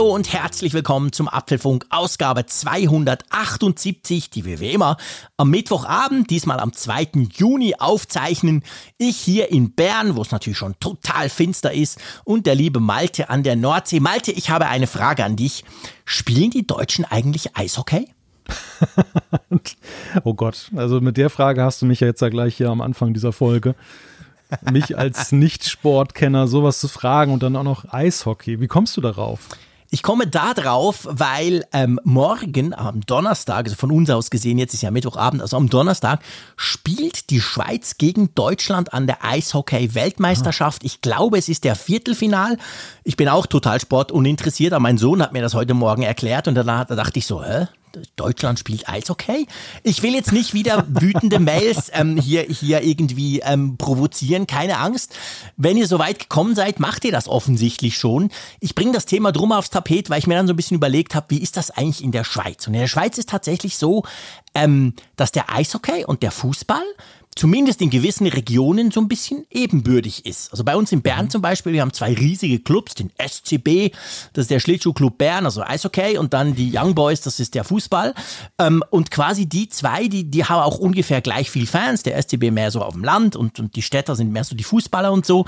Hallo und herzlich willkommen zum Apfelfunk Ausgabe 278, die wir wie immer am Mittwochabend, diesmal am 2. Juni aufzeichnen. Ich hier in Bern, wo es natürlich schon total finster ist und der liebe Malte an der Nordsee. Malte, ich habe eine Frage an dich. Spielen die Deutschen eigentlich Eishockey? oh Gott, also mit der Frage hast du mich ja jetzt ja gleich hier am Anfang dieser Folge mich als Nicht-Sportkenner sowas zu fragen und dann auch noch Eishockey. Wie kommst du darauf? Ich komme da drauf, weil ähm, morgen am Donnerstag, also von uns aus gesehen, jetzt ist ja Mittwochabend, also am Donnerstag spielt die Schweiz gegen Deutschland an der Eishockey-Weltmeisterschaft. Ich glaube, es ist der Viertelfinal. Ich bin auch total sportuninteressiert, aber mein Sohn hat mir das heute Morgen erklärt und danach da dachte ich so, hä? Deutschland spielt Eishockey. Ich will jetzt nicht wieder wütende Mails ähm, hier, hier irgendwie ähm, provozieren, keine Angst. Wenn ihr so weit gekommen seid, macht ihr das offensichtlich schon. Ich bringe das Thema drum aufs Tapet, weil ich mir dann so ein bisschen überlegt habe, wie ist das eigentlich in der Schweiz? Und in der Schweiz ist tatsächlich so, ähm, dass der Eishockey und der Fußball zumindest in gewissen Regionen so ein bisschen ebenbürtig ist. Also bei uns in Bern mhm. zum Beispiel, wir haben zwei riesige Clubs, den SCB, das ist der Schlittschuhclub Bern, also Eishockey, und dann die Young Boys, das ist der Fußball. Ähm, und quasi die zwei, die, die haben auch ungefähr gleich viel Fans. Der SCB mehr so auf dem Land und, und die Städter sind mehr so die Fußballer und so.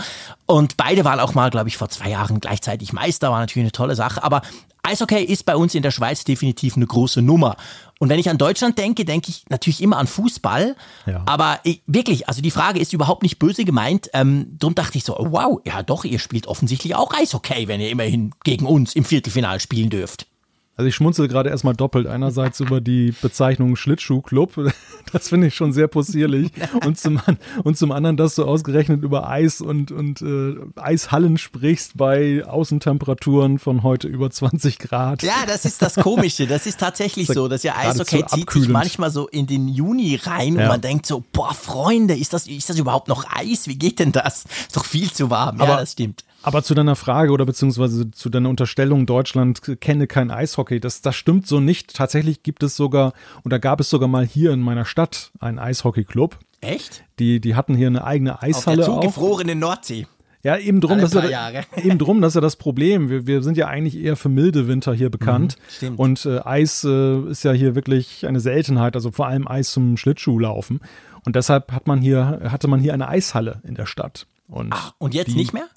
Und beide waren auch mal, glaube ich, vor zwei Jahren gleichzeitig Meister, war natürlich eine tolle Sache. Aber Eishockey ist bei uns in der Schweiz definitiv eine große Nummer. Und wenn ich an Deutschland denke, denke ich natürlich immer an Fußball. Ja. Aber ich, wirklich, also die Frage ist überhaupt nicht böse gemeint. Ähm, darum dachte ich so, oh, wow, ja doch, ihr spielt offensichtlich auch Eishockey, wenn ihr immerhin gegen uns im Viertelfinal spielen dürft. Also ich schmunzel gerade erstmal doppelt. Einerseits über die Bezeichnung Schlittschuhclub. Das finde ich schon sehr possierlich. Und zum, und zum anderen, dass du ausgerechnet über Eis und, und äh, Eishallen sprichst bei Außentemperaturen von heute über 20 Grad. Ja, das ist das Komische. Das ist tatsächlich so, dass ja Eishockey zieht sich manchmal so in den Juni rein ja. und man denkt so, boah, Freunde, ist das, ist das überhaupt noch Eis? Wie geht denn das? Ist doch viel zu warm. Ja, das stimmt. Aber zu deiner Frage oder beziehungsweise zu deiner Unterstellung, Deutschland kenne kein Eishockey, das, das stimmt so nicht. Tatsächlich gibt es sogar, oder gab es sogar mal hier in meiner Stadt einen Eishockeyclub. Echt? Die, die hatten hier eine eigene Eishalle. Auf der zugefrorenen Nordsee. Ja, eben drum, dass er, eben drum, das ist ja das Problem. Wir, wir sind ja eigentlich eher für milde Winter hier bekannt. Mhm, stimmt. Und äh, Eis äh, ist ja hier wirklich eine Seltenheit, also vor allem Eis zum Schlittschuhlaufen. Und deshalb hat man hier, hatte man hier eine Eishalle in der Stadt. Und, Ach, und jetzt die, nicht mehr?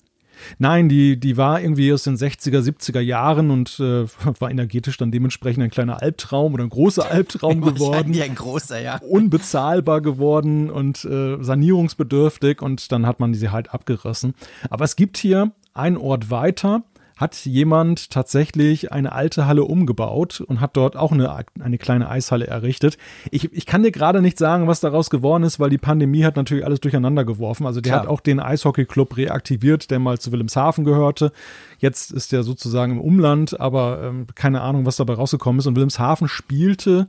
Nein, die, die war irgendwie aus den 60er, 70er Jahren und äh, war energetisch dann dementsprechend ein kleiner Albtraum oder ein großer Albtraum geworden. Ja, ein großer, ja. Unbezahlbar geworden und äh, sanierungsbedürftig und dann hat man sie halt abgerissen. Aber es gibt hier einen Ort weiter, hat jemand tatsächlich eine alte Halle umgebaut und hat dort auch eine, eine kleine Eishalle errichtet. Ich, ich kann dir gerade nicht sagen, was daraus geworden ist, weil die Pandemie hat natürlich alles durcheinander geworfen. Also der Klar. hat auch den Eishockey-Club reaktiviert, der mal zu Wilhelmshaven gehörte. Jetzt ist der sozusagen im Umland, aber ähm, keine Ahnung, was dabei rausgekommen ist. Und Wilhelmshaven spielte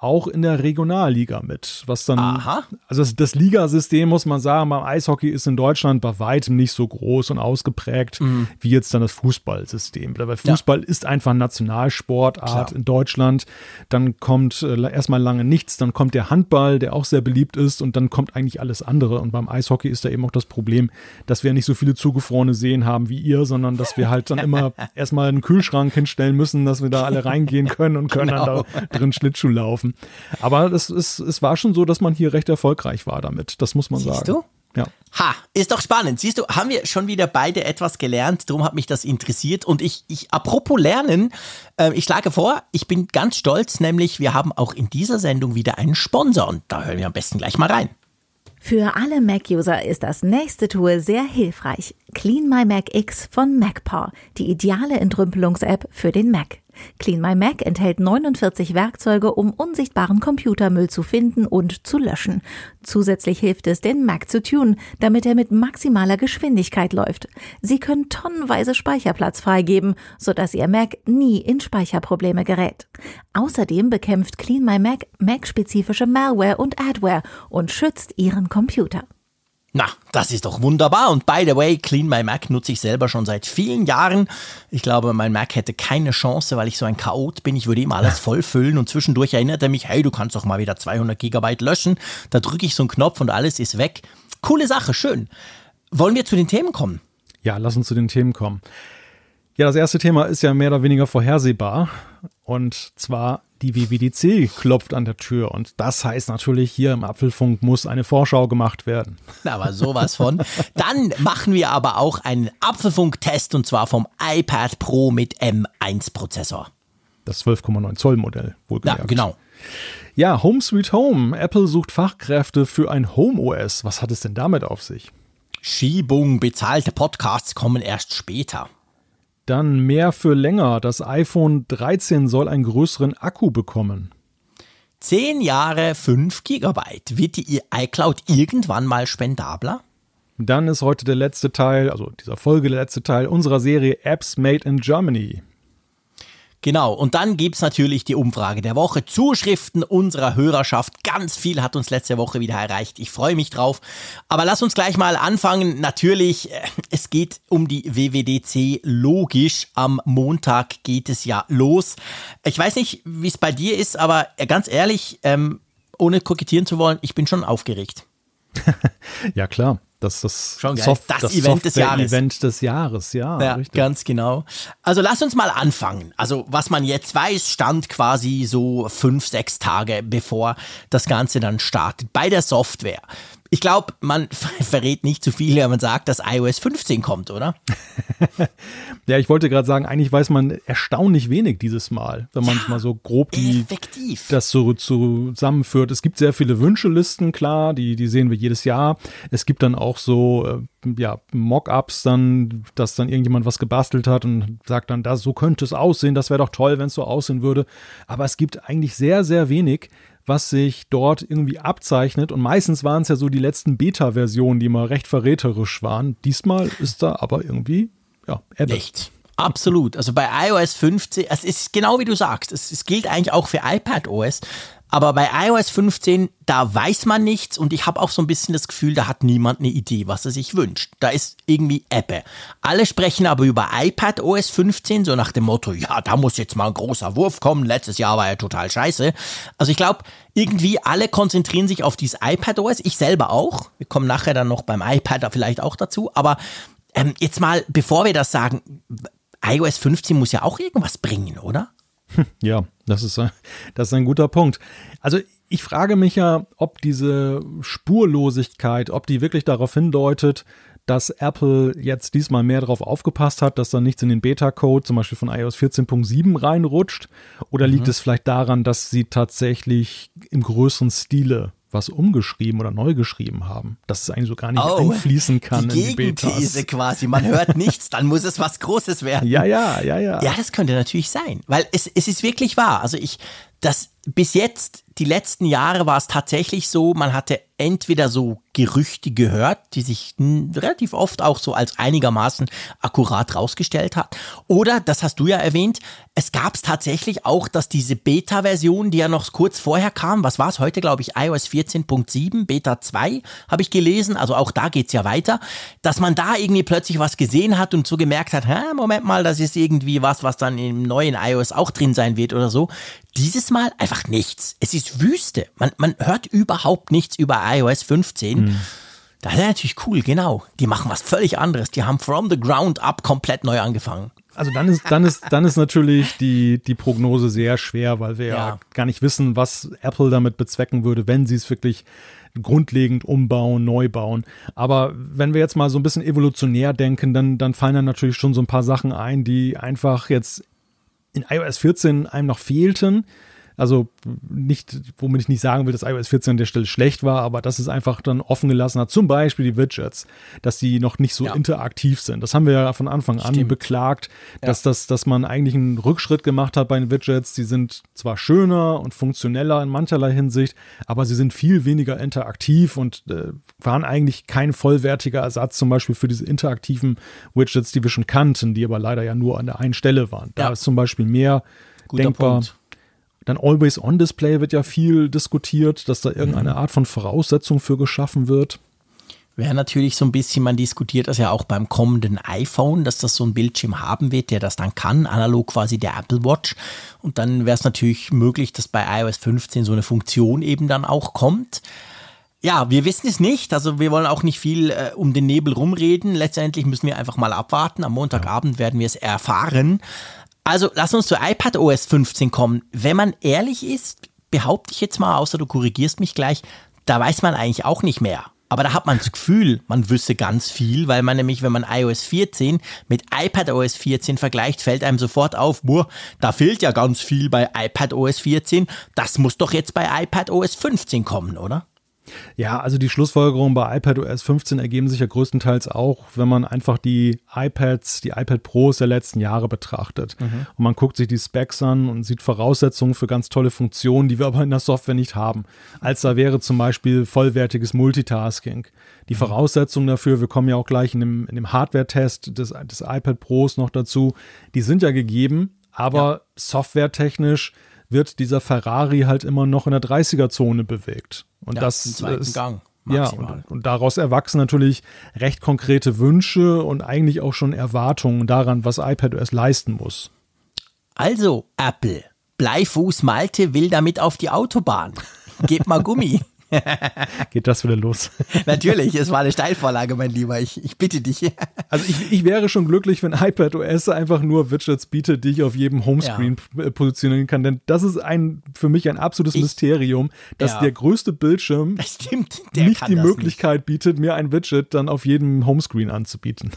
auch in der Regionalliga mit. Was dann, Aha. also das, das Ligasystem, muss man sagen, beim Eishockey ist in Deutschland bei weitem nicht so groß und ausgeprägt mhm. wie jetzt dann das Fußballsystem. Weil Fußball ja. ist einfach Nationalsportart Klar. in Deutschland. Dann kommt äh, erstmal lange nichts, dann kommt der Handball, der auch sehr beliebt ist, und dann kommt eigentlich alles andere. Und beim Eishockey ist da eben auch das Problem, dass wir nicht so viele zugefrorene Seen haben wie ihr, sondern dass wir halt dann immer erstmal einen Kühlschrank hinstellen müssen, dass wir da alle reingehen können und können genau. dann da drin Schlittschuh laufen. Aber es, es, es war schon so, dass man hier recht erfolgreich war damit. Das muss man Siehst sagen. Du? Ja. Ha, ist doch spannend. Siehst du, haben wir schon wieder beide etwas gelernt, darum hat mich das interessiert. Und ich, ich apropos Lernen, äh, ich schlage vor, ich bin ganz stolz, nämlich wir haben auch in dieser Sendung wieder einen Sponsor und da hören wir am besten gleich mal rein. Für alle Mac-User ist das nächste Tool sehr hilfreich. Clean My Mac X von MacPaw, die ideale Entrümpelungs-App für den Mac. Clean My Mac enthält 49 Werkzeuge, um unsichtbaren Computermüll zu finden und zu löschen. Zusätzlich hilft es, den Mac zu tunen, damit er mit maximaler Geschwindigkeit läuft. Sie können tonnenweise Speicherplatz freigeben, sodass Ihr Mac nie in Speicherprobleme gerät. Außerdem bekämpft Clean My Mac Mac-spezifische Malware und Adware und schützt Ihren Computer. Na, das ist doch wunderbar. Und by the way, Clean My Mac nutze ich selber schon seit vielen Jahren. Ich glaube, mein Mac hätte keine Chance, weil ich so ein Chaot bin. Ich würde immer alles vollfüllen und zwischendurch erinnert er mich, hey, du kannst doch mal wieder 200 Gigabyte löschen. Da drücke ich so einen Knopf und alles ist weg. Coole Sache, schön. Wollen wir zu den Themen kommen? Ja, lass uns zu den Themen kommen. Ja, das erste Thema ist ja mehr oder weniger vorhersehbar. Und zwar die WWDC klopft an der Tür. Und das heißt natürlich, hier im Apfelfunk muss eine Vorschau gemacht werden. Aber sowas von. Dann machen wir aber auch einen Apfelfunk-Test und zwar vom iPad Pro mit M1-Prozessor. Das 12,9 Zoll Modell, wohlgemerkt. Ja, genau. Ja, Home Sweet Home. Apple sucht Fachkräfte für ein Home OS. Was hat es denn damit auf sich? Schiebung, bezahlte Podcasts kommen erst später. Dann mehr für länger. Das iPhone 13 soll einen größeren Akku bekommen. 10 Jahre 5 Gigabyte. Wird die iCloud irgendwann mal spendabler? Dann ist heute der letzte Teil, also dieser Folge der letzte Teil unserer Serie Apps Made in Germany. Genau, und dann gibt's natürlich die Umfrage der Woche. Zuschriften unserer Hörerschaft. Ganz viel hat uns letzte Woche wieder erreicht. Ich freue mich drauf. Aber lass uns gleich mal anfangen. Natürlich, äh, es geht um die WWDC. Logisch, am Montag geht es ja los. Ich weiß nicht, wie es bei dir ist, aber äh, ganz ehrlich, ähm, ohne kokettieren zu wollen, ich bin schon aufgeregt. ja, klar. Das ist das, Soft das, das Event des Jahres. Event des Jahres, ja. Ja, richtig. ganz genau. Also lass uns mal anfangen. Also was man jetzt weiß, stand quasi so fünf, sechs Tage bevor das Ganze dann startet. Bei der Software. Ich glaube, man verrät nicht zu viel, wenn man sagt, dass iOS 15 kommt, oder? ja, ich wollte gerade sagen, eigentlich weiß man erstaunlich wenig dieses Mal, wenn man ja, mal so grob die, das so zusammenführt. Es gibt sehr viele Wünschelisten, klar, die, die sehen wir jedes Jahr. Es gibt dann auch so äh, ja, Mockups, dann, dass dann irgendjemand was gebastelt hat und sagt dann, das, so könnte es aussehen, das wäre doch toll, wenn es so aussehen würde. Aber es gibt eigentlich sehr, sehr wenig, was sich dort irgendwie abzeichnet. Und meistens waren es ja so die letzten Beta-Versionen, die mal recht verräterisch waren. Diesmal ist da aber irgendwie, ja, Ebbe. Nichts. Absolut. Also bei iOS 15, es ist genau wie du sagst, es, es gilt eigentlich auch für iPad OS. Aber bei iOS 15, da weiß man nichts und ich habe auch so ein bisschen das Gefühl, da hat niemand eine Idee, was er sich wünscht. Da ist irgendwie Ebbe. Alle sprechen aber über iPad OS 15, so nach dem Motto, ja, da muss jetzt mal ein großer Wurf kommen. Letztes Jahr war ja total scheiße. Also ich glaube, irgendwie alle konzentrieren sich auf dieses iPad OS. Ich selber auch. Wir kommen nachher dann noch beim iPad da vielleicht auch dazu. Aber ähm, jetzt mal, bevor wir das sagen, iOS 15 muss ja auch irgendwas bringen, oder? Ja, das ist, das ist ein guter Punkt. Also ich frage mich ja, ob diese Spurlosigkeit, ob die wirklich darauf hindeutet, dass Apple jetzt diesmal mehr darauf aufgepasst hat, dass da nichts in den Beta-Code, zum Beispiel von iOS 14.7 reinrutscht? Oder liegt mhm. es vielleicht daran, dass sie tatsächlich im größeren Stile was umgeschrieben oder neu geschrieben haben, dass es eigentlich so gar nicht oh, einfließen kann die in die Gegenthese quasi. Man hört nichts, dann muss es was Großes werden. Ja, ja, ja, ja. Ja, das könnte natürlich sein, weil es, es ist wirklich wahr. Also ich, das bis jetzt, die letzten Jahre war es tatsächlich so, man hatte entweder so Gerüchte gehört, die sich relativ oft auch so als einigermaßen akkurat rausgestellt hat. Oder, das hast du ja erwähnt, es gab es tatsächlich auch, dass diese Beta-Version, die ja noch kurz vorher kam, was war es heute, glaube ich, iOS 14.7, Beta 2, habe ich gelesen, also auch da geht's ja weiter, dass man da irgendwie plötzlich was gesehen hat und so gemerkt hat, Hä, Moment mal, das ist irgendwie was, was dann im neuen iOS auch drin sein wird oder so. Dieses Mal einfach nichts. Es ist Wüste. Man, man hört überhaupt nichts über iOS 15. Mhm. Das ist natürlich cool, genau. Die machen was völlig anderes. Die haben from the ground up komplett neu angefangen. Also dann ist, dann ist, dann ist natürlich die, die Prognose sehr schwer, weil wir ja. ja gar nicht wissen, was Apple damit bezwecken würde, wenn sie es wirklich grundlegend umbauen, neu bauen. Aber wenn wir jetzt mal so ein bisschen evolutionär denken, dann, dann fallen dann natürlich schon so ein paar Sachen ein, die einfach jetzt in iOS 14 einem noch fehlten. Also nicht, womit ich nicht sagen will, dass iOS 14 an der Stelle schlecht war, aber dass es einfach dann offen gelassen hat, zum Beispiel die Widgets, dass die noch nicht so ja. interaktiv sind. Das haben wir ja von Anfang Stimmt. an beklagt, dass, ja. das, dass man eigentlich einen Rückschritt gemacht hat bei den Widgets. Die sind zwar schöner und funktioneller in mancherlei Hinsicht, aber sie sind viel weniger interaktiv und äh, waren eigentlich kein vollwertiger Ersatz zum Beispiel für diese interaktiven Widgets, die wir schon kannten, die aber leider ja nur an der einen Stelle waren. Da ja. ist zum Beispiel mehr Guter denkbar. Punkt dann Always-On-Display wird ja viel diskutiert, dass da irgendeine mhm. Art von Voraussetzung für geschaffen wird. wäre natürlich so ein bisschen, man diskutiert das ja auch beim kommenden iPhone, dass das so ein Bildschirm haben wird, der das dann kann, analog quasi der Apple Watch. Und dann wäre es natürlich möglich, dass bei iOS 15 so eine Funktion eben dann auch kommt. Ja, wir wissen es nicht. Also wir wollen auch nicht viel äh, um den Nebel rumreden. Letztendlich müssen wir einfach mal abwarten. Am Montagabend werden wir es erfahren. Also lass uns zu iPad OS 15 kommen. Wenn man ehrlich ist, behaupte ich jetzt mal, außer du korrigierst mich gleich, da weiß man eigentlich auch nicht mehr. Aber da hat man das Gefühl, man wüsste ganz viel, weil man nämlich, wenn man iOS 14 mit iPad OS 14 vergleicht, fällt einem sofort auf, boah, da fehlt ja ganz viel bei iPad OS 14. Das muss doch jetzt bei iPad OS 15 kommen, oder? Ja, also die Schlussfolgerungen bei iPadOS 15 ergeben sich ja größtenteils auch, wenn man einfach die iPads, die iPad Pros der letzten Jahre betrachtet. Mhm. Und man guckt sich die Specs an und sieht Voraussetzungen für ganz tolle Funktionen, die wir aber in der Software nicht haben. Als da wäre zum Beispiel vollwertiges Multitasking. Die mhm. Voraussetzungen dafür, wir kommen ja auch gleich in dem, in dem Hardware-Test des, des iPad Pros noch dazu, die sind ja gegeben, aber ja. softwaretechnisch wird dieser Ferrari halt immer noch in der 30er-Zone bewegt. Und ja, das ist, Gang. Ja, und, und, daraus erwachsen natürlich recht konkrete Wünsche und eigentlich auch schon Erwartungen daran, was iPadOS leisten muss. Also, Apple, Bleifuß Malte will damit auf die Autobahn. Gebt mal Gummi. Geht das wieder los? Natürlich, es war eine Steilvorlage, mein Lieber. Ich, ich bitte dich. also ich, ich wäre schon glücklich, wenn iPadOS einfach nur Widgets bietet, die ich auf jedem Homescreen ja. positionieren kann. Denn das ist ein für mich ein absolutes ich, Mysterium, dass ja. der größte Bildschirm stimmt, nicht die Möglichkeit nicht. bietet, mir ein Widget dann auf jedem Homescreen anzubieten.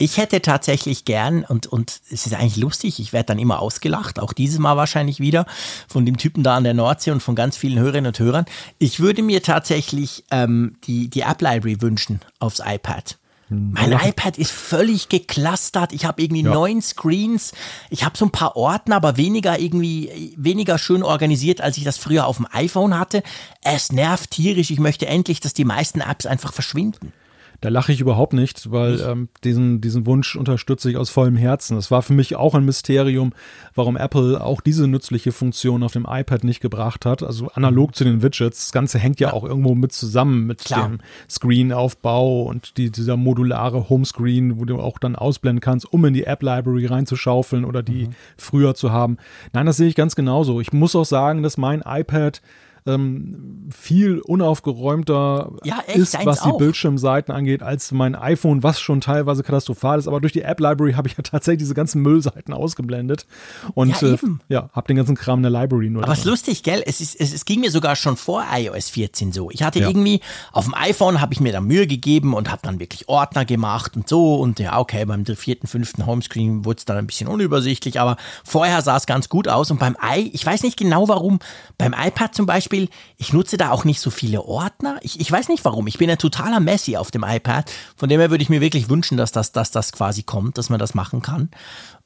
Ich hätte tatsächlich gern, und, und es ist eigentlich lustig, ich werde dann immer ausgelacht, auch dieses Mal wahrscheinlich wieder, von dem Typen da an der Nordsee und von ganz vielen Hörerinnen und Hörern. Ich würde mir tatsächlich ähm, die, die App-Library wünschen aufs iPad. Hm. Mein ja. iPad ist völlig geklustert. Ich habe irgendwie ja. neun Screens. Ich habe so ein paar Ordner, aber weniger irgendwie weniger schön organisiert, als ich das früher auf dem iPhone hatte. Es nervt tierisch. Ich möchte endlich, dass die meisten Apps einfach verschwinden. Da lache ich überhaupt nicht, weil ähm, diesen, diesen Wunsch unterstütze ich aus vollem Herzen. Es war für mich auch ein Mysterium, warum Apple auch diese nützliche Funktion auf dem iPad nicht gebracht hat. Also analog zu den Widgets. Das Ganze hängt ja, ja. auch irgendwo mit zusammen mit Klar. dem Screen-Aufbau und die, dieser modulare Homescreen, wo du auch dann ausblenden kannst, um in die App-Library reinzuschaufeln oder die mhm. früher zu haben. Nein, das sehe ich ganz genauso. Ich muss auch sagen, dass mein iPad ähm, viel unaufgeräumter ja, echt, ist, was die Bildschirmseiten angeht, als mein iPhone, was schon teilweise katastrophal ist. Aber durch die App-Library habe ich ja tatsächlich diese ganzen Müllseiten ausgeblendet und ja, äh, ja habe den ganzen Kram in der Library nur. Aber es ist lustig, gell? Es, ist, es, es, ging mir sogar schon vor iOS 14 so. Ich hatte ja. irgendwie auf dem iPhone habe ich mir da Mühe gegeben und habe dann wirklich Ordner gemacht und so und ja okay, beim vierten, fünften Homescreen wurde es dann ein bisschen unübersichtlich, aber vorher sah es ganz gut aus und beim i, ich weiß nicht genau warum, beim iPad zum Beispiel Beispiel, ich nutze da auch nicht so viele Ordner. Ich, ich weiß nicht warum. Ich bin ein totaler Messi auf dem iPad. Von dem her würde ich mir wirklich wünschen, dass das, dass das quasi kommt, dass man das machen kann.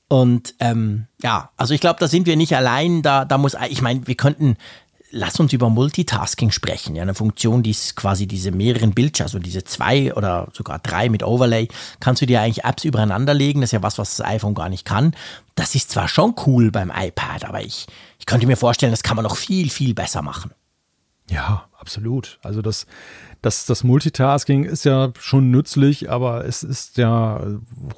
Und ähm, ja, also ich glaube, da sind wir nicht allein. Da, da muss, ich meine, wir könnten, lass uns über Multitasking sprechen. Ja, eine Funktion, die ist quasi diese mehreren Bildschirme, also diese zwei oder sogar drei mit Overlay, kannst du dir eigentlich Apps übereinander legen. Das ist ja was, was das iPhone gar nicht kann. Das ist zwar schon cool beim iPad, aber ich, ich könnte mir vorstellen, das kann man noch viel, viel besser machen. Ja, absolut. Also das, das, das Multitasking ist ja schon nützlich, aber es ist ja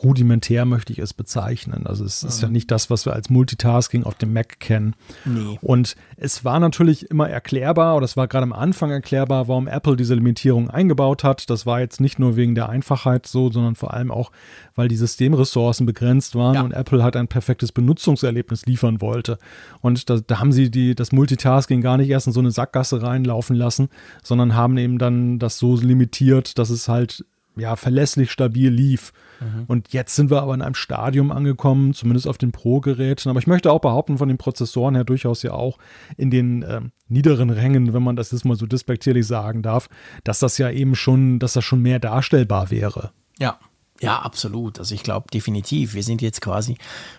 rudimentär, möchte ich es bezeichnen. Also es ist ja nicht das, was wir als Multitasking auf dem Mac kennen. Nee. Und es war natürlich immer erklärbar, oder es war gerade am Anfang erklärbar, warum Apple diese Limitierung eingebaut hat. Das war jetzt nicht nur wegen der Einfachheit so, sondern vor allem auch, weil die Systemressourcen begrenzt waren ja. und Apple halt ein perfektes Benutzungserlebnis liefern wollte. Und da, da haben sie die, das Multitasking gar nicht erst in so eine Sackgasse reinlaufen lassen, sondern haben eben dann das so limitiert, dass es halt ja verlässlich stabil lief. Mhm. Und jetzt sind wir aber in einem Stadium angekommen, zumindest auf den Pro-Geräten. Aber ich möchte auch behaupten, von den Prozessoren her durchaus ja auch in den äh, niederen Rängen, wenn man das jetzt mal so despektierlich sagen darf, dass das ja eben schon, dass das schon mehr darstellbar wäre. Ja. Ja, absolut. Also ich glaube definitiv, wir sind jetzt quasi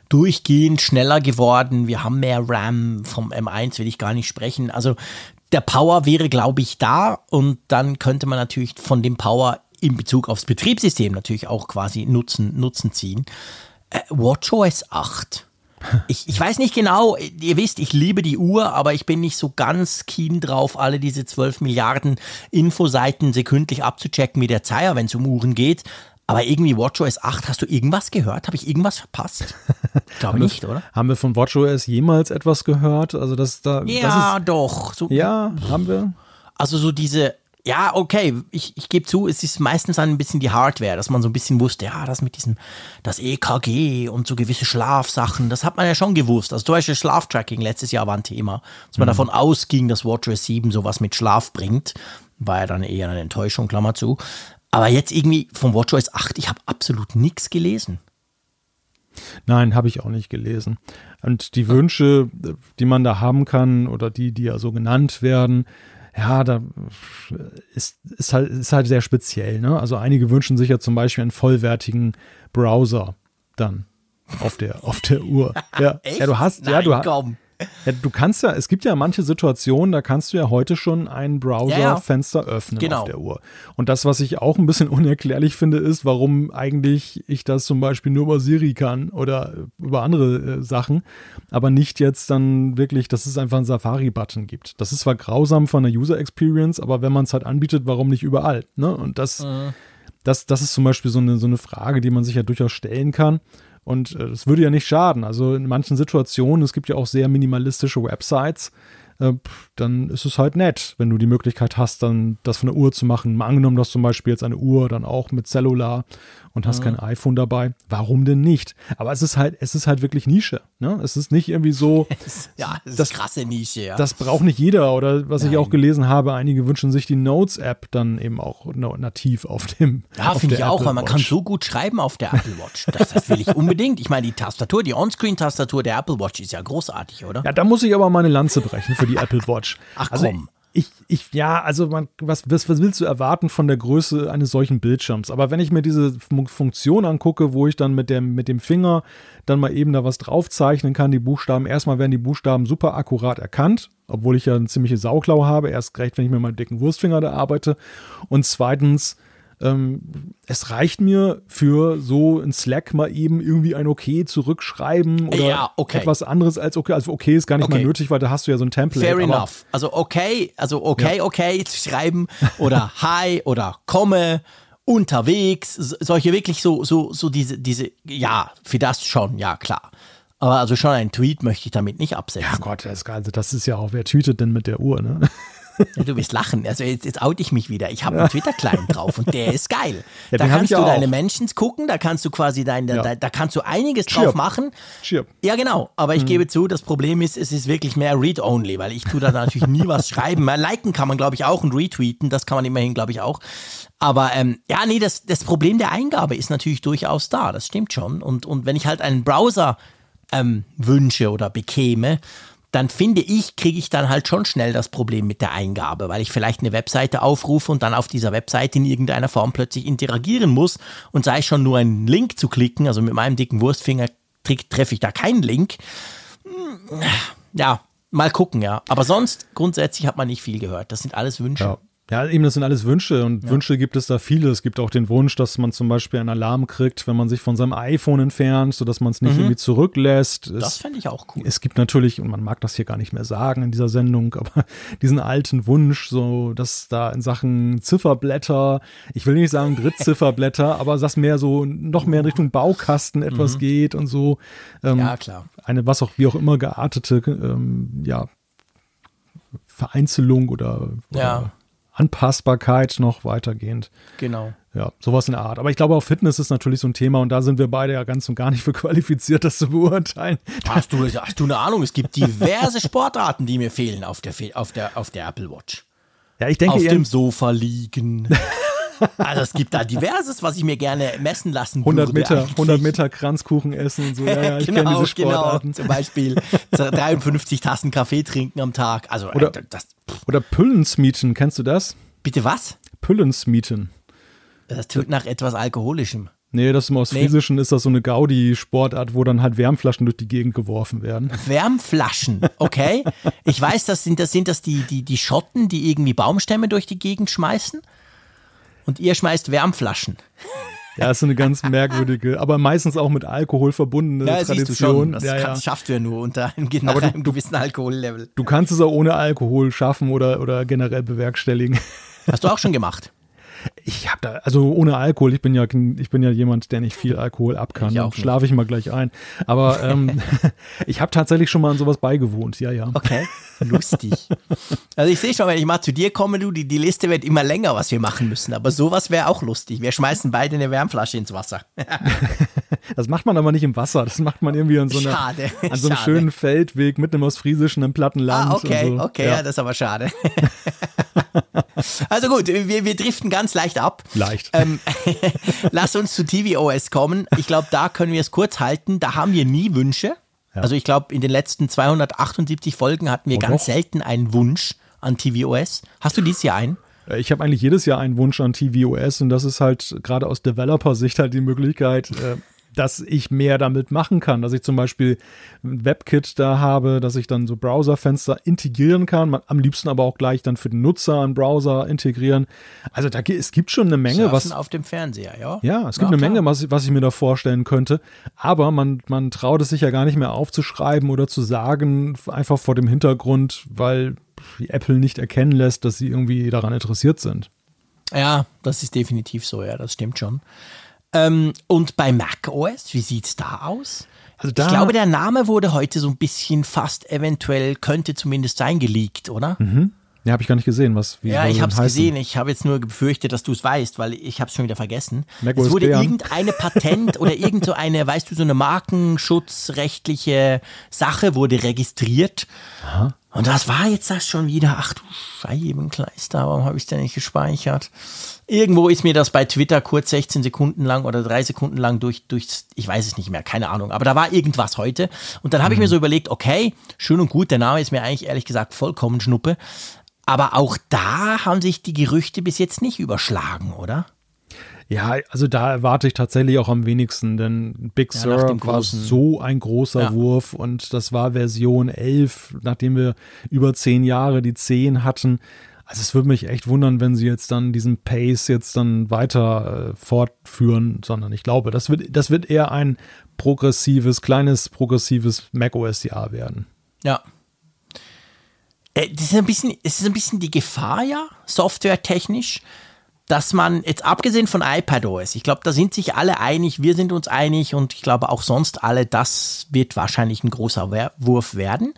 durchgehend schneller geworden. Wir haben mehr RAM vom M1, will ich gar nicht sprechen. Also der Power wäre, glaube ich, da und dann könnte man natürlich von dem Power in Bezug aufs Betriebssystem natürlich auch quasi Nutzen, Nutzen ziehen. Äh, WatchOS 8. Ich, ich weiß nicht genau, ihr wisst, ich liebe die Uhr, aber ich bin nicht so ganz keen drauf, alle diese 12 Milliarden Infoseiten sekündlich abzuchecken wie der Zeier, wenn es um Uhren geht. Aber irgendwie WatchOS 8, hast du irgendwas gehört? Habe ich irgendwas verpasst? Glaube nicht, oder? Haben wir von WatchOS jemals etwas gehört? Also das da. Ja, das ist, doch. So, ja, haben wir. Also so diese ja, okay, ich, ich gebe zu, es ist meistens ein bisschen die Hardware, dass man so ein bisschen wusste, ja, das mit diesem, das EKG und so gewisse Schlafsachen, das hat man ja schon gewusst. Also zum Beispiel Schlaftracking letztes Jahr war ein Thema, dass man mhm. davon ausging, dass WatchOS 7 sowas mit Schlaf bringt. War ja dann eher eine Enttäuschung, Klammer zu. Aber jetzt irgendwie vom WatchOS 8, ich habe absolut nichts gelesen. Nein, habe ich auch nicht gelesen. Und die Wünsche, die man da haben kann oder die, die ja so genannt werden, ja, da ist, ist, halt, ist halt sehr speziell. Ne? Also einige wünschen sich ja zum Beispiel einen vollwertigen Browser dann auf der, auf der Uhr. Ja, Echt? ja du hast, Nein, ja, du, komm. Ja, du kannst ja, es gibt ja manche Situationen, da kannst du ja heute schon ein Browserfenster ja, ja. öffnen genau. auf der Uhr. Und das, was ich auch ein bisschen unerklärlich finde, ist, warum eigentlich ich das zum Beispiel nur über Siri kann oder über andere äh, Sachen, aber nicht jetzt dann wirklich, dass es einfach einen Safari-Button gibt. Das ist zwar grausam von der User Experience, aber wenn man es halt anbietet, warum nicht überall? Ne? Und das, mhm. das, das ist zum Beispiel so eine, so eine Frage, die man sich ja durchaus stellen kann. Und es äh, würde ja nicht schaden. Also in manchen Situationen, es gibt ja auch sehr minimalistische Websites, äh, dann ist es halt nett, wenn du die Möglichkeit hast, dann das von der Uhr zu machen. Mal angenommen, dass zum Beispiel jetzt eine Uhr dann auch mit Cellular und hast mhm. kein iPhone dabei. Warum denn nicht? Aber es ist halt, es ist halt wirklich Nische. Ne? Es ist nicht irgendwie so. ja, es ist das, krasse Nische, ja. Das braucht nicht jeder. Oder was Nein. ich auch gelesen habe, einige wünschen sich die Notes-App dann eben auch nativ auf dem. Ja, finde ich auch, weil man kann so gut schreiben auf der Apple Watch. Das, das will ich unbedingt. Ich meine, die Tastatur, die On-Screen-Tastatur der Apple Watch ist ja großartig, oder? Ja, da muss ich aber meine Lanze brechen für die Apple Watch. Ach also, komm ich, ich, ja, also man, was, was, was willst du erwarten von der Größe eines solchen Bildschirms? Aber wenn ich mir diese Funktion angucke, wo ich dann mit dem, mit dem Finger dann mal eben da was draufzeichnen kann, die Buchstaben, erstmal werden die Buchstaben super akkurat erkannt, obwohl ich ja eine ziemliche Sauklaue habe, erst recht, wenn ich mit meinem dicken Wurstfinger da arbeite. Und zweitens, ähm, es reicht mir für so ein Slack mal eben irgendwie ein Okay zurückschreiben oder ja, okay. etwas anderes als Okay. Also okay ist gar nicht okay. mal nötig, weil da hast du ja so ein Template. Fair enough. Also okay, also okay, ja. okay zu schreiben oder Hi oder komme unterwegs, solche wirklich so, so, so diese, diese, ja, für das schon, ja klar. Aber also schon einen Tweet möchte ich damit nicht absetzen. Ja Gott, das also das ist ja auch, wer tweetet denn mit der Uhr, ne? Ja, du wirst lachen. Also jetzt, jetzt oute ich mich wieder. Ich habe einen Twitter-Client drauf und der ist geil. Ja, da kannst du deine Menschen gucken, da kannst du quasi dein, da, da, kannst du einiges Chirp. drauf machen. Chirp. Ja, genau. Aber ich mhm. gebe zu, das Problem ist, es ist wirklich mehr Read-Only, weil ich tue da natürlich nie was schreiben. Liken kann man, glaube ich, auch und retweeten. Das kann man immerhin, glaube ich, auch. Aber ähm, ja, nee, das, das Problem der Eingabe ist natürlich durchaus da. Das stimmt schon. Und, und wenn ich halt einen Browser ähm, wünsche oder bekäme, dann finde ich, kriege ich dann halt schon schnell das Problem mit der Eingabe, weil ich vielleicht eine Webseite aufrufe und dann auf dieser Webseite in irgendeiner Form plötzlich interagieren muss und sei schon nur einen Link zu klicken, also mit meinem dicken Wurstfinger treffe ich da keinen Link. Ja, mal gucken, ja. Aber sonst grundsätzlich hat man nicht viel gehört. Das sind alles Wünsche. Ja. Ja, eben, das sind alles Wünsche und ja. Wünsche gibt es da viele. Es gibt auch den Wunsch, dass man zum Beispiel einen Alarm kriegt, wenn man sich von seinem iPhone entfernt, sodass man es nicht mhm. irgendwie zurücklässt. Es, das fände ich auch cool. Es gibt natürlich, und man mag das hier gar nicht mehr sagen in dieser Sendung, aber diesen alten Wunsch, so, dass da in Sachen Zifferblätter, ich will nicht sagen Drittzifferblätter, aber dass mehr so, noch mehr in Richtung Baukasten etwas mhm. geht und so. Ähm, ja, klar. Eine, was auch, wie auch immer geartete, ähm, ja, Vereinzelung oder, oder ja Anpassbarkeit noch weitergehend. Genau. Ja, sowas in der Art. Aber ich glaube, auch Fitness ist natürlich so ein Thema und da sind wir beide ja ganz und gar nicht für qualifiziert, das zu beurteilen. Hast du, hast du eine Ahnung? Es gibt diverse Sportarten, die mir fehlen auf der, auf der, auf der Apple Watch. Ja, ich denke. Auf dem Sofa liegen. Also es gibt da diverses, was ich mir gerne messen lassen 100 würde. Meter, 100 Meter Kranzkuchen essen und so. Ja, ja, ich genau, kenne diese genau. Sportarten. Genau, zum Beispiel 53 Tassen Kaffee trinken am Tag. Also oder, äh, das, oder Püllensmieten, kennst du das? Bitte was? Püllensmieten. Das tut nach etwas Alkoholischem. Nee, das ist aus nee. Friesischen ist das so eine Gaudi-Sportart, wo dann halt Wärmflaschen durch die Gegend geworfen werden. Wärmflaschen, okay. ich weiß, das sind das, sind das die, die, die Schotten, die irgendwie Baumstämme durch die Gegend schmeißen? Und ihr schmeißt Wärmflaschen. Ja, ist so eine ganz merkwürdige, aber meistens auch mit Alkohol verbundene Ja, Tradition. siehst du schon. Das ja, ja. kannst, schaffst du ja nur unter einem, Aber du- einem gewissen Alkohollevel. Du kannst es auch ohne Alkohol schaffen oder, oder generell bewerkstelligen. Hast du auch schon gemacht? Ich habe da, also ohne Alkohol, ich bin ja, ich bin ja jemand, der nicht viel Alkohol ab kann. Dann schlafe ich mal gleich ein. Aber ähm, ich habe tatsächlich schon mal an sowas beigewohnt, ja, ja. Okay, lustig. Also ich sehe schon, wenn ich mal zu dir komme, du, die, die Liste wird immer länger, was wir machen müssen. Aber sowas wäre auch lustig. Wir schmeißen beide eine Wärmflasche ins Wasser. Das macht man aber nicht im Wasser, das macht man irgendwie an so, einer, Schade, an so einem schade. schönen Feldweg mitten im ostfriesischen, im platten Land. Ah, okay, und so. okay, ja. ja. das ist aber schade. also gut, wir, wir driften ganz leicht ab. Leicht. Ähm, lass uns zu tvOS kommen. Ich glaube, da können wir es kurz halten. Da haben wir nie Wünsche. Also ich glaube, in den letzten 278 Folgen hatten wir Oh, ganz doch. selten einen Wunsch an tvOS. Hast du dieses Jahr einen? Ich habe eigentlich jedes Jahr einen Wunsch an tvOS und das ist halt gerade aus Developer-Sicht halt die Möglichkeit, äh, dass ich mehr damit machen kann, dass ich zum Beispiel ein WebKit da habe, dass ich dann so Browserfenster integrieren kann, man, am liebsten aber auch gleich dann für den Nutzer einen Browser integrieren. Also da, es gibt schon eine Menge, was, Surfen auf dem Fernseher, ja? ja, es gibt eine klar. Menge, was, ich- was ich mir da vorstellen könnte. Aber man, man traut es sich ja gar nicht mehr aufzuschreiben oder zu sagen, einfach vor dem Hintergrund, weil die Apple nicht erkennen lässt, dass sie irgendwie daran interessiert sind. Ja, das ist definitiv so, ja, das stimmt schon. Ähm, und bei macOS, wie sieht's da aus? Also da- ich glaube, der Name wurde heute so ein bisschen fast eventuell, könnte zumindest sein, geleakt, oder? Ja, habe ich gar nicht gesehen, was wie Ja, ich habe es gesehen. Ich habe jetzt nur befürchtet, dass du es weißt, weil ich habe es schon wieder vergessen. macOS es wurde Bären. irgendeine Patent oder irgend so eine, weißt du, so eine markenschutzrechtliche Sache wurde registriert. Und das war jetzt das schon wieder. Ach du Scheibenkleister, warum habe ich es denn nicht gespeichert? Irgendwo ist mir das bei Twitter kurz 16 Sekunden lang oder drei Sekunden lang durch, durch, ich weiß es nicht mehr, keine Ahnung. Aber da war irgendwas heute. Und dann habe ich mir so überlegt, okay, schön und gut, der Name ist mir eigentlich ehrlich gesagt vollkommen Schnuppe. Aber auch da haben sich die Gerüchte bis jetzt nicht überschlagen, oder? Ja, also da erwarte ich tatsächlich auch am wenigsten, denn Big Ja, Sur war so ein großer Ja. Wurf und das war Version 11, nachdem wir über zehn Jahre die 10 hatten. Also es würde mich echt wundern, wenn sie jetzt dann diesen Pace jetzt dann weiter äh, fortführen, sondern ich glaube, das wird, das wird eher ein progressives, kleines progressives macOS-Jahr werden. Ja. Äh, Das ist ein bisschen, es ist ein bisschen die Gefahr, ja, softwaretechnisch, dass man jetzt abgesehen von iPadOS, ich glaube, da sind sich alle einig, wir sind uns einig und ich glaube auch sonst alle, das wird wahrscheinlich ein großer Wurf werden.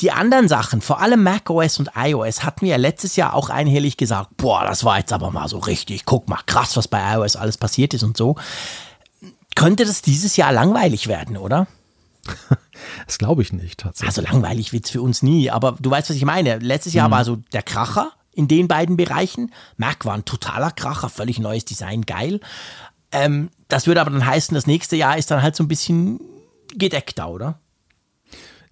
Die anderen Sachen, vor allem macOS und iOS, hatten wir ja letztes Jahr auch einhellig gesagt, boah, das war jetzt aber mal so richtig, guck mal, krass, was bei iOS alles passiert ist und so. Könnte das dieses Jahr langweilig werden, oder? Das glaube ich nicht tatsächlich. Also langweilig wird's für uns nie, aber du weißt, was ich meine. Letztes Jahr war so der Kracher in den beiden Bereichen. Mac war ein totaler Kracher, völlig neues Design, geil. Ähm, das würde aber dann heißen, das nächste Jahr ist dann halt so ein bisschen gedeckter, oder?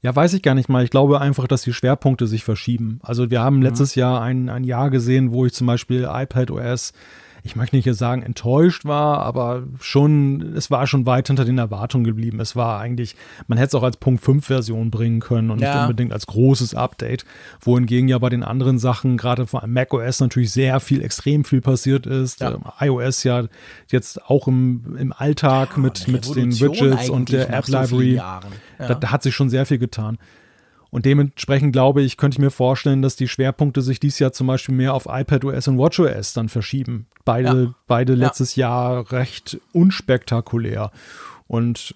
Ja, weiß ich gar nicht mal. Ich glaube einfach, dass die Schwerpunkte sich verschieben. Also wir haben letztes Jahr ein, ein Jahr gesehen, wo ich zum Beispiel iPadOS, ich möchte nicht sagen enttäuscht war, aber schon, es war schon weit hinter den Erwartungen geblieben. Es war eigentlich, man hätte es auch als Punkt 5 Version bringen können und nicht Ja. unbedingt als großes Update. Wohingegen ja bei den anderen Sachen, gerade vor allem macOS natürlich sehr viel, extrem viel passiert ist. Ja. Ähm, iOS ja jetzt auch im, im Alltag mit, eine mit den Widgets und der App so Library. Ja. Da, da hat sich schon sehr viel getan. Und dementsprechend glaube ich, könnte ich mir vorstellen, dass die Schwerpunkte sich dieses Jahr zum Beispiel mehr auf iPadOS und WatchOS dann verschieben. Beide, Ja. beide Ja. letztes Jahr recht unspektakulär. Und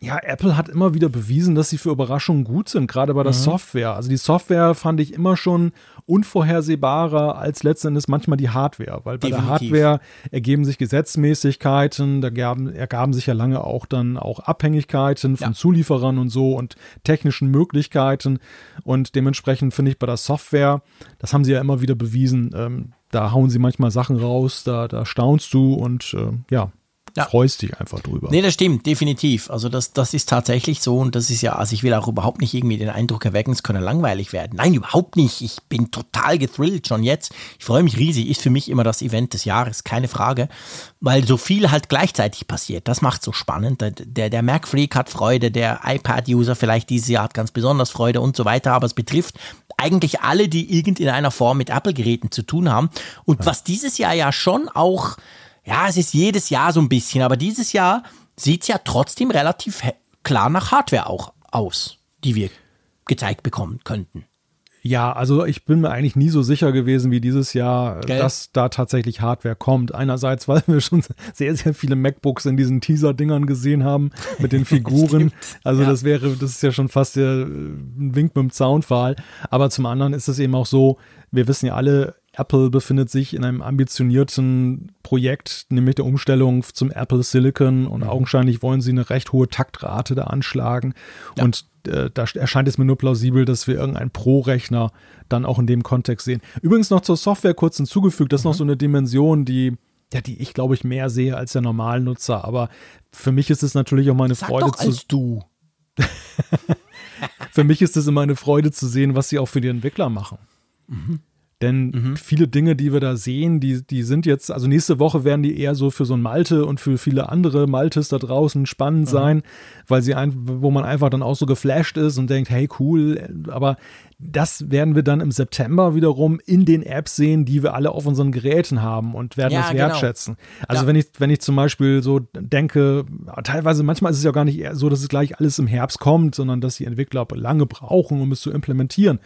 ja, Apple hat immer wieder bewiesen, dass sie für Überraschungen gut sind, gerade bei der Mhm. Software. Also die Software fand ich immer schon unvorhersehbarer als letzten Endes manchmal die Hardware, weil bei Definitiv. der Hardware ergeben sich Gesetzmäßigkeiten, da gaben, ergaben sich ja lange auch dann auch Abhängigkeiten von Ja. Zulieferern und so und technischen Möglichkeiten und dementsprechend finde ich bei der Software, das haben sie ja immer wieder bewiesen, ähm, da hauen sie manchmal Sachen raus, da, da staunst du und äh, ja, Ja. freust dich einfach drüber. Nee, das stimmt, definitiv. Also das, das ist tatsächlich so und das ist ja, also ich will auch überhaupt nicht irgendwie den Eindruck erwecken, es könne langweilig werden. Nein, überhaupt nicht. Ich bin total gethrillt schon jetzt. Ich freue mich riesig, ist für mich immer das Event des Jahres, keine Frage, weil so viel halt gleichzeitig passiert. Das macht so spannend. Der, der, der Mac-Freak hat Freude, der iPad-User vielleicht dieses Jahr hat ganz besonders Freude und so weiter, aber es betrifft eigentlich alle, die irgend in einer Form mit Apple-Geräten zu tun haben. Und was dieses Jahr ja schon auch ja, es ist jedes Jahr so ein bisschen, aber dieses Jahr sieht es ja trotzdem relativ klar nach Hardware auch aus, die wir gezeigt bekommen könnten. Ja, also ich bin mir eigentlich nie so sicher gewesen wie dieses Jahr, Gell? dass da tatsächlich Hardware kommt. Einerseits, weil wir schon sehr, sehr viele MacBooks in diesen Teaser-Dingern gesehen haben mit den Figuren. also ja. das wäre, das ist ja schon fast der, ein Wink mit dem Zaunpfahl. Aber zum anderen ist es eben auch so, wir wissen ja alle, Apple befindet sich in einem ambitionierten Projekt, nämlich der Umstellung zum Apple Silicon und mhm. augenscheinlich wollen sie eine recht hohe Taktrate da anschlagen. Ja. Und äh, da erscheint es mir nur plausibel, dass wir irgendeinen Pro-Rechner dann auch in dem Kontext sehen. Übrigens noch zur Software kurz hinzugefügt, das ist mhm. noch so eine Dimension, die ja, die ich glaube ich mehr sehe als der Normalnutzer, aber für mich ist es natürlich auch meine Sag Freude doch als du. für mich ist es immer eine Freude zu sehen, was sie auch für die Entwickler machen. Mhm. Denn mhm. viele Dinge, die wir da sehen, die, die sind jetzt, also nächste Woche werden die eher so für so ein Malte und für viele andere Maltes da draußen spannend mhm. sein, weil sie ein, wo man einfach dann auch so geflasht ist und denkt, hey, cool, aber das werden wir dann im September wiederum in den Apps sehen, die wir alle auf unseren Geräten haben und werden ja, das genau. wertschätzen. Genau. Also ja. wenn ich, wenn ich zum Beispiel so denke, teilweise, manchmal ist es ja gar nicht so, dass es gleich alles im Herbst kommt, sondern dass die Entwickler lange brauchen, um es zu implementieren.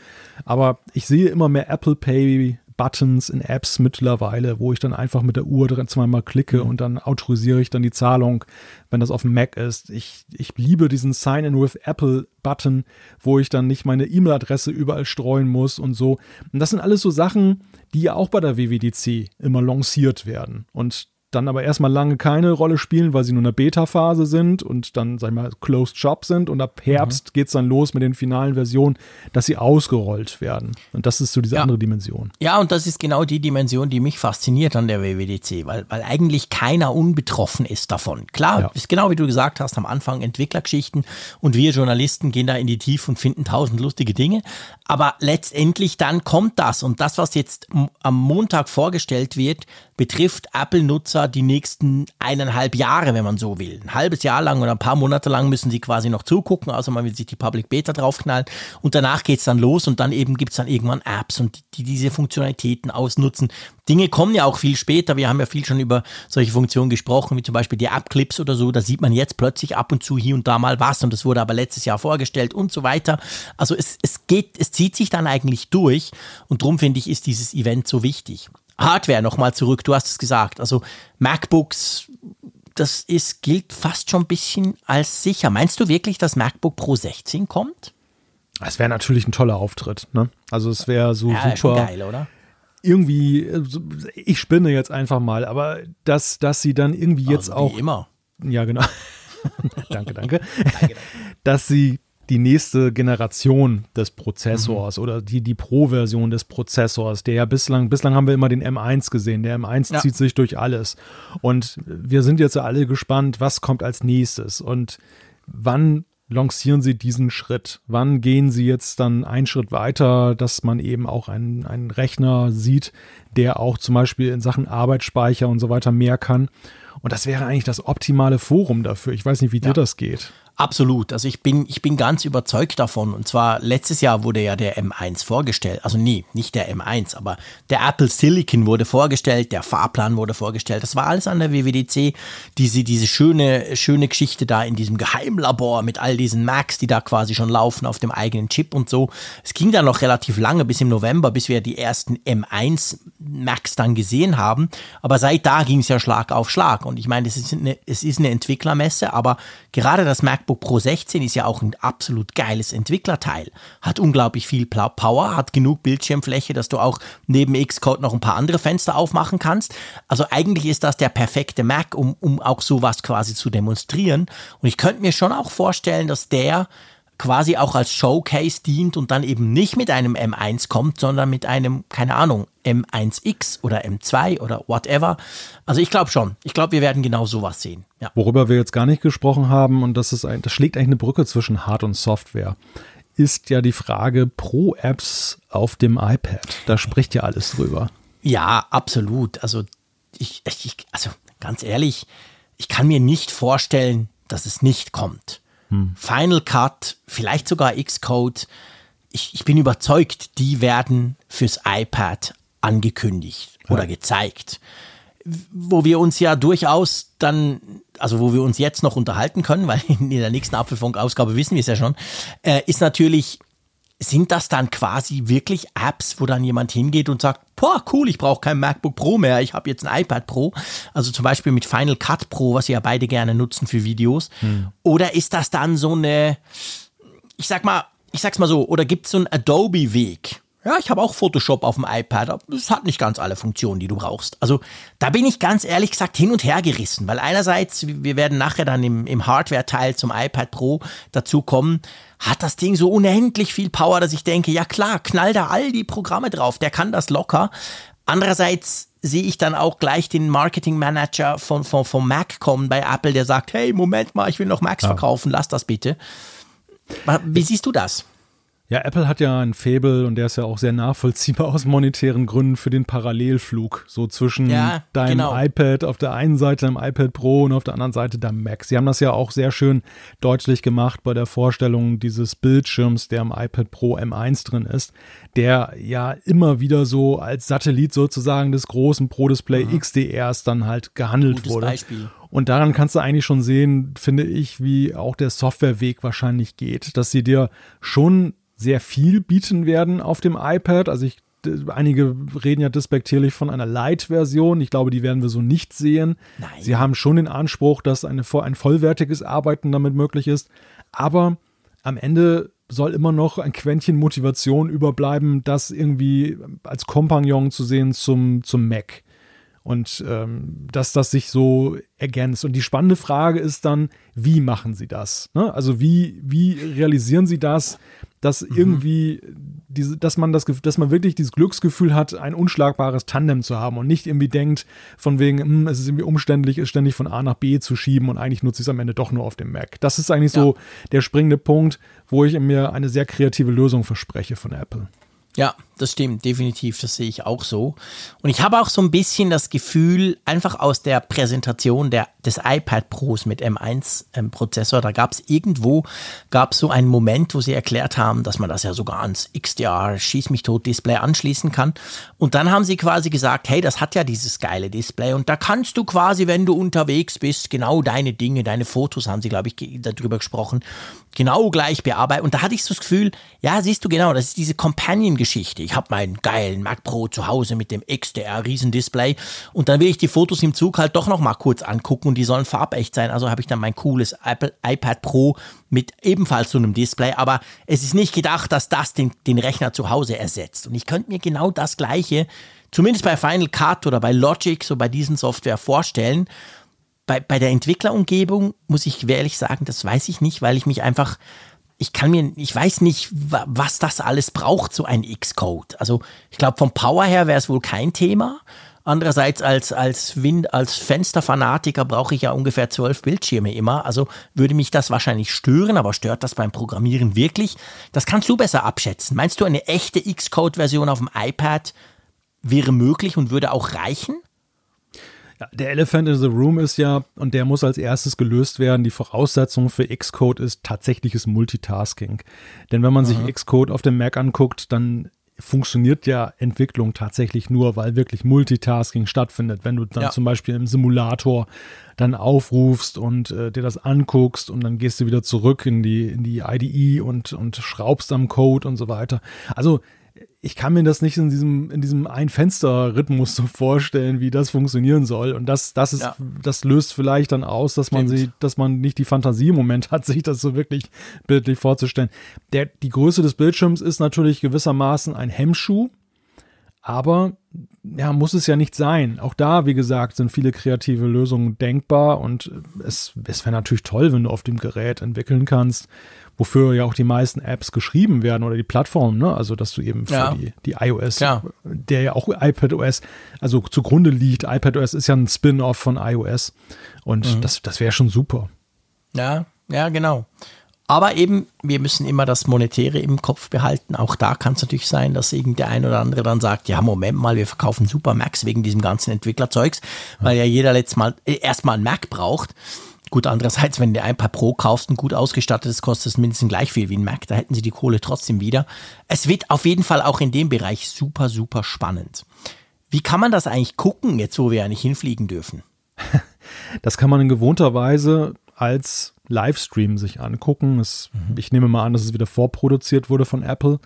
Aber ich sehe immer mehr Apple Pay Buttons in Apps mittlerweile, wo ich dann einfach mit der Uhr zweimal klicke mhm. und dann autorisiere ich dann die Zahlung, wenn das auf dem Mac ist. Ich, ich liebe diesen Sign-in with Apple Button, wo ich dann nicht meine E-Mail-Adresse überall streuen muss und so. Und das sind alles so Sachen, die ja auch bei der WWDC immer lanciert werden. Und dann aber erstmal lange keine Rolle spielen, weil sie nur in der Beta-Phase sind und dann, sag ich mal, Closed Shop sind und ab Herbst mhm. geht es dann los mit den finalen Versionen, dass sie ausgerollt werden. Und das ist so diese ja. andere Dimension. Ja, und das ist genau die Dimension, die mich fasziniert an der WWDC, weil, weil eigentlich keiner unbetroffen ist davon. Klar, ja. ist genau wie du gesagt hast, am Anfang Entwicklergeschichten und wir Journalisten gehen da in die Tiefe und finden tausend lustige Dinge. Aber letztendlich dann kommt das und das, was jetzt am Montag vorgestellt wird, betrifft Apple-Nutzer die nächsten eineinhalb Jahre, wenn man so will. Ein halbes Jahr lang oder ein paar Monate lang müssen sie quasi noch zugucken, außer man will sich die Public Beta draufknallen. Und danach geht's dann los und dann eben gibt's dann irgendwann Apps und die diese Funktionalitäten ausnutzen. Dinge kommen ja auch viel später. Wir haben ja viel schon über solche Funktionen gesprochen, wie zum Beispiel die App-Clips oder so. Da sieht man jetzt plötzlich ab und zu hier und da mal was und das wurde aber letztes Jahr vorgestellt und so weiter. Also es, es geht, es zieht sich dann eigentlich durch und darum finde ich, ist dieses Event so wichtig. Hardware nochmal zurück, du hast es gesagt. Also MacBooks, das ist, gilt fast schon ein bisschen als sicher. Meinst du wirklich, dass MacBook Pro 16 kommt? Es wäre natürlich ein toller Auftritt, ne? Also es wäre so ja, super. Geil, oder? Irgendwie, ich spinne jetzt einfach mal, aber dass, dass sie dann irgendwie jetzt also, auch. immer. Ja, genau. danke, danke. danke, danke. Dass sie die nächste Generation des Prozessors mhm. oder die, die Pro-Version des Prozessors, der ja bislang, bislang haben wir immer den M1 gesehen. Der M1 ja. zieht sich durch alles. Und wir sind jetzt alle gespannt, was kommt als nächstes und wann lancieren Sie diesen Schritt? Wann gehen Sie jetzt dann einen Schritt weiter, dass man eben auch einen, einen Rechner sieht, der auch zum Beispiel in Sachen Arbeitsspeicher und so weiter mehr kann? Und das wäre eigentlich das optimale Forum dafür. Ich weiß nicht, wie ja. dir das geht. Absolut. Also ich bin, ich bin ganz überzeugt davon. Und zwar letztes Jahr wurde ja der M1 vorgestellt. Also nee, nicht der M1, aber der Apple Silicon wurde vorgestellt, der Fahrplan wurde vorgestellt. Das war alles an der WWDC. Diese, diese schöne, schöne Geschichte da in diesem Geheimlabor mit all diesen Macs, die da quasi schon laufen auf dem eigenen Chip und so. Es ging dann noch relativ lange, bis im November, bis wir die ersten M1 Macs dann gesehen haben. Aber seit da ging es ja Schlag auf Schlag. Und ich meine, es ist eine, es ist eine Entwicklermesse, aber gerade das MacBook MacBook Pro 16 ist ja auch ein absolut geiles Entwicklerteil. Hat unglaublich viel Power, hat genug Bildschirmfläche, dass du auch neben Xcode noch ein paar andere Fenster aufmachen kannst. Also eigentlich ist das der perfekte Mac, um, um auch sowas quasi zu demonstrieren. Und ich könnte mir schon auch vorstellen, dass der quasi auch als Showcase dient und dann eben nicht mit einem M1 kommt, sondern mit einem, keine Ahnung, M1X oder M2 oder whatever. Also ich glaube schon. Ich glaube, wir werden genau sowas sehen. Ja. Worüber wir jetzt gar nicht gesprochen haben, und das ist ein, das schlägt eigentlich eine Brücke zwischen Hard- und Software, ist ja die Frage Pro-Apps auf dem iPad. Da spricht ja alles drüber. Ja, absolut. Also ich, ich also ganz ehrlich, ich kann mir nicht vorstellen, dass es nicht kommt. Hm. Final Cut, vielleicht sogar Xcode. Ich, ich bin überzeugt, die werden fürs iPad angekündigt ja. oder gezeigt. wo wir uns ja durchaus dann, also wo wir uns jetzt noch unterhalten können, weil in der nächsten Apfelfunk-Ausgabe wissen wir es ja schon, äh, ist natürlich, sind das dann quasi wirklich Apps, wo dann jemand hingeht und sagt, boah, cool, ich brauche kein MacBook Pro mehr, ich habe jetzt ein iPad Pro, also zum Beispiel mit Final Cut Pro, was sie ja beide gerne nutzen für Videos. Hm. Oder ist das dann so eine, ich sag mal, ich sag's mal so, oder gibt es so einen Adobe-Weg? Ja, ich habe auch Photoshop auf dem iPad, aber es hat nicht ganz alle Funktionen, die du brauchst. Also da bin ich ganz ehrlich gesagt hin und her gerissen, weil einerseits, wir werden nachher dann im, im Hardware-Teil zum iPad Pro dazu kommen, hat das Ding so unendlich viel Power, dass ich denke, ja klar, knall da all die Programme drauf, der kann das locker. Andererseits sehe ich dann auch gleich den Marketing Manager von, von, von Mac kommen bei Apple, der sagt, hey, Moment mal, ich will noch Macs ja. verkaufen, lass das bitte. Wie siehst du das? Ja, Apple hat ja ein Fable und der ist ja auch sehr nachvollziehbar aus monetären Gründen für den Parallelflug. So zwischen ja, deinem genau. iPad auf der einen Seite, deinem iPad Pro und auf der anderen Seite deinem Mac. Sie haben das ja auch sehr schön deutlich gemacht bei der Vorstellung dieses Bildschirms, der im iPad Pro M1 drin ist, der ja immer wieder so als Satellit sozusagen des großen Pro Display mhm. XDRs dann halt gehandelt Gutes wurde. Beispiel. Und daran kannst du eigentlich schon sehen, finde ich, wie auch der Softwareweg wahrscheinlich geht, dass sie dir schon sehr viel bieten werden auf dem iPad. Also ich einige reden ja despektierlich von einer Light-Version. Ich glaube, die werden wir so nicht sehen. Nein. Sie haben schon den Anspruch, dass eine, ein vollwertiges Arbeiten damit möglich ist. Aber am Ende soll immer noch ein Quäntchen Motivation überbleiben, das irgendwie als Kompagnon zu sehen zum, zum Mac. Und ähm, dass das sich so ergänzt. Und die spannende Frage ist dann, wie machen sie das? Ne? Also wie, wie realisieren sie das? dass mhm. irgendwie diese, dass man das, dass man wirklich dieses Glücksgefühl hat, ein unschlagbares Tandem zu haben und nicht irgendwie denkt, von wegen, hm, es ist irgendwie umständlich, es ständig von A nach B zu schieben und eigentlich nutze ich es am Ende doch nur auf dem Mac. Das ist eigentlich ja. so der springende Punkt, wo ich mir eine sehr kreative Lösung verspreche von Apple. Ja, das stimmt, definitiv, das sehe ich auch so. Und ich habe auch so ein bisschen das Gefühl, einfach aus der Präsentation der, des iPad Pros mit M1-Prozessor, ähm, da gab es irgendwo, gab so einen Moment, wo sie erklärt haben, dass man das ja sogar ans XDR, Schieß mich tot Display anschließen kann. Und dann haben sie quasi gesagt, hey, das hat ja dieses geile Display und da kannst du quasi, wenn du unterwegs bist, genau deine Dinge, deine Fotos, haben sie, glaube ich, darüber gesprochen, genau gleich bearbeiten. Und da hatte ich so das Gefühl, ja, siehst du genau, das ist diese Companion-Geschichte. Ich habe meinen geilen Mac Pro zu Hause mit dem XDR Riesendisplay und dann will ich die Fotos im Zug halt doch noch mal kurz angucken und die sollen farbecht sein. Also habe ich dann mein cooles Apple iPad Pro mit ebenfalls so einem Display. Aber es ist nicht gedacht, dass das den, den Rechner zu Hause ersetzt. Und ich könnte mir genau das Gleiche, zumindest bei Final Cut oder bei Logic, so bei diesen Software vorstellen bei, bei der Entwicklerumgebung muss ich ehrlich sagen, das weiß ich nicht, weil ich mich einfach, ich kann mir, ich weiß nicht, was das alles braucht, so ein Xcode. Also ich glaube, vom Power her wäre es wohl kein Thema. Andererseits als, als, Wind, als Fensterfanatiker brauche ich ja ungefähr zwölf Bildschirme immer. Also würde mich das wahrscheinlich stören, aber stört das beim Programmieren wirklich? Das kannst du besser abschätzen. Meinst du, eine echte Xcode-Version auf dem iPad wäre möglich und würde auch reichen? Ja, der Elephant in the Room ist ja, und der muss als erstes gelöst werden, die Voraussetzung für Xcode ist tatsächliches Multitasking. Denn wenn man Aha. sich Xcode auf dem Mac anguckt, dann funktioniert ja Entwicklung tatsächlich nur, weil wirklich Multitasking stattfindet. Wenn du dann ja. zum Beispiel im Simulator dann aufrufst und äh, dir das anguckst und dann gehst du wieder zurück in die, in die IDE und, und schraubst am Code und so weiter. Also ich kann mir das nicht in diesem, in diesem Ein-Fenster-Rhythmus so vorstellen, wie das funktionieren soll. Und das, das ist, ja. das löst vielleicht dann aus, dass man sie, dass man nicht die Fantasie im Moment hat, sich das so wirklich bildlich vorzustellen. Der, die Größe des Bildschirms ist natürlich gewissermaßen ein Hemmschuh, aber ja, muss es ja nicht sein. Auch da, wie gesagt, sind viele kreative Lösungen denkbar und es, es wäre natürlich toll, wenn du auf dem Gerät entwickeln kannst, wofür ja auch die meisten Apps geschrieben werden oder die Plattformen, ne? Also, dass du eben für ja. die, die iOS, Klar. der ja auch iPadOS, also zugrunde liegt. iPadOS ist ja ein Spin-off von iOS und mhm. das, das wäre schon super. Ja, ja, genau. Aber eben, wir müssen immer das Monetäre im Kopf behalten. Auch da kann es natürlich sein, dass irgendein ein oder andere dann sagt, ja, Moment mal, wir verkaufen Super Macs wegen diesem ganzen Entwicklerzeugs, weil ja jeder letztes Mal äh, erstmal einen Mac braucht. Gut, andererseits, wenn du ein paar Pro kaufst, ein gut ausgestattetes, kostet es mindestens gleich viel wie ein Mac. Da hätten sie die Kohle trotzdem wieder. Es wird auf jeden Fall auch in dem Bereich super, super spannend. Wie kann man das eigentlich gucken, jetzt wo wir ja nicht hinfliegen dürfen? Das kann man in gewohnter Weise als Livestream sich angucken. Es, mhm. Ich nehme mal an, dass es wieder vorproduziert wurde von Apple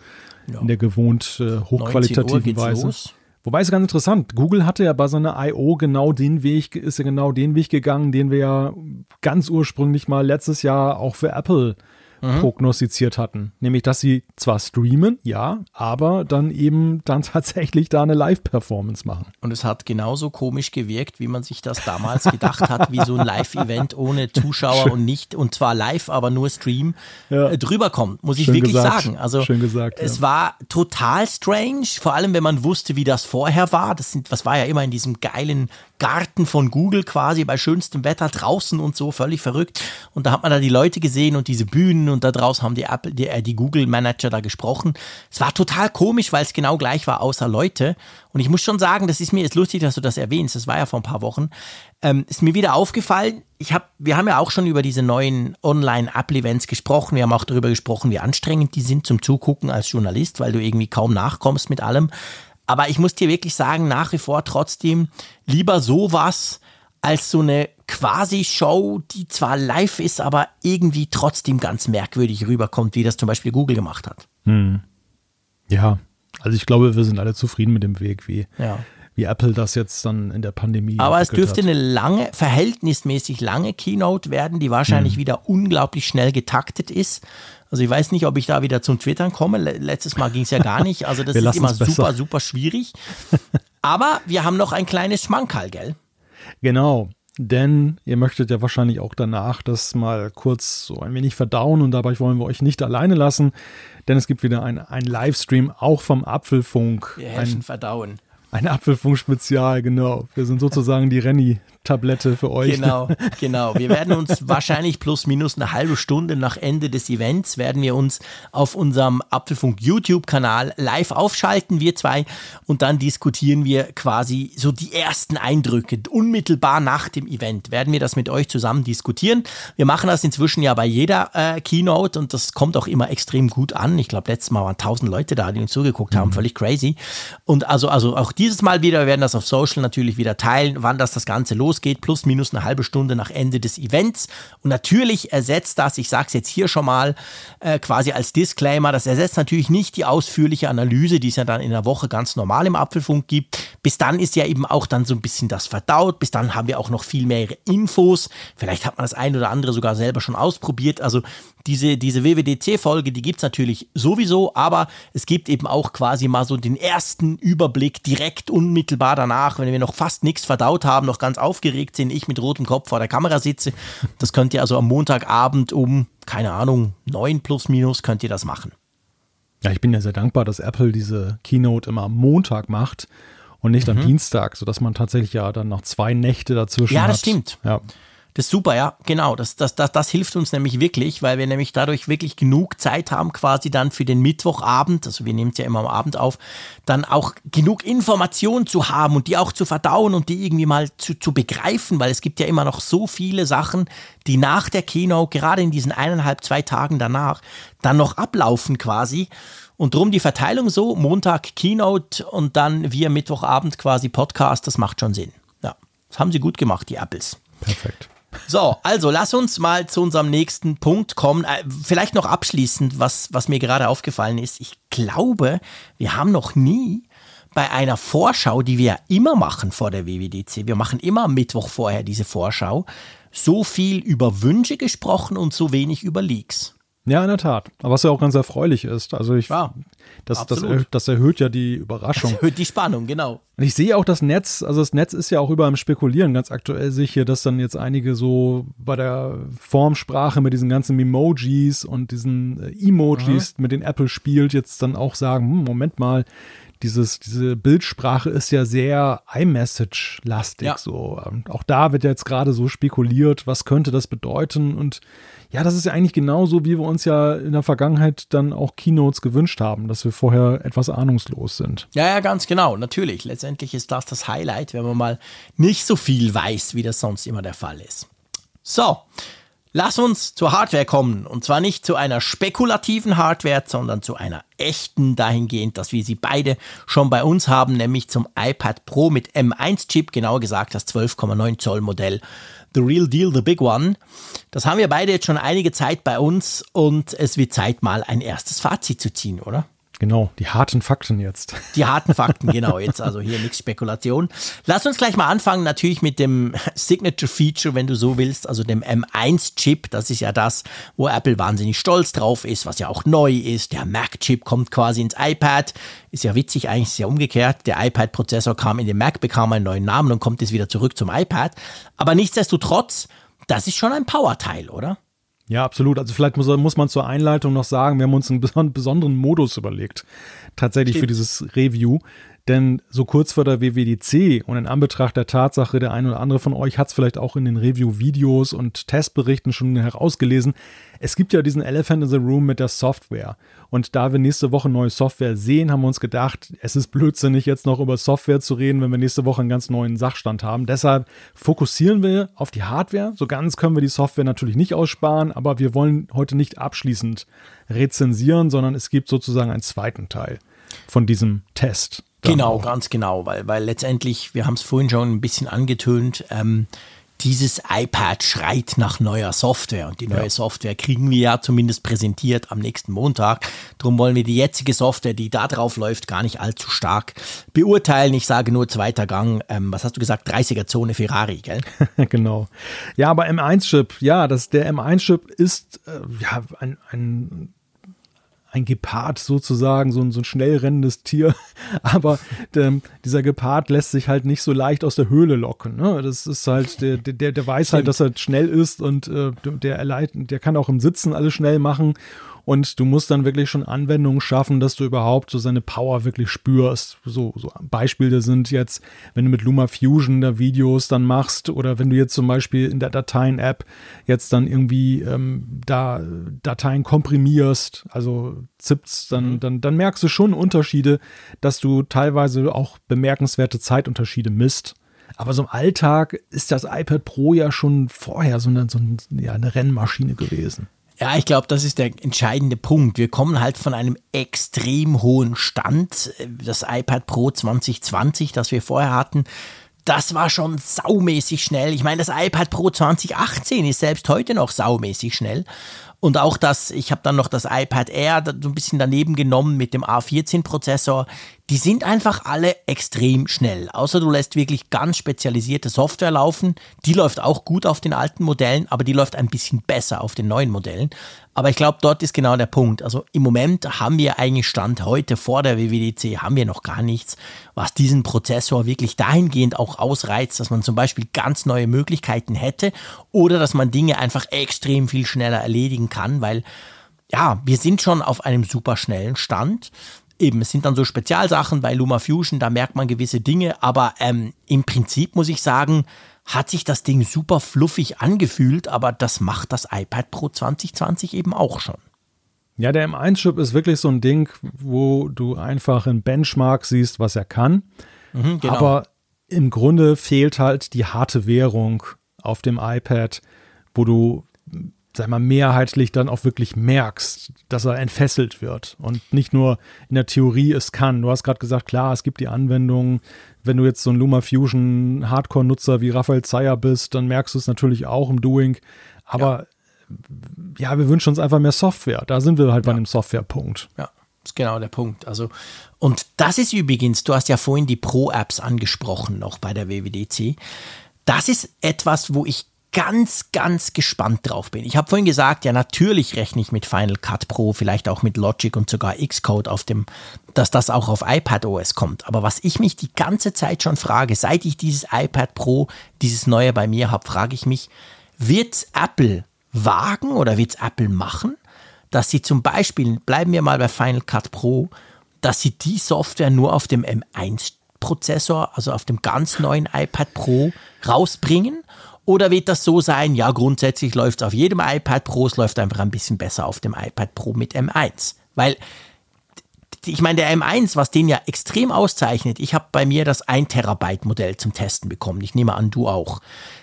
ja. in der gewohnt äh, hochqualitativen Weise. Los. Wobei es ganz interessant, Google hatte ja bei seiner I.O. genau den Weg, ist ja genau den Weg gegangen, den wir ja ganz ursprünglich mal letztes Jahr auch für Apple mhm. prognostiziert hatten. Nämlich, dass sie zwar streamen, ja, aber dann eben dann tatsächlich da eine Live-Performance machen. Und es hat genauso komisch gewirkt, wie man sich das damals gedacht hat, wie so ein Live-Event ohne Zuschauer und nicht, und zwar live, aber nur Stream ja. äh, drüber kommt, muss ich Schön wirklich gesagt. sagen. Also Schön gesagt, es ja. war total strange, vor allem wenn man wusste, wie das vorher war. Das sind, was war ja immer in diesem geilen Garten von Google quasi bei schönstem Wetter draußen und so, völlig verrückt. Und da hat man da die Leute gesehen und diese Bühnen und da draußen haben die Apple, die, äh, die Google Manager da gesprochen. Es war total komisch, weil es genau gleich war, außer Leute. Und ich muss schon sagen, das ist mir jetzt lustig, dass du das erwähnst. Das war ja vor ein paar Wochen. Ähm, ist mir wieder aufgefallen. Ich hab, wir haben ja auch schon über diese neuen Online-Apple-Events gesprochen. Wir haben auch darüber gesprochen, wie anstrengend die sind zum Zugucken als Journalist, weil du irgendwie kaum nachkommst mit allem. Aber ich muss dir wirklich sagen, nach wie vor trotzdem lieber sowas als so eine quasi Show, die zwar live ist, aber irgendwie trotzdem ganz merkwürdig rüberkommt, wie das zum Beispiel Google gemacht hat. Hm. Ja, also ich glaube, wir sind alle zufrieden mit dem Weg, wie, ja. wie Apple das jetzt dann in der Pandemie. Aber es dürfte hat. eine lange, verhältnismäßig lange Keynote werden, die wahrscheinlich hm. wieder unglaublich schnell getaktet ist. Also ich weiß nicht, ob ich da wieder zum Twittern komme. Letztes Mal ging es ja gar nicht. Also das ist immer super, super schwierig. Aber wir haben noch ein kleines Schmankerl, gell? Genau. Denn ihr möchtet ja wahrscheinlich auch danach das mal kurz so ein wenig verdauen und dabei wollen wir euch nicht alleine lassen, denn es gibt wieder ein, ein Livestream auch vom Apfelfunk. Wir helfen ein, verdauen. Ein Apfelfunk-Spezial, genau. Wir sind sozusagen die Renny Tablette für euch. Genau, genau. Wir werden uns wahrscheinlich plus minus eine halbe Stunde nach Ende des Events werden wir uns auf unserem Apfelfunk YouTube-Kanal live aufschalten, wir zwei, und dann diskutieren wir quasi so die ersten Eindrücke. Unmittelbar nach dem Event werden wir das mit euch zusammen diskutieren. Wir machen das inzwischen ja bei jeder äh, Keynote und das kommt auch immer extrem gut an. Ich glaube, letztes Mal waren tausend Leute da, die uns zugeguckt haben, mhm. völlig crazy. Und also, also auch dieses Mal wieder, wir werden das auf Social natürlich wieder teilen, wann das das Ganze los losgeht, plus minus eine halbe Stunde nach Ende des Events. Und natürlich ersetzt das, ich sage es jetzt hier schon mal äh, quasi als Disclaimer, das ersetzt natürlich nicht die ausführliche Analyse, die es ja dann in der Woche ganz normal im Apfelfunk gibt. Bis dann ist ja eben auch dann so ein bisschen das verdaut. Bis dann haben wir auch noch viel mehr Infos. Vielleicht hat man das ein oder andere sogar selber schon ausprobiert. Also diese, diese WWDC-Folge, die gibt's natürlich sowieso, aber es gibt eben auch quasi mal so den ersten Überblick direkt unmittelbar danach, wenn wir noch fast nichts verdaut haben, noch ganz aufgeregt sind, ich mit rotem Kopf vor der Kamera sitze. Das könnt ihr also am Montagabend um, keine Ahnung, neun plus minus könnt ihr das machen. Ja, ich bin ja sehr dankbar, dass Apple diese Keynote immer am Montag macht und nicht mhm. am Dienstag, sodass man tatsächlich ja dann noch zwei Nächte dazwischen hat. Ja, das hat. stimmt. Ja. Das ist super, ja, genau. Das, das, das, das hilft uns nämlich wirklich, weil wir nämlich dadurch wirklich genug Zeit haben, quasi dann für den Mittwochabend, also wir nehmen es ja immer am Abend auf, dann auch genug Informationen zu haben und die auch zu verdauen und die irgendwie mal zu, zu begreifen, weil es gibt ja immer noch so viele Sachen, die nach der Keynote, gerade in diesen eineinhalb, zwei Tagen danach, dann noch ablaufen quasi. Und drum die Verteilung so, Montag Keynote und dann wir Mittwochabend quasi Podcast, das macht schon Sinn. Ja, das haben sie gut gemacht, die Apples. Perfekt. So, also lass uns mal zu unserem nächsten Punkt kommen. Äh, vielleicht noch abschließend, was, was mir gerade aufgefallen ist. Ich glaube, wir haben noch nie bei einer Vorschau, die wir immer machen vor der WWDC, wir machen immer am Mittwoch vorher diese Vorschau, so viel über Wünsche gesprochen und so wenig über Leaks. Ja, in der Tat. Aber was ja auch ganz erfreulich ist. Also ich, ja, das, das, erhöht, das erhöht ja die Überraschung. Das erhöht die Spannung, genau. Und ich sehe auch das Netz, also das Netz ist ja auch überall im Spekulieren. Ganz aktuell sehe ich hier, dass dann jetzt einige so bei der Formsprache mit diesen ganzen Emojis und diesen äh, Emojis, mhm. mit denen Apple spielt, jetzt dann auch sagen, hm, Moment mal, dieses, diese Bildsprache ist ja sehr iMessage-lastig. Ja. So. Und auch da wird jetzt gerade so spekuliert, was könnte das bedeuten? Und ja, das ist ja eigentlich genauso, wie wir uns ja in der Vergangenheit dann auch Keynotes gewünscht haben, dass wir vorher etwas ahnungslos sind. Ja, ja, ganz genau. Natürlich. Letztendlich ist das das Highlight, wenn man mal nicht so viel weiß, wie das sonst immer der Fall ist. So. Lass uns zur Hardware kommen. Und zwar nicht zu einer spekulativen Hardware, sondern zu einer echten dahingehend, dass wir sie beide schon bei uns haben, nämlich zum iPad Pro mit M1-Chip, genauer gesagt das 12,9 Zoll Modell. The Real Deal, The Big One. Das haben wir beide jetzt schon einige Zeit bei uns und es wird Zeit mal ein erstes Fazit zu ziehen, oder? Genau, die harten Fakten jetzt. Die harten Fakten, genau. Jetzt also hier nichts Spekulation. Lass uns gleich mal anfangen, natürlich mit dem Signature Feature, wenn du so willst, also dem M1-Chip. Das ist ja das, wo Apple wahnsinnig stolz drauf ist, was ja auch neu ist. Der Mac-Chip kommt quasi ins iPad. Ist ja witzig, eigentlich ist ja umgekehrt. Der iPad-Prozessor kam in den Mac, bekam einen neuen Namen und kommt jetzt wieder zurück zum iPad. Aber nichtsdestotrotz, das ist schon ein Powerteil, oder? Ja, absolut. Also vielleicht muss, muss man zur Einleitung noch sagen, wir haben uns einen besonderen Modus überlegt, tatsächlich Stimmt. für dieses Review. Denn so kurz vor der WWDC und in Anbetracht der Tatsache, der ein oder andere von euch hat es vielleicht auch in den Review-Videos und Testberichten schon herausgelesen, es gibt ja diesen Elephant in the Room mit der Software. Und da wir nächste Woche neue Software sehen, haben wir uns gedacht, es ist blödsinnig, jetzt noch über Software zu reden, wenn wir nächste Woche einen ganz neuen Sachstand haben. Deshalb fokussieren wir auf die Hardware. So ganz können wir die Software natürlich nicht aussparen, aber wir wollen heute nicht abschließend rezensieren, sondern es gibt sozusagen einen zweiten Teil von diesem Test. Genau, ganz genau, weil, weil letztendlich, wir haben es vorhin schon ein bisschen angetönt, ähm, dieses iPad schreit nach neuer Software und die neue ja. Software kriegen wir ja zumindest präsentiert am nächsten Montag. Darum wollen wir die jetzige Software, die da drauf läuft, gar nicht allzu stark beurteilen. Ich sage nur zweiter Gang, ähm, was hast du gesagt, 30er Zone Ferrari, gell? genau. Ja, aber M1-Chip, ja, das, der M1-Chip ist äh, ja ein, ein ein Gepard sozusagen, so ein, so ein schnell rennendes Tier. Aber der, dieser Gepard lässt sich halt nicht so leicht aus der Höhle locken. Ne? Das ist halt, der, der, der weiß halt, dass er schnell ist und äh, der, der kann auch im Sitzen alles schnell machen. Und du musst dann wirklich schon Anwendungen schaffen, dass du überhaupt so seine Power wirklich spürst. So, so Beispiele sind jetzt, wenn du mit Luma Fusion da Videos dann machst oder wenn du jetzt zum Beispiel in der Dateien-App jetzt dann irgendwie ähm, da Dateien komprimierst, also zippst, dann, mhm. dann, dann merkst du schon Unterschiede, dass du teilweise auch bemerkenswerte Zeitunterschiede misst. Aber so im Alltag ist das iPad Pro ja schon vorher so eine, so eine, ja, eine Rennmaschine gewesen. Ja, ich glaube, das ist der entscheidende Punkt. Wir kommen halt von einem extrem hohen Stand. Das iPad Pro 2020, das wir vorher hatten, das war schon saumäßig schnell. Ich meine, das iPad Pro 2018 ist selbst heute noch saumäßig schnell. Und auch das, ich habe dann noch das iPad Air so ein bisschen daneben genommen mit dem A14-Prozessor. Die sind einfach alle extrem schnell. Außer du lässt wirklich ganz spezialisierte Software laufen. Die läuft auch gut auf den alten Modellen, aber die läuft ein bisschen besser auf den neuen Modellen. Aber ich glaube, dort ist genau der Punkt. Also im Moment haben wir eigentlich Stand heute vor der WWDC haben wir noch gar nichts, was diesen Prozessor wirklich dahingehend auch ausreizt, dass man zum Beispiel ganz neue Möglichkeiten hätte oder dass man Dinge einfach extrem viel schneller erledigen kann, weil ja, wir sind schon auf einem super schnellen Stand. Eben, es sind dann so Spezialsachen bei Luma Fusion, da merkt man gewisse Dinge, aber ähm, im Prinzip muss ich sagen, hat sich das Ding super fluffig angefühlt, aber das macht das iPad Pro 2020 eben auch schon. Ja, der M1-Chip ist wirklich so ein Ding, wo du einfach ein Benchmark siehst, was er kann. Mhm, genau. Aber im Grunde fehlt halt die harte Währung auf dem iPad, wo du sag mal, mehrheitlich dann auch wirklich merkst, dass er entfesselt wird und nicht nur in der Theorie es kann. Du hast gerade gesagt, klar, es gibt die Anwendungen. Wenn du jetzt so ein Luma Fusion Hardcore-Nutzer wie Raphael Zeyer bist, dann merkst du es natürlich auch im Doing. Aber ja, ja wir wünschen uns einfach mehr Software. Da sind wir halt ja. bei einem Softwarepunkt. Ja. Das ist genau der Punkt. Also, und das ist übrigens, du hast ja vorhin die Pro-Apps angesprochen, noch bei der WWDC. Das ist etwas, wo ich ganz, ganz gespannt drauf bin. Ich habe vorhin gesagt, ja, natürlich rechne ich mit Final Cut Pro, vielleicht auch mit Logic und sogar Xcode auf dem, dass das auch auf iPad OS kommt. Aber was ich mich die ganze Zeit schon frage, seit ich dieses iPad Pro, dieses neue bei mir habe, frage ich mich, wird Apple wagen oder wird Apple machen, dass sie zum Beispiel, bleiben wir mal bei Final Cut Pro, dass sie die Software nur auf dem M1 Prozessor, also auf dem ganz neuen iPad Pro rausbringen oder wird das so sein, ja, grundsätzlich läuft es auf jedem iPad Pro, es läuft einfach ein bisschen besser auf dem iPad Pro mit M1? Weil ich meine, der M1, was den ja extrem auszeichnet, ich habe bei mir das 1 Terabyte Modell zum Testen bekommen. Ich nehme an, du auch.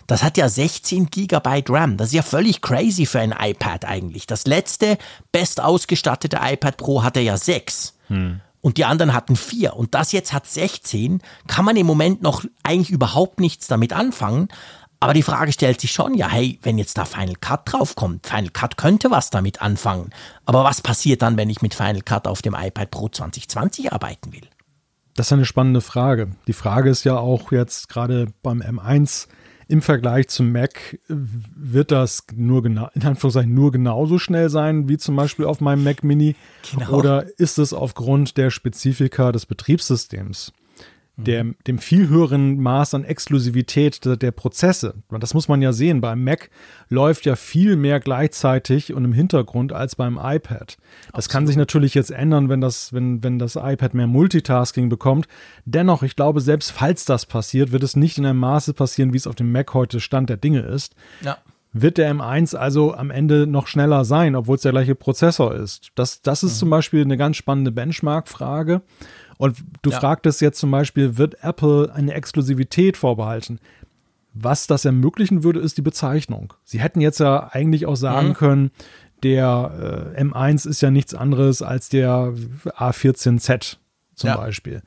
Das hat ja 16 Gigabyte RAM. Das ist ja völlig crazy für ein iPad eigentlich. Das letzte best ausgestattete iPad Pro hatte ja 6. Hm. Und die anderen hatten 4. Und das jetzt hat 16. Kann man im Moment noch eigentlich überhaupt nichts damit anfangen. Aber die Frage stellt sich schon, ja, hey, wenn jetzt da Final Cut draufkommt, Final Cut könnte was damit anfangen. Aber was passiert dann, wenn ich mit Final Cut auf dem iPad Pro 2020 arbeiten will? Das ist eine spannende Frage. Die Frage ist ja auch jetzt gerade beim M1 im Vergleich zum Mac, wird das nur genau, in Anführungszeichen nur genauso schnell sein wie zum Beispiel auf meinem Mac Mini? Genau. Oder ist es aufgrund der Spezifika des Betriebssystems? Der, dem viel höheren Maß an Exklusivität der, der, Prozesse. Das muss man ja sehen. Beim Mac läuft ja viel mehr gleichzeitig und im Hintergrund als beim iPad. Das Absolut. kann sich natürlich jetzt ändern, wenn das, wenn, wenn das iPad mehr Multitasking bekommt. Dennoch, ich glaube, selbst falls das passiert, wird es nicht in einem Maße passieren, wie es auf dem Mac heute Stand der Dinge ist. Ja. Wird der M1 also am Ende noch schneller sein, obwohl es der gleiche Prozessor ist? Das, das ist mhm. zum Beispiel eine ganz spannende Benchmark-Frage. Und du ja. fragtest jetzt zum Beispiel, wird Apple eine Exklusivität vorbehalten? Was das ermöglichen würde, ist die Bezeichnung. Sie hätten jetzt ja eigentlich auch sagen mhm. können, der äh, M1 ist ja nichts anderes als der A14Z zum ja. Beispiel.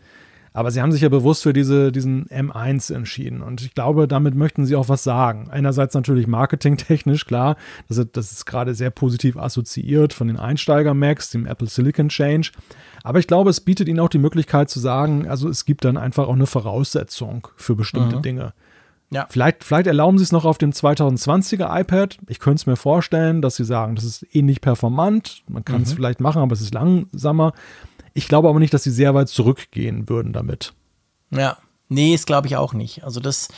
Aber sie haben sich ja bewusst für diese, diesen M1 entschieden. Und ich glaube, damit möchten sie auch was sagen. Einerseits natürlich marketingtechnisch, klar. Das ist, das ist gerade sehr positiv assoziiert von den Einsteiger-Macs, dem Apple Silicon Change. Aber ich glaube, es bietet ihnen auch die Möglichkeit zu sagen, also es gibt dann einfach auch eine Voraussetzung für bestimmte mhm. Dinge. Ja. Vielleicht, vielleicht erlauben sie es noch auf dem 2020er iPad. Ich könnte es mir vorstellen, dass sie sagen, das ist ähnlich performant. Man kann es mhm. vielleicht machen, aber es ist langsamer. Ich glaube aber nicht, dass sie sehr weit zurückgehen würden damit. Ja, nee, das glaube ich auch nicht. Also das,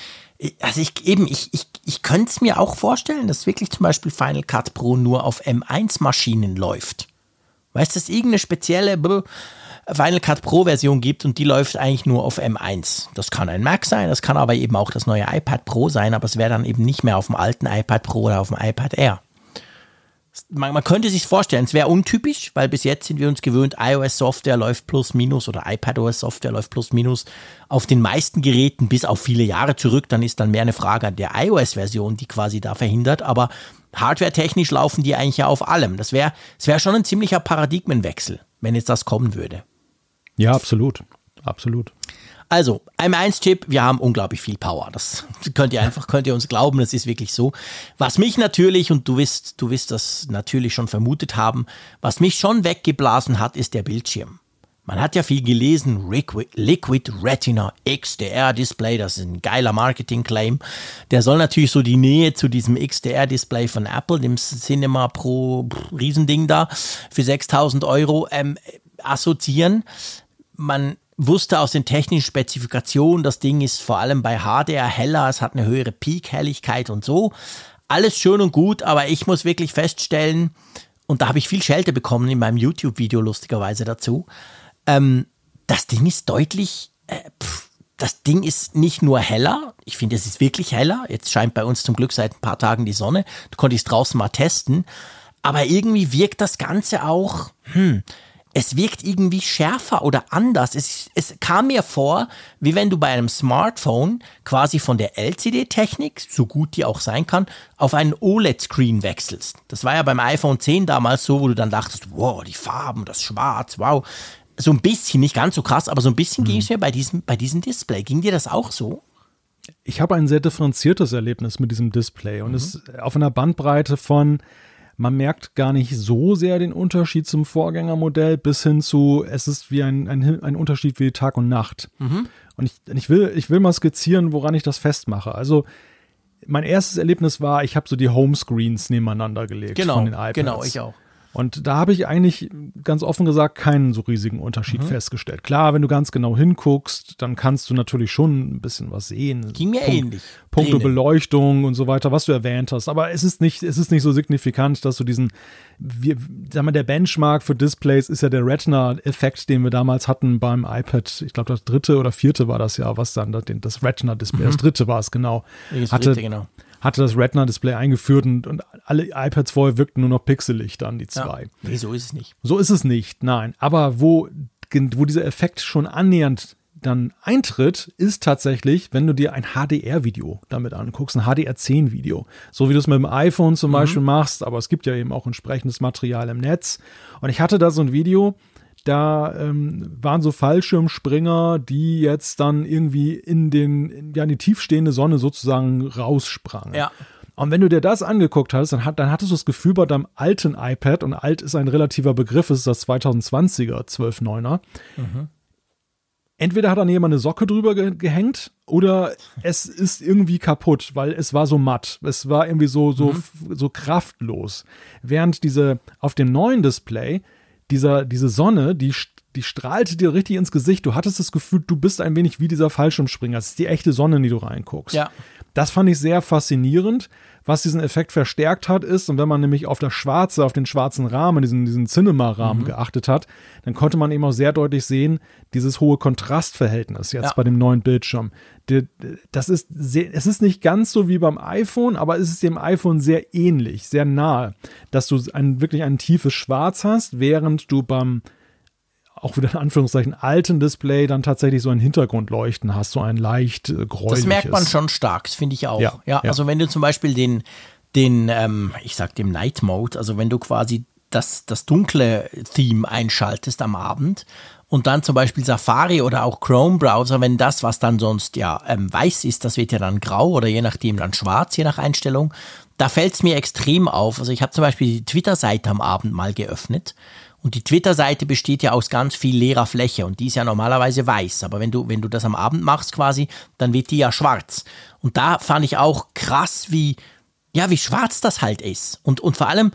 also ich eben, ich, ich, ich könnte es mir auch vorstellen, dass wirklich zum Beispiel Final Cut Pro nur auf M1-Maschinen läuft. Weißt du, dass es irgendeine spezielle Final Cut Pro Version gibt und die läuft eigentlich nur auf M1. Das kann ein Mac sein, das kann aber eben auch das neue iPad Pro sein, aber es wäre dann eben nicht mehr auf dem alten iPad Pro oder auf dem iPad Air. Man, man könnte sich vorstellen, es wäre untypisch, weil bis jetzt sind wir uns gewöhnt, iOS-Software läuft plus minus oder iPadOS-Software läuft plus minus auf den meisten Geräten bis auf viele Jahre zurück. Dann ist dann mehr eine Frage an der iOS-Version, die quasi da verhindert. Aber hardware-technisch laufen die eigentlich ja auf allem. Das wäre das wär schon ein ziemlicher Paradigmenwechsel, wenn jetzt das kommen würde. Ja, absolut. Absolut. Also, M1-Chip, wir haben unglaublich viel Power. Das könnt ihr einfach, könnt ihr uns glauben, das ist wirklich so. Was mich natürlich, und du wirst, du wirst das natürlich schon vermutet haben, was mich schon weggeblasen hat, ist der Bildschirm. Man hat ja viel gelesen, Liquid, Retina XDR-Display, das ist ein geiler Marketing-Claim. Der soll natürlich so die Nähe zu diesem XDR-Display von Apple, dem Cinema Pro Riesending da, für 6000 Euro ähm, assoziieren. Man wusste aus den technischen Spezifikationen, das Ding ist vor allem bei HDR heller, es hat eine höhere Peak-Helligkeit und so. Alles schön und gut, aber ich muss wirklich feststellen, und da habe ich viel Schelte bekommen in meinem YouTube-Video lustigerweise dazu, ähm, das Ding ist deutlich, äh, pff, das Ding ist nicht nur heller, ich finde, es ist wirklich heller. Jetzt scheint bei uns zum Glück seit ein paar Tagen die Sonne. Du konntest draußen mal testen. Aber irgendwie wirkt das Ganze auch, hm, es wirkt irgendwie schärfer oder anders. Es, es kam mir vor, wie wenn du bei einem Smartphone quasi von der LCD-Technik, so gut die auch sein kann, auf einen OLED-Screen wechselst. Das war ja beim iPhone 10 damals so, wo du dann dachtest, wow, die Farben, das Schwarz, wow. So ein bisschen, nicht ganz so krass, aber so ein bisschen mhm. ging es mir bei diesem, bei diesem Display. Ging dir das auch so? Ich habe ein sehr differenziertes Erlebnis mit diesem Display und mhm. es auf einer Bandbreite von man merkt gar nicht so sehr den Unterschied zum Vorgängermodell bis hin zu, es ist wie ein, ein, ein Unterschied wie Tag und Nacht. Mhm. Und ich, ich, will, ich will mal skizzieren, woran ich das festmache. Also mein erstes Erlebnis war, ich habe so die Homescreens nebeneinander gelegt genau, von den iPads. Genau, ich auch. Und da habe ich eigentlich ganz offen gesagt keinen so riesigen Unterschied mhm. festgestellt. Klar, wenn du ganz genau hinguckst, dann kannst du natürlich schon ein bisschen was sehen. Ging mir Punkt, ähnlich. Punkte Beleuchtung und so weiter, was du erwähnt hast. Aber es ist nicht, es ist nicht so signifikant, dass du diesen, wir, sag mal, der Benchmark für Displays ist ja der Retina-Effekt, den wir damals hatten beim iPad. Ich glaube, das dritte oder vierte war das ja, was dann das Retina-Display, mhm. das dritte war es genau. Das hatte, dritte, genau hatte das Retina-Display eingeführt und, und alle iPads vorher wirkten nur noch pixelig dann, die zwei. Ja, nee, so ist es nicht. So ist es nicht, nein. Aber wo wo dieser Effekt schon annähernd dann eintritt, ist tatsächlich, wenn du dir ein HDR-Video damit anguckst, ein HDR10-Video. So wie du es mit dem iPhone zum mhm. Beispiel machst, aber es gibt ja eben auch entsprechendes Material im Netz. Und ich hatte da so ein Video, da ähm, waren so Fallschirmspringer, die jetzt dann irgendwie in den, ja, in die tiefstehende Sonne sozusagen raussprangen. Ja. Und wenn du dir das angeguckt hast, dann, hat, dann hattest du das Gefühl bei deinem alten iPad, und alt ist ein relativer Begriff, es ist das 2020er 12.9er, mhm entweder hat dann jemand eine Socke drüber ge gehängt oder es ist irgendwie kaputt, weil es war so matt. Es war irgendwie so, so, mhm. so kraftlos. Während diese auf dem neuen Display, dieser, diese Sonne, die, die strahlte dir richtig ins Gesicht. Du hattest das Gefühl, du bist ein wenig wie dieser Fallschirmspringer. Es ist die echte Sonne, in die du reinguckst. Ja. Das fand ich sehr faszinierend. Was diesen Effekt verstärkt hat, ist, und wenn man nämlich auf das Schwarze, auf den schwarzen Rahmen, diesen, diesen Cinema-Rahmen mhm. geachtet hat, dann konnte man eben auch sehr deutlich sehen, dieses hohe Kontrastverhältnis jetzt ja. bei dem neuen Bildschirm. Das ist sehr, es ist nicht ganz so wie beim iPhone, aber es ist dem iPhone sehr ähnlich, sehr nahe, dass du ein, wirklich ein tiefes Schwarz hast, während du beim auch wieder in Anführungszeichen alten Display dann tatsächlich so ein Hintergrundleuchten hast, so ein leicht äh, gräuliches. Das merkt man schon stark, das finde ich auch. Ja, ja, ja, also wenn du zum Beispiel den, den ähm, ich sag dem Night Mode, also wenn du quasi das, das dunkle Theme einschaltest am Abend und dann zum Beispiel Safari oder auch Chrome Browser, wenn das, was dann sonst ja ähm, weiß ist, das wird ja dann grau oder je nachdem dann schwarz, je nach Einstellung, da fällt es mir extrem auf. Also ich habe zum Beispiel die Twitter-Seite am Abend mal geöffnet und die Twitter-Seite besteht ja aus ganz viel leerer Fläche und die ist ja normalerweise weiß. Aber wenn du, wenn du das am Abend machst quasi, dann wird die ja schwarz. Und da fand ich auch krass, wie, ja, wie schwarz das halt ist. Und, und vor allem,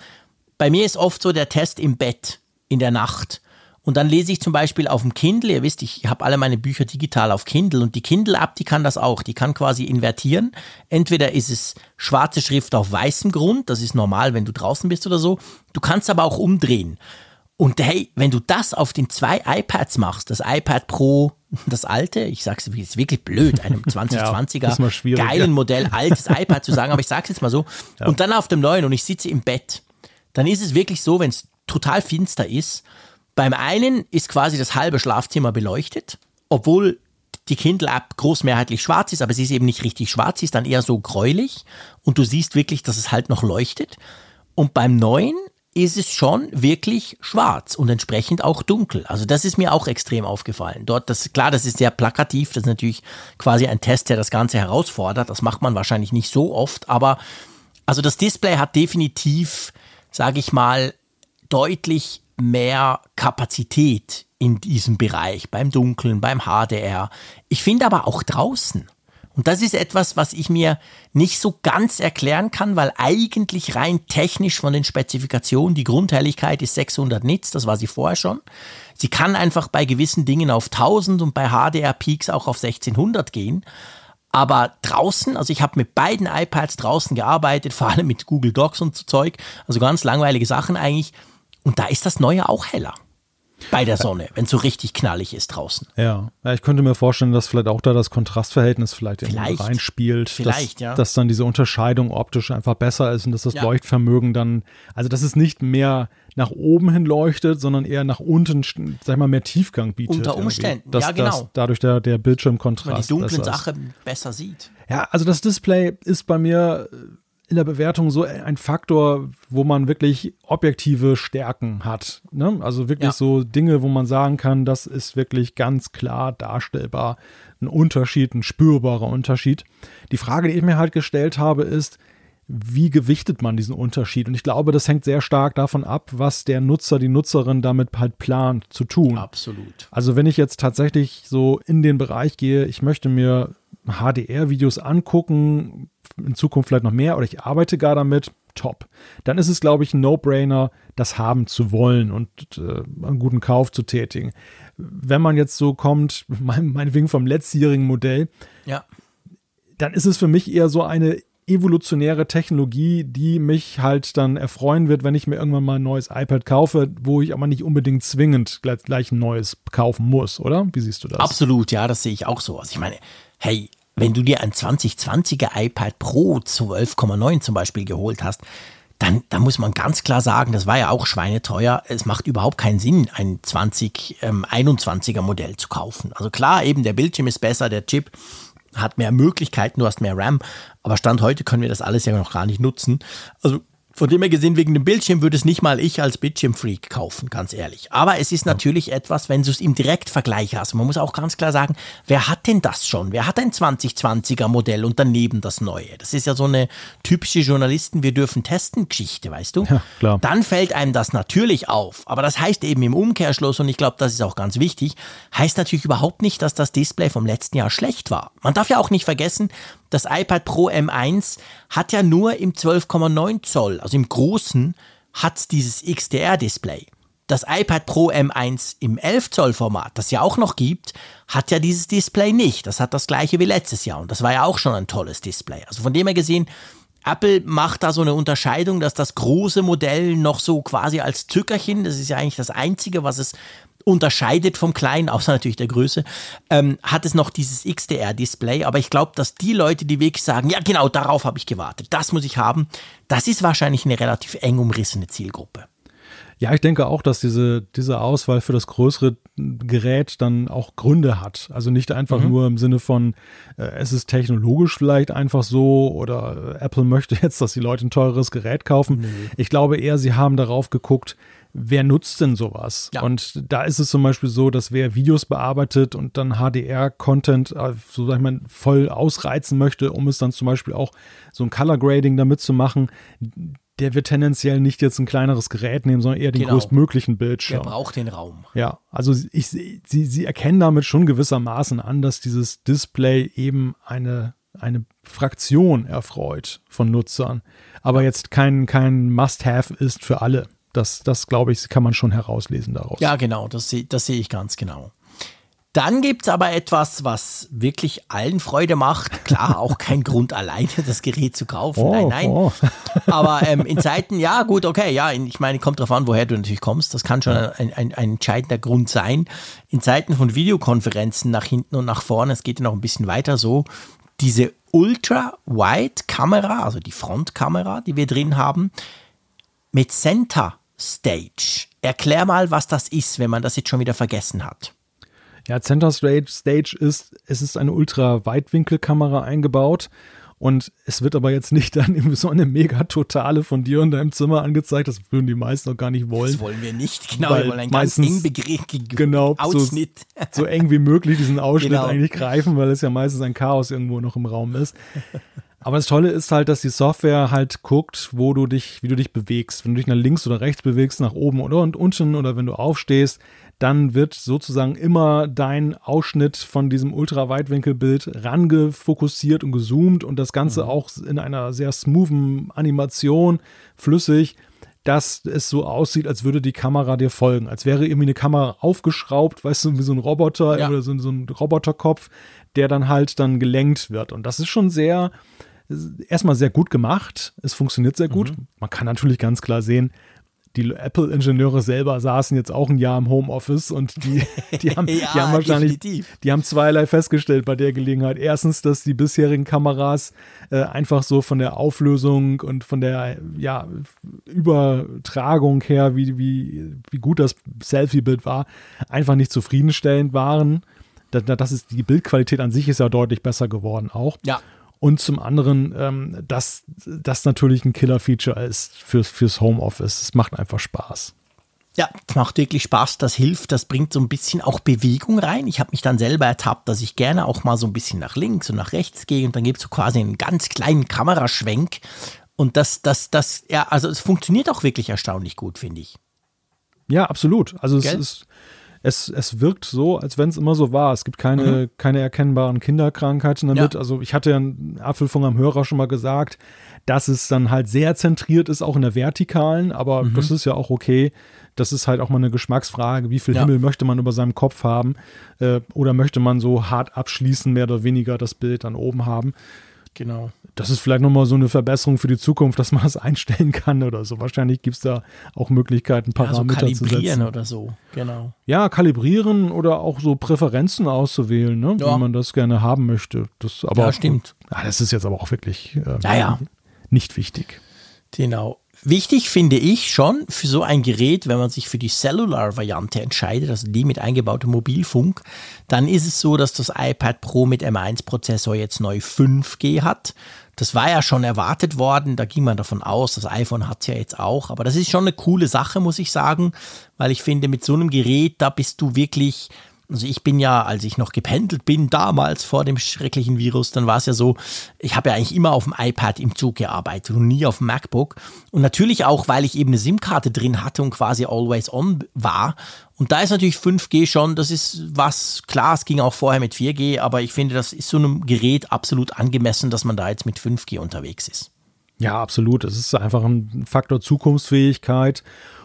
bei mir ist oft so der Test im Bett, in der Nacht. Und dann lese ich zum Beispiel auf dem Kindle, ihr wisst, ich habe alle meine Bücher digital auf Kindle und die Kindle-App, die kann das auch. Die kann quasi invertieren. Entweder ist es schwarze Schrift auf weißem Grund, das ist normal, wenn du draußen bist oder so. Du kannst aber auch umdrehen. Und hey, wenn du das auf den zwei iPads machst, das iPad Pro, das alte, ich sag's ist wirklich blöd, einem 2020er ja, geilen Modell, altes iPad zu sagen, aber ich sag's jetzt mal so, ja. und dann auf dem neuen und ich sitze im Bett, dann ist es wirklich so, wenn es total finster ist, beim einen ist quasi das halbe Schlafzimmer beleuchtet, obwohl die Kindle-App großmehrheitlich schwarz ist, aber sie ist eben nicht richtig schwarz, sie ist dann eher so gräulich und du siehst wirklich, dass es halt noch leuchtet. Und beim neuen ist es schon wirklich schwarz und entsprechend auch dunkel. Also das ist mir auch extrem aufgefallen. Dort, das klar, das ist sehr plakativ, das ist natürlich quasi ein Test, der das Ganze herausfordert. Das macht man wahrscheinlich nicht so oft, aber also das Display hat definitiv, sage ich mal, deutlich mehr Kapazität in diesem Bereich, beim Dunkeln, beim HDR. Ich finde aber auch draußen. Und das ist etwas, was ich mir nicht so ganz erklären kann, weil eigentlich rein technisch von den Spezifikationen die Grundhelligkeit ist 600 Nits, das war sie vorher schon. Sie kann einfach bei gewissen Dingen auf 1000 und bei HDR Peaks auch auf 1600 gehen. Aber draußen, also ich habe mit beiden iPads draußen gearbeitet, vor allem mit Google Docs und so Zeug, also ganz langweilige Sachen eigentlich. Und da ist das Neue auch heller bei der Sonne, wenn es so richtig knallig ist draußen. Ja. ja, ich könnte mir vorstellen, dass vielleicht auch da das Kontrastverhältnis vielleicht, vielleicht reinspielt. Vielleicht, dass, ja. Dass dann diese Unterscheidung optisch einfach besser ist und dass das ja. Leuchtvermögen dann, also dass es nicht mehr nach oben hin leuchtet, sondern eher nach unten, sag ich mal, mehr Tiefgang bietet. Unter Umständen, dass, ja genau. Dadurch der, der Bildschirmkontrast Man die dunklen Sachen besser sieht. Ja, also das Display ist bei mir in der Bewertung so ein Faktor, wo man wirklich objektive Stärken hat. Ne? Also wirklich ja. so Dinge, wo man sagen kann, das ist wirklich ganz klar darstellbar. Ein Unterschied, ein spürbarer Unterschied. Die Frage, die ich mir halt gestellt habe, ist, wie gewichtet man diesen Unterschied? Und ich glaube, das hängt sehr stark davon ab, was der Nutzer, die Nutzerin damit halt plant zu tun. Absolut. Also wenn ich jetzt tatsächlich so in den Bereich gehe, ich möchte mir HDR-Videos angucken, in Zukunft vielleicht noch mehr oder ich arbeite gar damit, top. Dann ist es, glaube ich, ein No-Brainer, das haben zu wollen und äh, einen guten Kauf zu tätigen. Wenn man jetzt so kommt, mein, meinetwegen vom letztjährigen Modell, ja. dann ist es für mich eher so eine evolutionäre Technologie, die mich halt dann erfreuen wird, wenn ich mir irgendwann mal ein neues iPad kaufe, wo ich aber nicht unbedingt zwingend gleich, gleich ein neues kaufen muss, oder? Wie siehst du das? Absolut, ja, das sehe ich auch so. Also ich meine, hey, wenn du dir ein 2020er iPad Pro 12,9 zum Beispiel geholt hast, dann, dann muss man ganz klar sagen, das war ja auch schweineteuer. Es macht überhaupt keinen Sinn, ein 2021er ähm, Modell zu kaufen. Also klar, eben der Bildschirm ist besser, der Chip hat mehr Möglichkeiten, du hast mehr RAM, aber Stand heute können wir das alles ja noch gar nicht nutzen. Also von dem her gesehen, wegen dem Bildschirm würde es nicht mal ich als Bildschirmfreak kaufen, ganz ehrlich. Aber es ist natürlich etwas, wenn du es im Direktvergleich hast. Man muss auch ganz klar sagen, wer hat denn das schon? Wer hat ein 2020er Modell und daneben das neue? Das ist ja so eine typische Journalisten, wir dürfen testen Geschichte, weißt du? Ja, klar. Dann fällt einem das natürlich auf. Aber das heißt eben im Umkehrschluss, und ich glaube, das ist auch ganz wichtig, heißt natürlich überhaupt nicht, dass das Display vom letzten Jahr schlecht war. Man darf ja auch nicht vergessen, das iPad Pro M1 hat ja nur im 12,9 Zoll, also im großen, hat dieses XDR-Display. Das iPad Pro M1 im 11 Zoll Format, das ja auch noch gibt, hat ja dieses Display nicht. Das hat das gleiche wie letztes Jahr und das war ja auch schon ein tolles Display. Also von dem her gesehen, Apple macht da so eine Unterscheidung, dass das große Modell noch so quasi als Zückerchen, das ist ja eigentlich das einzige, was es unterscheidet vom kleinen, außer natürlich der Größe, ähm, hat es noch dieses XDR-Display. Aber ich glaube, dass die Leute, die wirklich sagen, ja genau, darauf habe ich gewartet, das muss ich haben, das ist wahrscheinlich eine relativ eng umrissene Zielgruppe. Ja, ich denke auch, dass diese, diese Auswahl für das größere Gerät dann auch Gründe hat. Also nicht einfach mhm. nur im Sinne von, äh, es ist technologisch vielleicht einfach so oder äh, Apple möchte jetzt, dass die Leute ein teures Gerät kaufen. Nee. Ich glaube eher, sie haben darauf geguckt, wer nutzt denn sowas? Ja. Und da ist es zum Beispiel so, dass wer Videos bearbeitet und dann HDR-Content, äh, so sag ich mal, voll ausreizen möchte, um es dann zum Beispiel auch so ein Color Grading damit zu machen, der wird tendenziell nicht jetzt ein kleineres Gerät nehmen, sondern eher den genau. größtmöglichen Bildschirm. Der braucht den Raum. Ja, also ich, sie, sie erkennen damit schon gewissermaßen an, dass dieses Display eben eine, eine Fraktion erfreut von Nutzern, aber jetzt kein, kein Must-Have ist für alle. Das, das glaube ich, kann man schon herauslesen daraus. Ja, genau, das, sehe das sehe ich ganz genau. Dann gibt es aber etwas, was wirklich allen Freude macht. Klar, auch kein Grund alleine, das Gerät zu kaufen. Oh, nein, nein. Oh. Aber ähm, in Zeiten, ja, gut, okay, ja, ich meine, kommt drauf an, woher du natürlich kommst. Das kann schon ein, ein, ein entscheidender Grund sein. In Zeiten von Videokonferenzen nach hinten und nach vorne, es geht ja noch ein bisschen weiter so, diese Ultra-Wide-Kamera, also die Frontkamera, die wir drin haben, mit Center Stage. Erklär mal, was das ist, wenn man das jetzt schon wieder vergessen hat. Ja, Center Stage, Stage ist, es ist eine Ultra-Weitwinkelkamera eingebaut und es wird aber jetzt nicht dann so eine mega totale von dir und deinem Zimmer angezeigt. Das würden die meisten auch gar nicht wollen. Das wollen wir nicht. Genau, wir wollen einen ganz eng genau, Ausschnitt. So, so, eng wie möglich diesen Ausschnitt genau. eigentlich greifen, weil es ja meistens ein Chaos irgendwo noch im Raum ist. Aber das Tolle ist halt, dass die Software halt guckt, wo du dich, wie du dich bewegst. Wenn du dich nach links oder rechts bewegst, nach oben oder unten oder wenn du aufstehst, dann wird sozusagen immer dein Ausschnitt von diesem Ultraweitwinkelbild rangefokussiert und gezoomt und das Ganze mhm. auch in einer sehr smoothen Animation, flüssig, dass es so aussieht, als würde die Kamera dir folgen, als wäre irgendwie eine Kamera aufgeschraubt, weißt du, wie so ein Roboter ja. oder so, so ein Roboterkopf, der dann halt dann gelenkt wird. Und das ist schon sehr, erstmal sehr gut gemacht. Es funktioniert sehr gut. Mhm. Man kann natürlich ganz klar sehen, die Apple-Ingenieure selber saßen jetzt auch ein Jahr im Homeoffice und die, die, haben, ja, die haben wahrscheinlich, definitiv. die haben zweierlei festgestellt bei der Gelegenheit. Erstens, dass die bisherigen Kameras äh, einfach so von der Auflösung und von der ja, Übertragung her, wie, wie, wie gut das Selfie-Bild war, einfach nicht zufriedenstellend waren. Das, das ist, die Bildqualität an sich ist ja deutlich besser geworden auch. Ja. Und zum anderen, ähm, dass das natürlich ein Killer-Feature ist fürs, fürs Homeoffice. Es macht einfach Spaß. Ja, es macht wirklich Spaß, das hilft, das bringt so ein bisschen auch Bewegung rein. Ich habe mich dann selber ertappt, dass ich gerne auch mal so ein bisschen nach links und nach rechts gehe und dann gibt es so quasi einen ganz kleinen Kameraschwenk. Und das, das, das, ja, also es funktioniert auch wirklich erstaunlich gut, finde ich. Ja, absolut. Also Gell? es ist es, es wirkt so, als wenn es immer so war. Es gibt keine, mhm. keine erkennbaren Kinderkrankheiten damit. Ja. Also ich hatte ja einen Apfelfunk am Hörer schon mal gesagt, dass es dann halt sehr zentriert ist, auch in der Vertikalen, aber mhm. das ist ja auch okay. Das ist halt auch mal eine Geschmacksfrage, wie viel ja. Himmel möchte man über seinem Kopf haben äh, oder möchte man so hart abschließen, mehr oder weniger das Bild dann oben haben. Genau das ist vielleicht nochmal so eine Verbesserung für die Zukunft, dass man das einstellen kann oder so. Wahrscheinlich gibt es da auch Möglichkeiten, Parameter ja, so kalibrieren zu setzen. oder so, genau. Ja, kalibrieren oder auch so Präferenzen auszuwählen, ne? Ja. wenn man das gerne haben möchte. Das, aber ja, stimmt. Ja, das ist jetzt aber auch wirklich äh, ja. nicht wichtig. Genau. Wichtig finde ich schon für so ein Gerät, wenn man sich für die Cellular-Variante entscheidet, also die mit eingebautem Mobilfunk, dann ist es so, dass das iPad Pro mit M1-Prozessor jetzt neu 5G hat. Das war ja schon erwartet worden, da ging man davon aus, das iPhone hat es ja jetzt auch, aber das ist schon eine coole Sache, muss ich sagen, weil ich finde, mit so einem Gerät, da bist du wirklich also ich bin ja, als ich noch gependelt bin, damals vor dem schrecklichen Virus, dann war es ja so, ich habe ja eigentlich immer auf dem iPad im Zug gearbeitet und nie auf dem MacBook. Und natürlich auch, weil ich eben eine SIM-Karte drin hatte und quasi always on war. Und da ist natürlich 5G schon, das ist was, klar, es ging auch vorher mit 4G, aber ich finde, das ist so einem Gerät absolut angemessen, dass man da jetzt mit 5G unterwegs ist. Ja, absolut. Es ist einfach ein Faktor Zukunftsfähigkeit.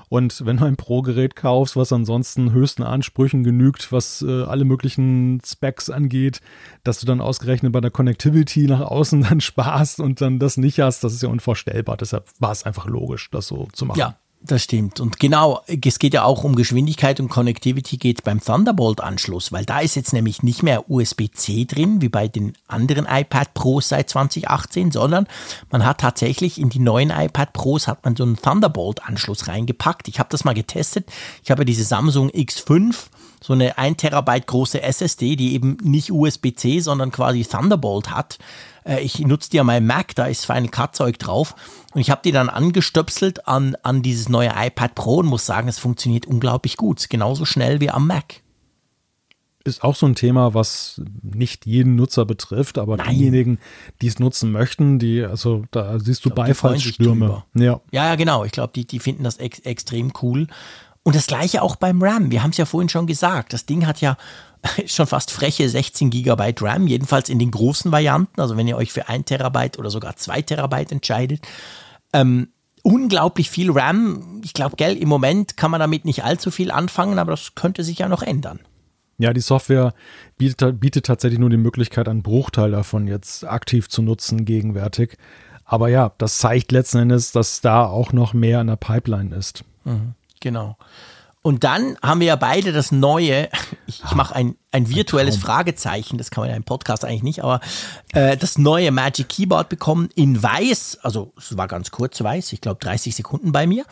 Und wenn du ein Pro-Gerät kaufst, was ansonsten höchsten Ansprüchen genügt, was äh, alle möglichen Specs angeht, dass du dann ausgerechnet bei der Connectivity nach außen dann sparst und dann das nicht hast, das ist ja unvorstellbar. Deshalb war es einfach logisch, das so zu machen. Ja, das stimmt. Und genau, es geht ja auch um Geschwindigkeit und Connectivity geht beim Thunderbolt-Anschluss, weil da ist jetzt nämlich nicht mehr USB-C drin, wie bei den anderen iPad Pros seit 2018, sondern man hat tatsächlich in die neuen iPad Pros hat man so einen Thunderbolt-Anschluss reingepackt. Ich habe das mal getestet. Ich habe diese Samsung X5 so eine 1 Terabyte große SSD, die eben nicht USB-C, sondern quasi Thunderbolt hat. Äh, ich nutze die an meinem Mac, da ist Final Cut Zeug drauf. Und ich habe die dann angestöpselt an, an dieses neue iPad Pro und muss sagen, es funktioniert unglaublich gut. Genauso schnell wie am Mac ist auch so ein Thema, was nicht jeden Nutzer betrifft, aber Nein. diejenigen, die es nutzen möchten, die, also da siehst du glaub, Beifallsstürme. Ja. ja, genau. Ich glaube, die, die finden das ex extrem cool. Und das gleiche auch beim RAM. Wir haben es ja vorhin schon gesagt. Das Ding hat ja schon fast freche 16 GB RAM, jedenfalls in den großen Varianten. Also wenn ihr euch für 1 Terabyte oder sogar 2 Terabyte entscheidet. Ähm, unglaublich viel RAM. Ich glaube, gell, im Moment kann man damit nicht allzu viel anfangen, aber das könnte sich ja noch ändern. Ja, die Software bietet, bietet tatsächlich nur die Möglichkeit, einen Bruchteil davon jetzt aktiv zu nutzen, gegenwärtig. Aber ja, das zeigt letzten Endes, dass da auch noch mehr in der Pipeline ist. Mhm. Genau. Und dann haben wir ja beide das neue, ich, ich mache ein, ein virtuelles Fragezeichen, das kann man ja im Podcast eigentlich nicht, aber äh, das neue Magic Keyboard bekommen in weiß, also es war ganz kurz weiß, ich glaube 30 Sekunden bei mir,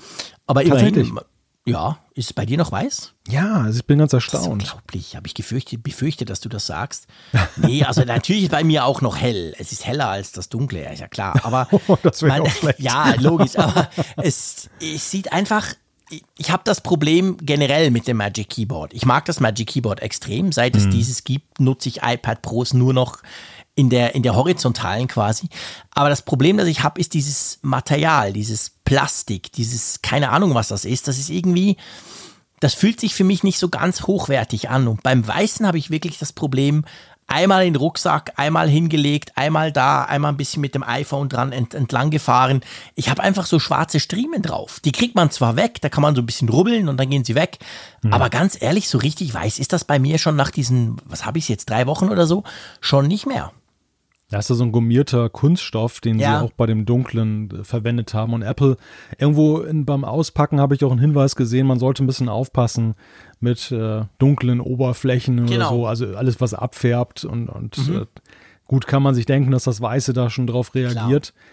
aber immerhin, ja, ist es bei dir noch weiß? Ja, also ich bin ganz erstaunt. Das ist unglaublich, habe ich gefürchtet, befürchtet, dass du das sagst. Nee, also natürlich ist bei mir auch noch hell, es ist heller als das Dunkle, ja klar, aber oh, das man, auch schlecht. ja, logisch, aber es, es sieht einfach ich habe das Problem generell mit dem Magic Keyboard. Ich mag das Magic Keyboard extrem. Seit es mhm. dieses gibt, nutze ich iPad Pros nur noch in der, in der horizontalen quasi. Aber das Problem, das ich habe, ist dieses Material, dieses Plastik, dieses, keine Ahnung, was das ist. Das ist irgendwie, das fühlt sich für mich nicht so ganz hochwertig an. Und beim Weißen habe ich wirklich das Problem, einmal in den Rucksack, einmal hingelegt, einmal da, einmal ein bisschen mit dem iPhone dran ent entlang gefahren. Ich habe einfach so schwarze Striemen drauf. Die kriegt man zwar weg, da kann man so ein bisschen rubbeln und dann gehen sie weg. Mhm. Aber ganz ehrlich, so richtig weiß ist das bei mir schon nach diesen, was habe ich jetzt, drei Wochen oder so, schon nicht mehr. Das ist so ein gummierter Kunststoff, den ja. sie auch bei dem Dunklen äh, verwendet haben. Und Apple, irgendwo in, beim Auspacken habe ich auch einen Hinweis gesehen, man sollte ein bisschen aufpassen mit äh, dunklen Oberflächen genau. oder so. Also alles, was abfärbt. Und, und mhm. äh, gut kann man sich denken, dass das Weiße da schon drauf reagiert. Klar.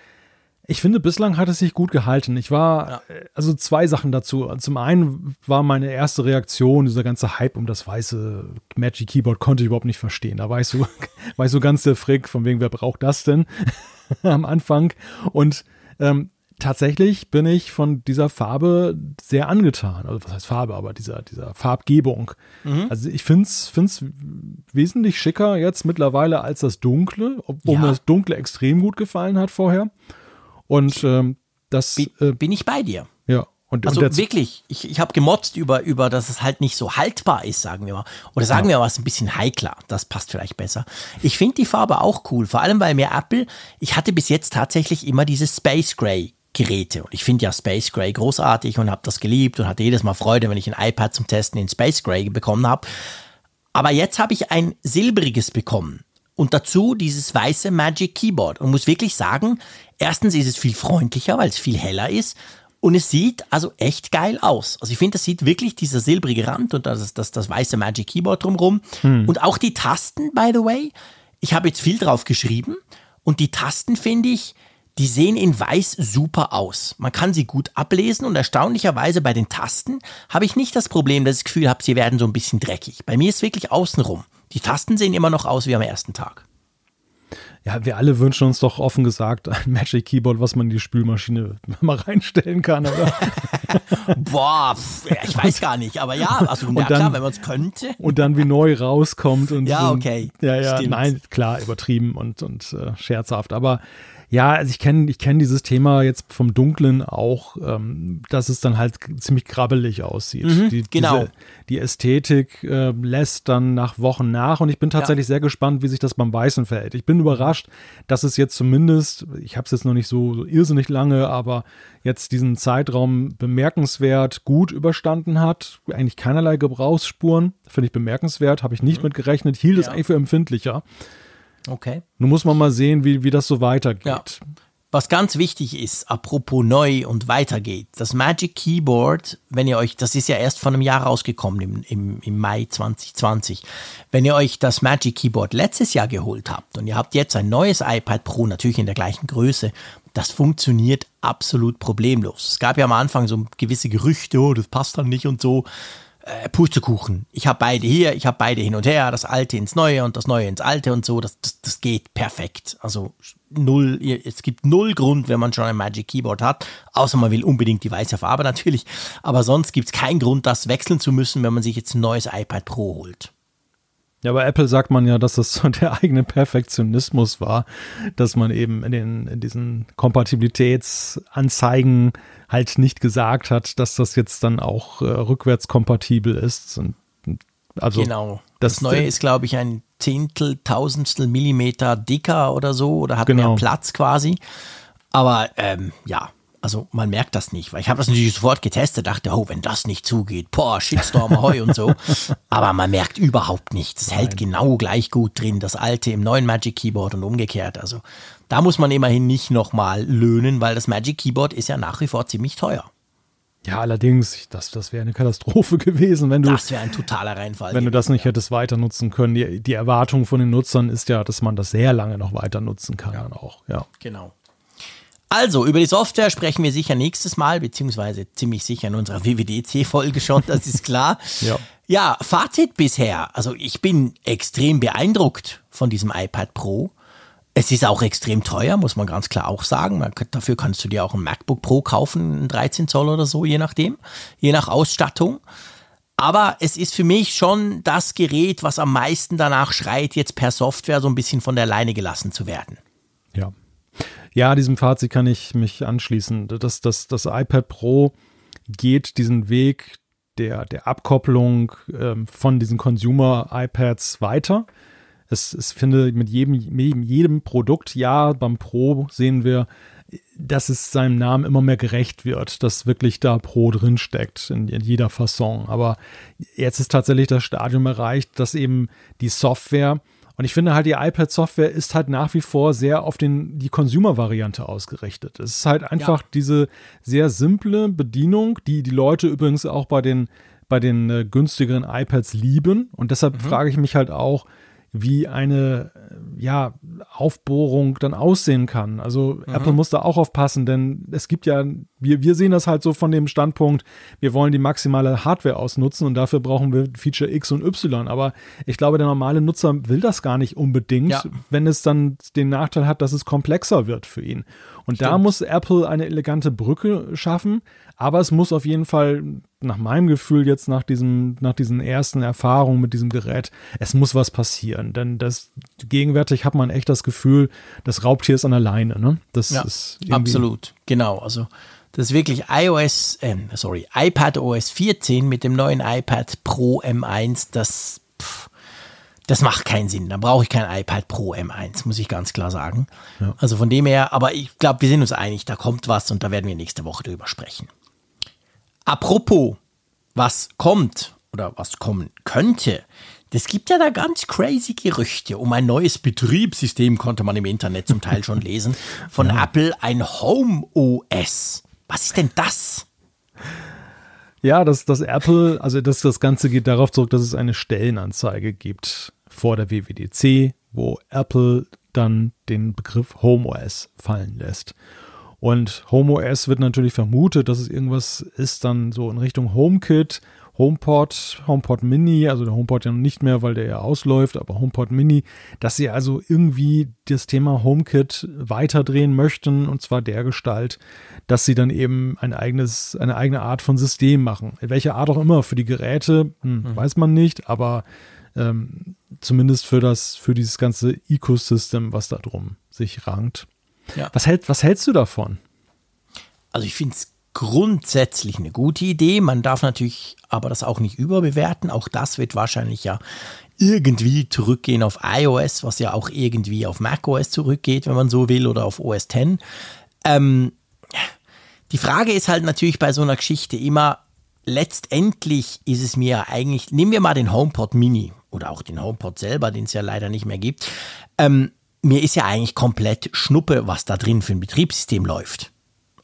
Ich finde, bislang hat es sich gut gehalten. Ich war, ja. Äh, also zwei Sachen dazu. Zum einen war meine erste Reaktion, dieser ganze Hype um das weiße Magic Keyboard konnte ich überhaupt nicht verstehen. Da war ich so, war ich so ganz der Frick, von wegen, wer braucht das denn am Anfang? Und ähm, tatsächlich bin ich von dieser Farbe sehr angetan. Also was heißt Farbe, aber dieser, dieser Farbgebung. Mhm. Also ich finde es wesentlich schicker jetzt mittlerweile als das Dunkle, obwohl ja. mir das Dunkle extrem gut gefallen hat vorher. Und ähm, das. Äh, bin ich bei dir. Ja. Und, also und wirklich, ich, ich habe gemotzt über, über, dass es halt nicht so haltbar ist, sagen wir mal. Oder sagen ja. wir mal, es ist ein bisschen heikler. Das passt vielleicht besser. Ich finde die Farbe auch cool, vor allem weil mir Apple, ich hatte bis jetzt tatsächlich immer diese Space Gray Geräte. Und ich finde ja Space Gray großartig und habe das geliebt und hatte jedes Mal Freude, wenn ich ein iPad zum Testen in Space Gray bekommen habe. Aber jetzt habe ich ein silbriges bekommen. Und dazu dieses weiße Magic Keyboard. Und muss wirklich sagen, erstens ist es viel freundlicher, weil es viel heller ist. Und es sieht also echt geil aus. Also ich finde, das sieht wirklich dieser silbrige Rand und das, das, das weiße Magic Keyboard drumherum. Hm. Und auch die Tasten, by the way. Ich habe jetzt viel drauf geschrieben. Und die Tasten finde ich, Die sehen in weiß super aus. Man kann sie gut ablesen und erstaunlicherweise bei den Tasten habe ich nicht das Problem, dass ich das Gefühl habe, sie werden so ein bisschen dreckig. Bei mir ist wirklich außenrum. Die Tasten sehen immer noch aus wie am ersten Tag. Ja, wir alle wünschen uns doch offen gesagt ein Magic Keyboard, was man in die Spülmaschine mal reinstellen kann, oder? Boah, ich weiß gar nicht, aber ja, also ja, dann, klar, wenn man es könnte. Und dann wie neu rauskommt und ja, okay. Ja, ja, Stimmt. nein, klar, übertrieben und und äh, scherzhaft, aber ja, also ich kenne ich kenn dieses Thema jetzt vom Dunklen auch, ähm, dass es dann halt ziemlich krabbelig aussieht. Mhm, die, genau. Diese, die Ästhetik äh, lässt dann nach Wochen nach und ich bin tatsächlich ja. sehr gespannt, wie sich das beim Weißen verhält. Ich bin überrascht, dass es jetzt zumindest, ich habe es jetzt noch nicht so, so irrsinnig lange, aber jetzt diesen Zeitraum bemerkenswert gut überstanden hat. Eigentlich keinerlei Gebrauchsspuren, finde ich bemerkenswert, habe ich nicht mhm. mit gerechnet, hielt ja. es eigentlich für empfindlicher. Okay. Nun muss man mal sehen, wie, wie das so weitergeht. Ja. Was ganz wichtig ist, apropos neu und weitergeht, das Magic Keyboard, wenn ihr euch, das ist ja erst vor einem Jahr rausgekommen, im, im, im Mai 2020, wenn ihr euch das Magic Keyboard letztes Jahr geholt habt und ihr habt jetzt ein neues iPad Pro, natürlich in der gleichen Größe, das funktioniert absolut problemlos. Es gab ja am Anfang so gewisse Gerüchte, oh, das passt dann nicht und so äh, Pustekuchen. Ich habe beide hier, ich habe beide hin und her, das alte ins neue und das neue ins alte und so. Das, das, das geht perfekt. Also null, es gibt null Grund, wenn man schon ein Magic Keyboard hat, außer man will unbedingt die weiße Farbe natürlich. Aber sonst gibt es keinen Grund, das wechseln zu müssen, wenn man sich jetzt ein neues iPad Pro holt. Ja, bei Apple sagt man ja, dass das so der eigene Perfektionismus war, dass man eben in, den, in diesen Kompatibilitätsanzeigen halt nicht gesagt hat, dass das jetzt dann auch äh, rückwärtskompatibel ist. Und, also genau. Das, das Neue ist, glaube ich, ein Zehntel, Tausendstel Millimeter dicker oder so oder hat genau. mehr Platz quasi. Aber ähm, ja, also man merkt das nicht, weil ich habe das natürlich sofort getestet, dachte, oh, wenn das nicht zugeht, boah, Shitstorm, ahoi und so. Aber man merkt überhaupt nichts. Es hält genau gleich gut drin, das alte im neuen Magic Keyboard und umgekehrt. Also da muss man immerhin nicht nochmal löhnen, weil das Magic Keyboard ist ja nach wie vor ziemlich teuer. Ja, allerdings, das, das wäre eine Katastrophe gewesen, wenn du. Das wäre ein totaler Reinfall. Wenn du das nicht ja. hättest weiter nutzen können. Die, die Erwartung von den Nutzern ist ja, dass man das sehr lange noch weiter nutzen kann. Ja. auch, ja. Genau. Also, über die Software sprechen wir sicher nächstes Mal, beziehungsweise ziemlich sicher in unserer WWDC-Folge schon, das ist klar. ja. ja, Fazit bisher. Also, ich bin extrem beeindruckt von diesem iPad Pro. Es ist auch extrem teuer, muss man ganz klar auch sagen. dafür kannst du dir auch ein MacBook Pro kaufen, ein 13 Zoll oder so, je nachdem, je nach Ausstattung. Aber es ist für mich schon das Gerät, was am meisten danach schreit, jetzt per Software so ein bisschen von der Leine gelassen zu werden. Ja, ja, diesem Fazit kann ich mich anschließen. Das, das, das iPad Pro geht diesen Weg der, der Abkopplung ähm, von diesen Consumer-iPads weiter. Es, es finde mit jedem, jedem Produkt, ja, beim Pro sehen wir, dass es seinem Namen immer mehr gerecht wird, dass wirklich da Pro drin steckt in, in, jeder Fasson. Aber jetzt ist tatsächlich das Stadium erreicht, dass eben die Software und ich finde halt, die iPad-Software ist halt nach wie vor sehr auf den, die Consumer-Variante ausgerichtet. Es ist halt einfach ja. diese sehr simple Bedienung, die die Leute übrigens auch bei den, bei den äh, günstigeren iPads lieben. Und deshalb mhm. frage ich mich halt auch, wie eine ja, Aufbohrung dann aussehen kann. Also mhm. Apple muss da auch aufpassen, denn es gibt ja, wir, wir sehen das halt so von dem Standpunkt, wir wollen die maximale Hardware ausnutzen und dafür brauchen wir Feature X und Y. Aber ich glaube, der normale Nutzer will das gar nicht unbedingt, ja. wenn es dann den Nachteil hat, dass es komplexer wird für ihn. Und Stimmt. da muss Apple eine elegante Brücke schaffen, aber es muss auf jeden Fall, nach meinem Gefühl jetzt nach diesem, nach diesen ersten Erfahrungen mit diesem Gerät, es muss was passieren. Denn das gegenwärtig hat man echt das Gefühl, das Raubtier ist an der Leine. Ne? Das ja, ist absolut, genau. Also das ist wirklich iOS, äh, sorry, iPad OS 14 mit dem neuen iPad Pro M1, das pff, das macht keinen Sinn. Da brauche ich kein iPad Pro M1, muss ich ganz klar sagen. Ja. Also von dem her, aber ich glaube, wir sind uns einig, da kommt was und da werden wir nächste Woche drüber sprechen. Apropos, was kommt oder was kommen könnte, das gibt ja da ganz crazy Gerüchte um ein neues Betriebssystem, konnte man im Internet zum Teil schon lesen, von ja. Apple, ein Home OS. Was ist denn das? Ja, dass das Apple, also das, das Ganze geht darauf zurück, dass es eine Stellenanzeige gibt vor der WWDC, wo Apple dann den Begriff Home OS fallen lässt. Und Home OS wird natürlich vermutet, dass es irgendwas ist dann so in Richtung HomeKit, HomePod, HomePod Mini, also der HomePod ja noch nicht mehr, weil der ja ausläuft, aber HomePod Mini, dass sie also irgendwie das Thema HomeKit weiterdrehen möchten und zwar der Gestalt, dass sie dann eben ein eigenes, eine eigene Art von System machen. Welche Art auch immer für die Geräte, hm, mhm. weiß man nicht, aber ähm, zumindest für das, für dieses ganze Ecosystem, was da drum sich rankt. Ja. Was, hält, was hältst du davon? Also ich finde es grundsätzlich eine gute Idee. Man darf natürlich aber das auch nicht überbewerten. Auch das wird wahrscheinlich ja irgendwie zurückgehen auf iOS, was ja auch irgendwie auf macOS zurückgeht, wenn man so will, oder auf OS X. Ähm, die Frage ist halt natürlich bei so einer Geschichte immer, letztendlich ist es mir eigentlich, nehmen wir mal den HomePod Mini oder auch den HomePod selber, den es ja leider nicht mehr gibt. Ähm, mir ist ja eigentlich komplett Schnuppe, was da drin für ein Betriebssystem läuft.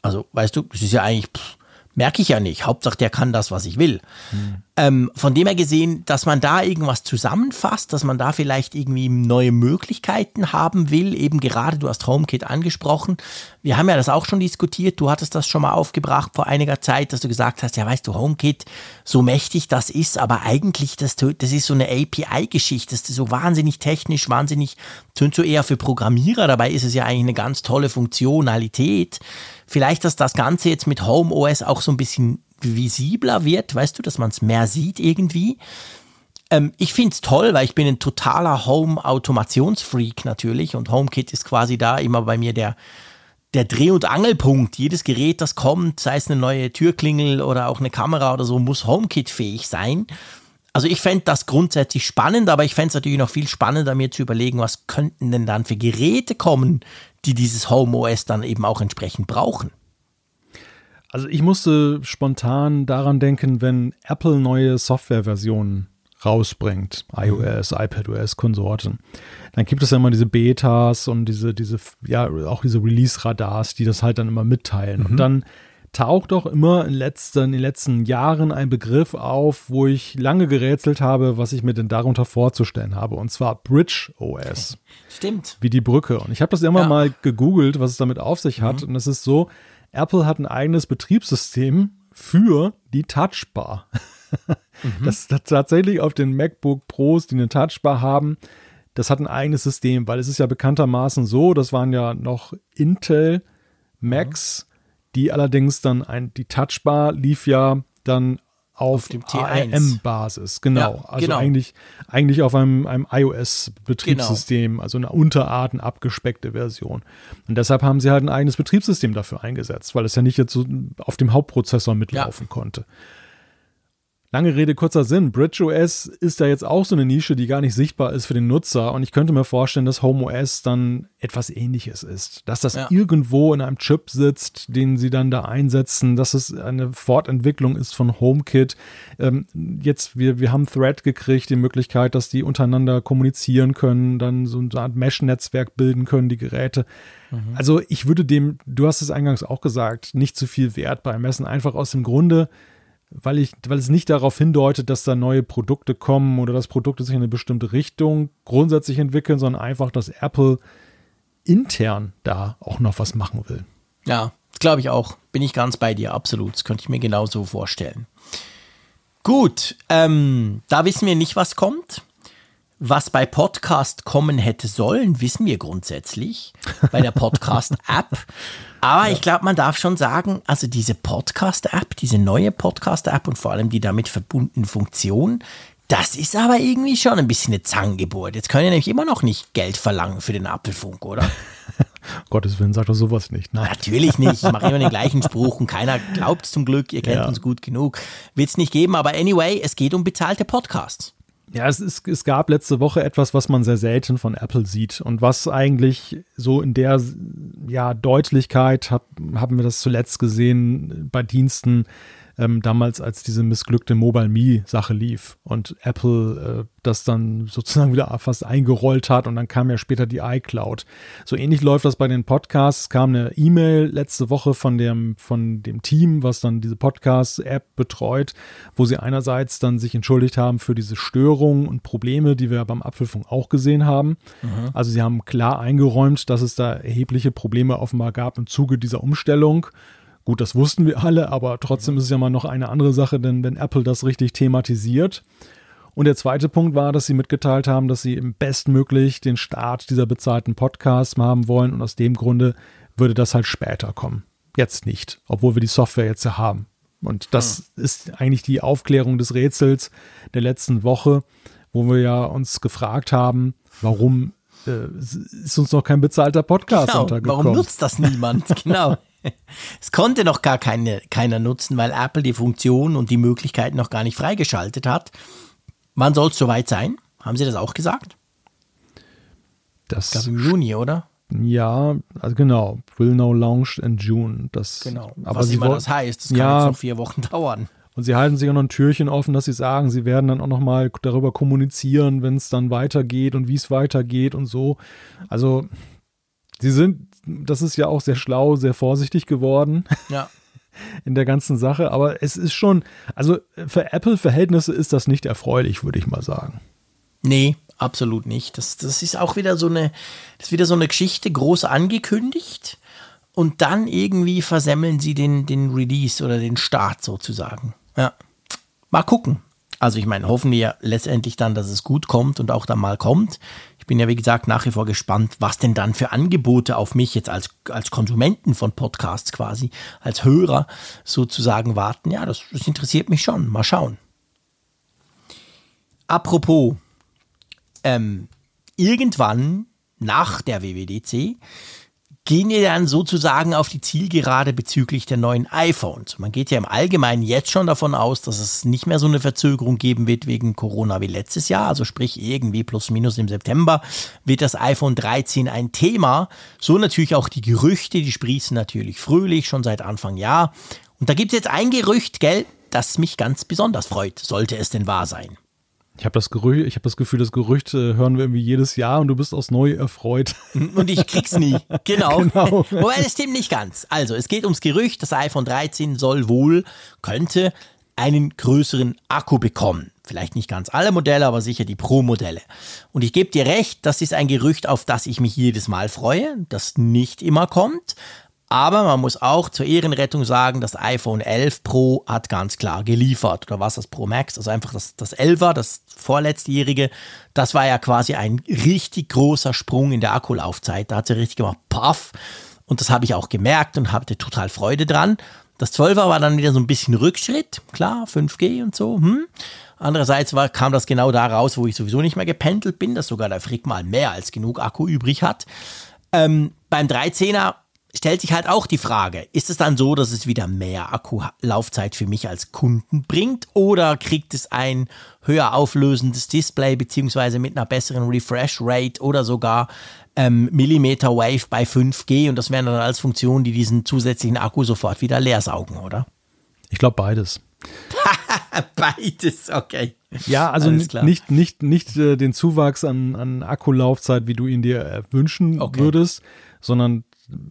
Also, weißt du, es ist ja eigentlich, merke ich ja nicht. Hauptsache, der kann das, was ich will. Hm. Ähm, von dem her gesehen, dass man da irgendwas zusammenfasst, dass man da vielleicht irgendwie neue Möglichkeiten haben will, eben gerade, du hast HomeKit angesprochen. Wir haben ja das auch schon diskutiert. Du hattest das schon mal aufgebracht vor einiger Zeit, dass du gesagt hast, ja, weißt du, HomeKit, so mächtig das ist, aber eigentlich, das, das ist so eine API-Geschichte. Das ist so wahnsinnig technisch, wahnsinnig, sind so eher für Programmierer. Dabei ist es ja eigentlich eine ganz tolle Funktionalität. Vielleicht, dass das Ganze jetzt mit Home OS auch so ein bisschen visibler wird, weißt du, dass man es mehr sieht irgendwie. Ähm, ich finde es toll, weil ich bin ein totaler Home-Automationsfreak natürlich und HomeKit ist quasi da immer bei mir der, der Dreh- und Angelpunkt. Jedes Gerät, das kommt, sei es eine neue Türklingel oder auch eine Kamera oder so, muss HomeKit-fähig sein. Also ich fände das grundsätzlich spannend, aber ich fände es natürlich noch viel spannender, mir zu überlegen, was könnten denn dann für Geräte kommen, die dieses Home OS dann eben auch entsprechend brauchen. Also ich musste spontan daran denken, wenn Apple neue Softwareversionen rausbringt, iOS, iPadOS, Konsorten, dann gibt es ja immer diese Betas und diese, diese, ja, auch diese Release-Radars, die das halt dann immer mitteilen. Mhm. Und dann taucht doch immer in, letzten, in den letzten Jahren ein Begriff auf, wo ich lange gerätselt habe, was ich mir denn darunter vorzustellen habe. Und zwar Bridge OS. Stimmt. Wie die Brücke. Und ich habe das immer ja. mal gegoogelt, was es damit auf sich hat. Mhm. Und es ist so, Apple hat ein eigenes Betriebssystem für die Touchbar. mhm. Das tatsächlich auf den MacBook Pros, die eine Touchbar haben, das hat ein eigenes System, weil es ist ja bekanntermaßen so, das waren ja noch Intel Macs, mhm. Die allerdings dann ein, die Touchbar lief ja dann auf, dem ARM-Basis, genau. Ja, also genau. eigentlich eigentlich auf einem, einem iOS-Betriebssystem, genau. also eine Unterart, eine abgespeckte Version. Und deshalb haben sie halt ein eigenes Betriebssystem dafür eingesetzt, weil es ja nicht jetzt so auf dem Hauptprozessor mitlaufen ja. konnte. Lange Rede, kurzer Sinn. BridgeOS ist da jetzt auch so eine Nische, die gar nicht sichtbar ist für den Nutzer. Und ich könnte mir vorstellen, dass HomeOS dann etwas ähnliches ist. Dass das ja. irgendwo in einem Chip sitzt, den sie dann da einsetzen, dass es eine Fortentwicklung ist von HomeKit. Ähm, jetzt, wir, wir haben Thread gekriegt, die Möglichkeit, dass die untereinander kommunizieren können, dann so eine Art Mesh-Netzwerk bilden können, die Geräte. Mhm. Also ich würde dem, du hast es eingangs auch gesagt, nicht zu viel Wert beimessen. Einfach aus dem Grunde, weil, ich, weil es nicht darauf hindeutet, dass da neue Produkte kommen oder dass Produkte sich in eine bestimmte Richtung grundsätzlich entwickeln, sondern einfach, dass Apple intern da auch noch was machen will. Ja, glaube ich auch. Bin ich ganz bei dir, absolut. Das könnte ich mir genauso vorstellen. Gut, ähm, da wissen wir nicht, was kommt. Was bei Podcast kommen hätte sollen, wissen wir grundsätzlich bei der Podcast-App. Aber ja. ich glaube, man darf schon sagen, also diese Podcast-App, diese neue Podcast-App und vor allem die damit verbundene Funktion, das ist aber irgendwie schon ein bisschen eine Zangengeburt. Jetzt können ja nämlich immer noch nicht Geld verlangen für den Apfelfunk, oder? Gottes Willen sagt doch sowas nicht. Nein. Natürlich nicht. Ich mache immer den gleichen Spruch und keiner glaubt es zum Glück. Ihr kennt ja. uns gut genug. Wird es nicht geben, aber anyway, es geht um bezahlte Podcasts. Ja, es, ist, es gab letzte Woche etwas, was man sehr selten von Apple sieht und was eigentlich so in der ja, Deutlichkeit, hab, haben wir das zuletzt gesehen bei Diensten ähm, damals als diese missglückte Mobile Me Sache lief und Apple äh, das dann sozusagen wieder fast eingerollt hat und dann kam ja später die iCloud. So ähnlich läuft das bei den Podcasts. Es kam eine E-Mail letzte Woche von dem, von dem Team, was dann diese Podcast-App betreut, wo sie einerseits dann sich entschuldigt haben für diese Störungen und Probleme, die wir beim Apfelfunk auch gesehen haben. Mhm. Also sie haben klar eingeräumt, dass es da erhebliche Probleme offenbar gab im Zuge dieser Umstellung. Gut, das wussten wir alle, aber trotzdem mhm. ist es ja mal noch eine andere Sache, denn wenn Apple das richtig thematisiert. Und der zweite Punkt war, dass sie mitgeteilt haben, dass sie im bestmöglich den Start dieser bezahlten Podcasts haben wollen und aus dem Grunde würde das halt später kommen. Jetzt nicht, obwohl wir die Software jetzt ja haben. Und das ja. ist eigentlich die Aufklärung des Rätsels der letzten Woche, wo wir ja uns gefragt haben, warum äh, ist uns noch kein bezahlter Podcast genau, untergekommen. Warum nutzt das niemand? genau. Es konnte noch gar keine, keiner nutzen, weil Apple die Funktion und die Möglichkeiten noch gar nicht freigeschaltet hat. Wann soll es soweit sein? Haben Sie das auch gesagt? Das glaube im Juni, oder? Ja, also genau. Will now launch in June. Das, genau. Aber Was immer das heißt, das kann ja, jetzt noch vier Wochen dauern. Und sie halten sich auch noch ein Türchen offen, dass sie sagen, sie werden dann auch noch mal darüber kommunizieren, wenn es dann weitergeht und wie es weitergeht und so. Also sie sind, das ist ja auch sehr schlau, sehr vorsichtig geworden. Ja. In der ganzen Sache. Aber es ist schon, also für Apple-Verhältnisse ist das nicht erfreulich, würde ich mal sagen. Nee, absolut nicht. Das, das ist auch wieder so eine, das ist wieder so eine Geschichte, groß angekündigt und dann irgendwie versemmeln sie den, den Release oder den Start sozusagen. Ja. Mal gucken. Also ich meine, hoffen wir letztendlich dann, dass es gut kommt und auch dann mal kommt. Ich bin ja, wie gesagt, nach wie vor gespannt, was denn dann für Angebote auf mich jetzt als, als Konsumenten von Podcasts quasi, als Hörer sozusagen warten. Ja, das, das interessiert mich schon. Mal schauen. Apropos, ähm, irgendwann nach der WWDC gehen wir dann sozusagen auf die Zielgerade bezüglich der neuen iPhones. Man geht ja im Allgemeinen jetzt schon davon aus, dass es nicht mehr so eine Verzögerung geben wird wegen Corona wie letztes Jahr. Also sprich irgendwie plus minus im September wird das iPhone 13 ein Thema. So natürlich auch die Gerüchte, die sprießen natürlich fröhlich schon seit Anfang Jahr. Und da gibt es jetzt ein Gerücht, gell, das mich ganz besonders freut, sollte es denn wahr sein. Ich habe das Gerücht, ich habe das Gefühl, das Gerücht äh, hören wir irgendwie jedes Jahr und du bist aus neu erfreut. Und ich krieg's nie. Genau. genau. Wobei das stimmt nicht ganz. Also, es geht ums Gerücht, das iPhone 13 soll wohl, könnte einen größeren Akku bekommen. Vielleicht nicht ganz alle Modelle, aber sicher die Pro-Modelle. Und ich gebe dir recht, das ist ein Gerücht, auf das ich mich jedes Mal freue, das nicht immer kommt. Aber man muss auch zur Ehrenrettung sagen, das iPhone 11 Pro hat ganz klar geliefert. Oder was das Pro Max? Also einfach das, das 11er, das vorletztjährige. Das war ja quasi ein richtig großer Sprung in der Akkulaufzeit. Da hat sie richtig gemacht, paff. Und das habe ich auch gemerkt und hatte total Freude dran. Das 12er war dann wieder so ein bisschen Rückschritt. Klar, 5G und so. Hm. Andererseits war, kam das genau da raus, wo ich sowieso nicht mehr gependelt bin, dass sogar der Frick mal mehr als genug Akku übrig hat. Ähm, beim 13er stellt sich halt auch die Frage, ist es dann so, dass es wieder mehr Akkulaufzeit für mich als Kunden bringt oder kriegt es ein höher auflösendes Display beziehungsweise mit einer besseren Refresh Rate oder sogar ähm, Millimeter Wave bei 5G und das wären dann als Funktion, die diesen zusätzlichen Akku sofort wieder leer saugen, oder? Ich glaube beides. beides, okay. Ja, also nicht, nicht, nicht äh, den Zuwachs an, an Akkulaufzeit, wie du ihn dir äh, wünschen okay. würdest, sondern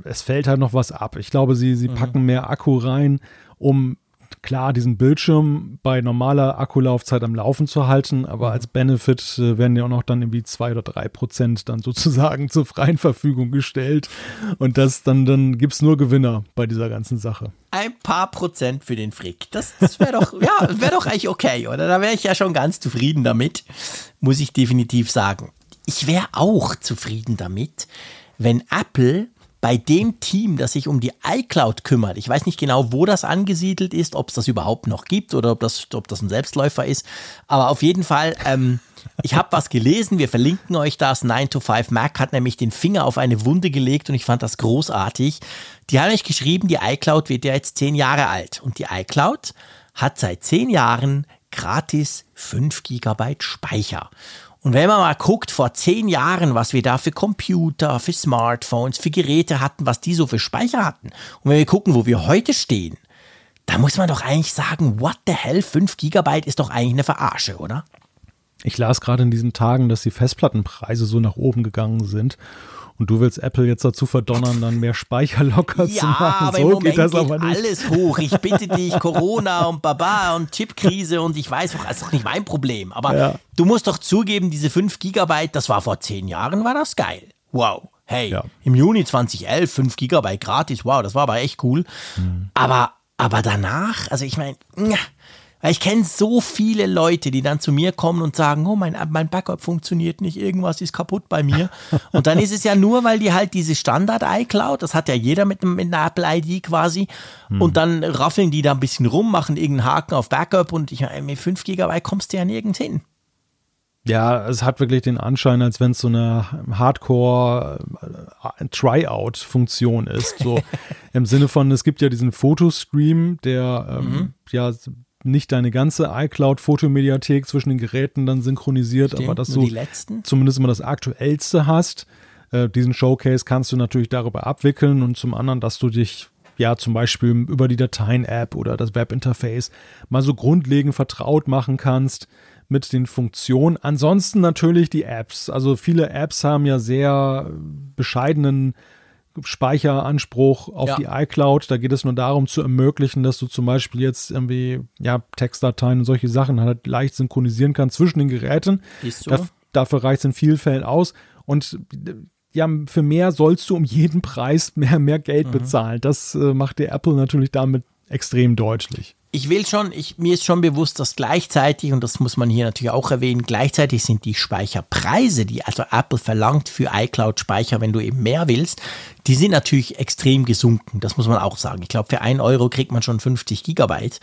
es fällt halt noch was ab. Ich glaube, sie, sie mhm. packen mehr Akku rein, um klar diesen Bildschirm bei normaler Akkulaufzeit am Laufen zu halten, aber mhm. als Benefit äh, werden ja auch noch dann irgendwie zwei oder drei Prozent dann sozusagen zur freien Verfügung gestellt. Und das dann, dann gibt es nur Gewinner bei dieser ganzen Sache. Ein paar Prozent für den Frick. Das, das wäre doch, ja, wäre doch eigentlich okay, oder? Da wäre ich ja schon ganz zufrieden damit, muss ich definitiv sagen. Ich wäre auch zufrieden damit, wenn Apple bei dem Team, das sich um die iCloud kümmert, ich weiß nicht genau, wo das angesiedelt ist, ob es das überhaupt noch gibt oder ob das, ob das ein Selbstläufer ist, aber auf jeden Fall, ähm, ich habe was gelesen, wir verlinken euch das. 9 to 5 Mac hat nämlich den Finger auf eine Wunde gelegt und ich fand das großartig. Die haben euch geschrieben, die iCloud wird ja jetzt zehn Jahre alt und die iCloud hat seit zehn Jahren gratis 5 GB Speicher. Und wenn man mal guckt, vor zehn Jahren, was wir da für Computer, für Smartphones, für Geräte hatten, was die so für Speicher hatten, und wenn wir gucken, wo wir heute stehen, da muss man doch eigentlich sagen, what the hell, 5 Gigabyte ist doch eigentlich eine Verarsche, oder? Ich las gerade in diesen Tagen, dass die Festplattenpreise so nach oben gegangen sind. Und du willst Apple jetzt dazu verdonnern, dann mehr Speicher locker ja, zu machen. Aber so im Moment geht das geht aber nicht. alles hoch. Ich bitte dich, Corona und Baba und Chipkrise und ich weiß auch, das ist doch nicht mein Problem. Aber Ja. du musst doch zugeben, diese 5 Gigabyte, das war vor 10 Jahren, war das geil. Wow. Hey, Ja. im Juni 2011 5 Gigabyte gratis, wow, das war aber echt cool. Mhm. Aber, aber danach, also ich meine, weil ich kenne so viele Leute, die dann zu mir kommen und sagen, oh, mein, mein Backup funktioniert nicht, irgendwas ist kaputt bei mir. Und dann ist es ja nur, weil die halt diese Standard iCloud, das hat ja jeder mit, mit einer Apple ID quasi. Und dann raffeln die da ein bisschen rum, machen irgendeinen Haken auf Backup und ich meine, mit 5 Gigabyte kommst du ja nirgends hin. Ja, es hat wirklich den Anschein, als wenn es so eine Hardcore-Tryout-Funktion ist. So im Sinne von, es gibt ja diesen Fotostream, der ähm, ja nicht deine ganze iCloud-Fotomediathek zwischen den Geräten dann synchronisiert, aber dass du die letzten. zumindest immer das Aktuellste hast. Äh, diesen Showcase kannst du natürlich darüber abwickeln und zum anderen, dass du dich ja zum Beispiel über die Dateien-App oder das Webinterface mal so grundlegend vertraut machen kannst mit den Funktionen. Ansonsten natürlich die Apps. Also viele Apps haben ja sehr bescheidenen Speicheranspruch auf Ja. die iCloud. Da geht es nur darum zu ermöglichen, dass du zum Beispiel jetzt irgendwie ja Textdateien und solche Sachen halt leicht synchronisieren kannst zwischen den Geräten. So. Daf- dafür reicht es in vielen Fällen aus. Und ja, für mehr sollst du um jeden Preis mehr, mehr Geld bezahlen. Das äh, macht dir Apple natürlich damit extrem deutlich. ich will schon, ich, mir ist schon bewusst, dass gleichzeitig, und das muss man hier natürlich auch erwähnen, gleichzeitig sind die Speicherpreise, die also Apple verlangt für iCloud-Speicher, wenn du eben mehr willst, die sind natürlich extrem gesunken. Das muss man auch sagen. Ich glaube, für 1 Euro kriegt man schon 50 Gigabyte,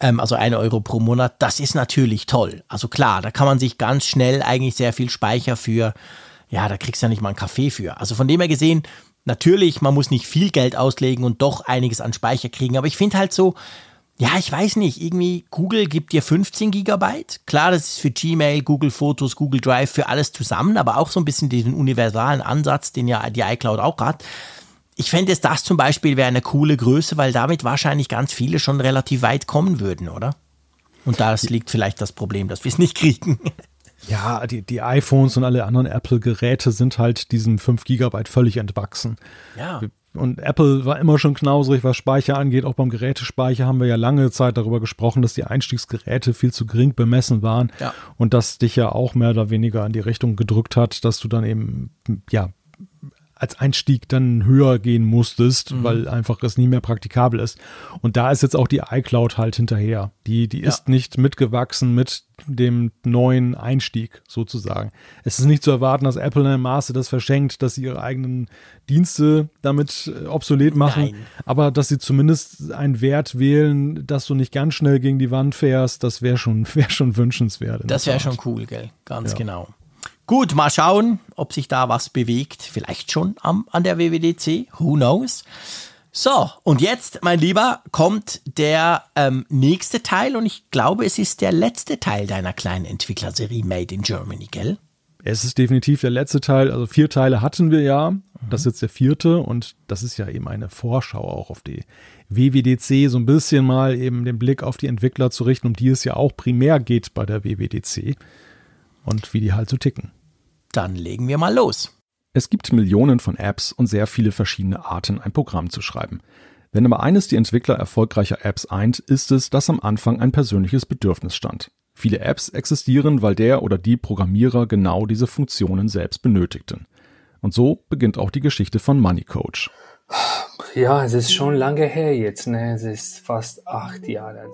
ähm, also 1 Euro pro Monat. Das ist natürlich toll. Also klar, da kann man sich ganz schnell eigentlich sehr viel Speicher für, ja, da kriegst du ja nicht mal einen Kaffee für. Also von dem her gesehen, natürlich, man muss nicht viel Geld auslegen und doch einiges an Speicher kriegen. Aber ich finde halt so, ja, ich weiß nicht, irgendwie Google gibt dir 15 Gigabyte. Klar, das ist für Gmail, Google Fotos, Google Drive, für alles zusammen, aber auch so ein bisschen diesen universalen Ansatz, den ja die iCloud auch hat. Ich fände es das zum Beispiel wäre eine coole Größe, weil damit wahrscheinlich ganz viele schon relativ weit kommen würden, oder? Und da liegt vielleicht das Problem, dass wir es nicht kriegen. Ja, die, die iPhones und alle anderen Apple-Geräte sind halt diesem 5 Gigabyte völlig entwachsen. Ja. Und Apple war immer schon knausrig, was Speicher angeht. Auch beim Gerätespeicher haben wir ja lange Zeit darüber gesprochen, dass die Einstiegsgeräte viel zu gering bemessen waren. Ja. Und das dich ja auch mehr oder weniger in die Richtung gedrückt hat, dass du dann eben, ja, als Einstieg dann höher gehen musstest, weil einfach es nie mehr praktikabel ist. Und da ist jetzt auch die iCloud halt hinterher. Die, die ist nicht mitgewachsen mit dem neuen Einstieg sozusagen. Es ist nicht zu erwarten, dass Apple in einem Maße das verschenkt, dass sie ihre eigenen Dienste damit äh, obsolet machen, Nein. aber dass sie zumindest einen Wert wählen, dass du nicht ganz schnell gegen die Wand fährst, das wäre schon, wär schon wünschenswert. Das wäre schon cool, gell? Ganz Ja. genau. Gut, mal schauen, ob sich da was bewegt. Vielleicht schon am, an der WWDC. Who knows? So, und jetzt, mein Lieber, kommt der ähm, nächste Teil und ich glaube, es ist der letzte Teil deiner kleinen Entwicklerserie Made in Germany, gell? Es ist definitiv der letzte Teil. Also vier Teile hatten wir ja. Das ist jetzt der vierte und das ist ja eben eine Vorschau auch auf die WWDC, so ein bisschen mal eben den Blick auf die Entwickler zu richten, um die es ja auch primär geht bei der WWDC und wie die halt so ticken. Dann legen wir mal los. Es gibt Millionen von Apps und sehr viele verschiedene Arten, ein Programm zu schreiben. Wenn aber eines die Entwickler erfolgreicher Apps eint, ist es, dass am Anfang ein persönliches Bedürfnis stand. Viele Apps existieren, weil der oder die Programmierer genau diese Funktionen selbst benötigten. Und so beginnt auch die Geschichte von Money Coach. Ja, es ist schon lange her jetzt, ne? Es ist fast acht Jahre.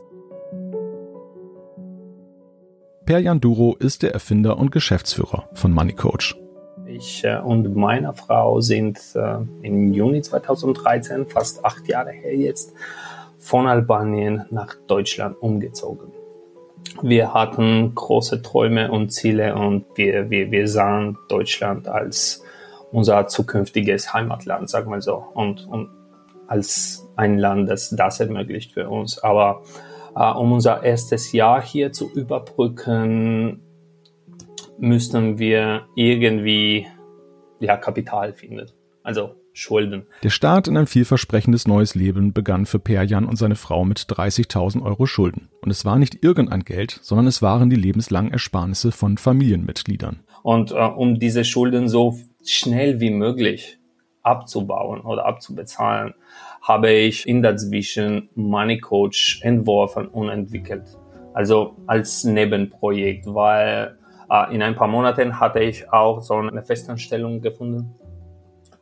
Perjan Duro ist der Erfinder und Geschäftsführer von Money Coach. Ich äh, und meine Frau sind äh, im Juni 2013, fast acht Jahre her jetzt, von Albanien nach Deutschland umgezogen. Wir hatten große Träume und Ziele und wir, wir, wir sahen Deutschland als unser zukünftiges Heimatland, sagen wir so, und, und als ein Land, das das ermöglicht für uns. Aber um unser erstes Jahr hier zu überbrücken, müssten wir irgendwie ja, Kapital finden. Also Schulden. Der Start in ein vielversprechendes neues Leben begann für Perjan und seine Frau mit 30.000 Euro Schulden. Und es war nicht irgendein Geld, sondern es waren die lebenslangen Ersparnisse von Familienmitgliedern. Und äh, um diese Schulden so schnell wie möglich abzubauen oder abzubezahlen, habe ich in dazwischen Money Coach entworfen und entwickelt. Also als Nebenprojekt, weil äh, in ein paar Monaten hatte ich auch so eine Festanstellung gefunden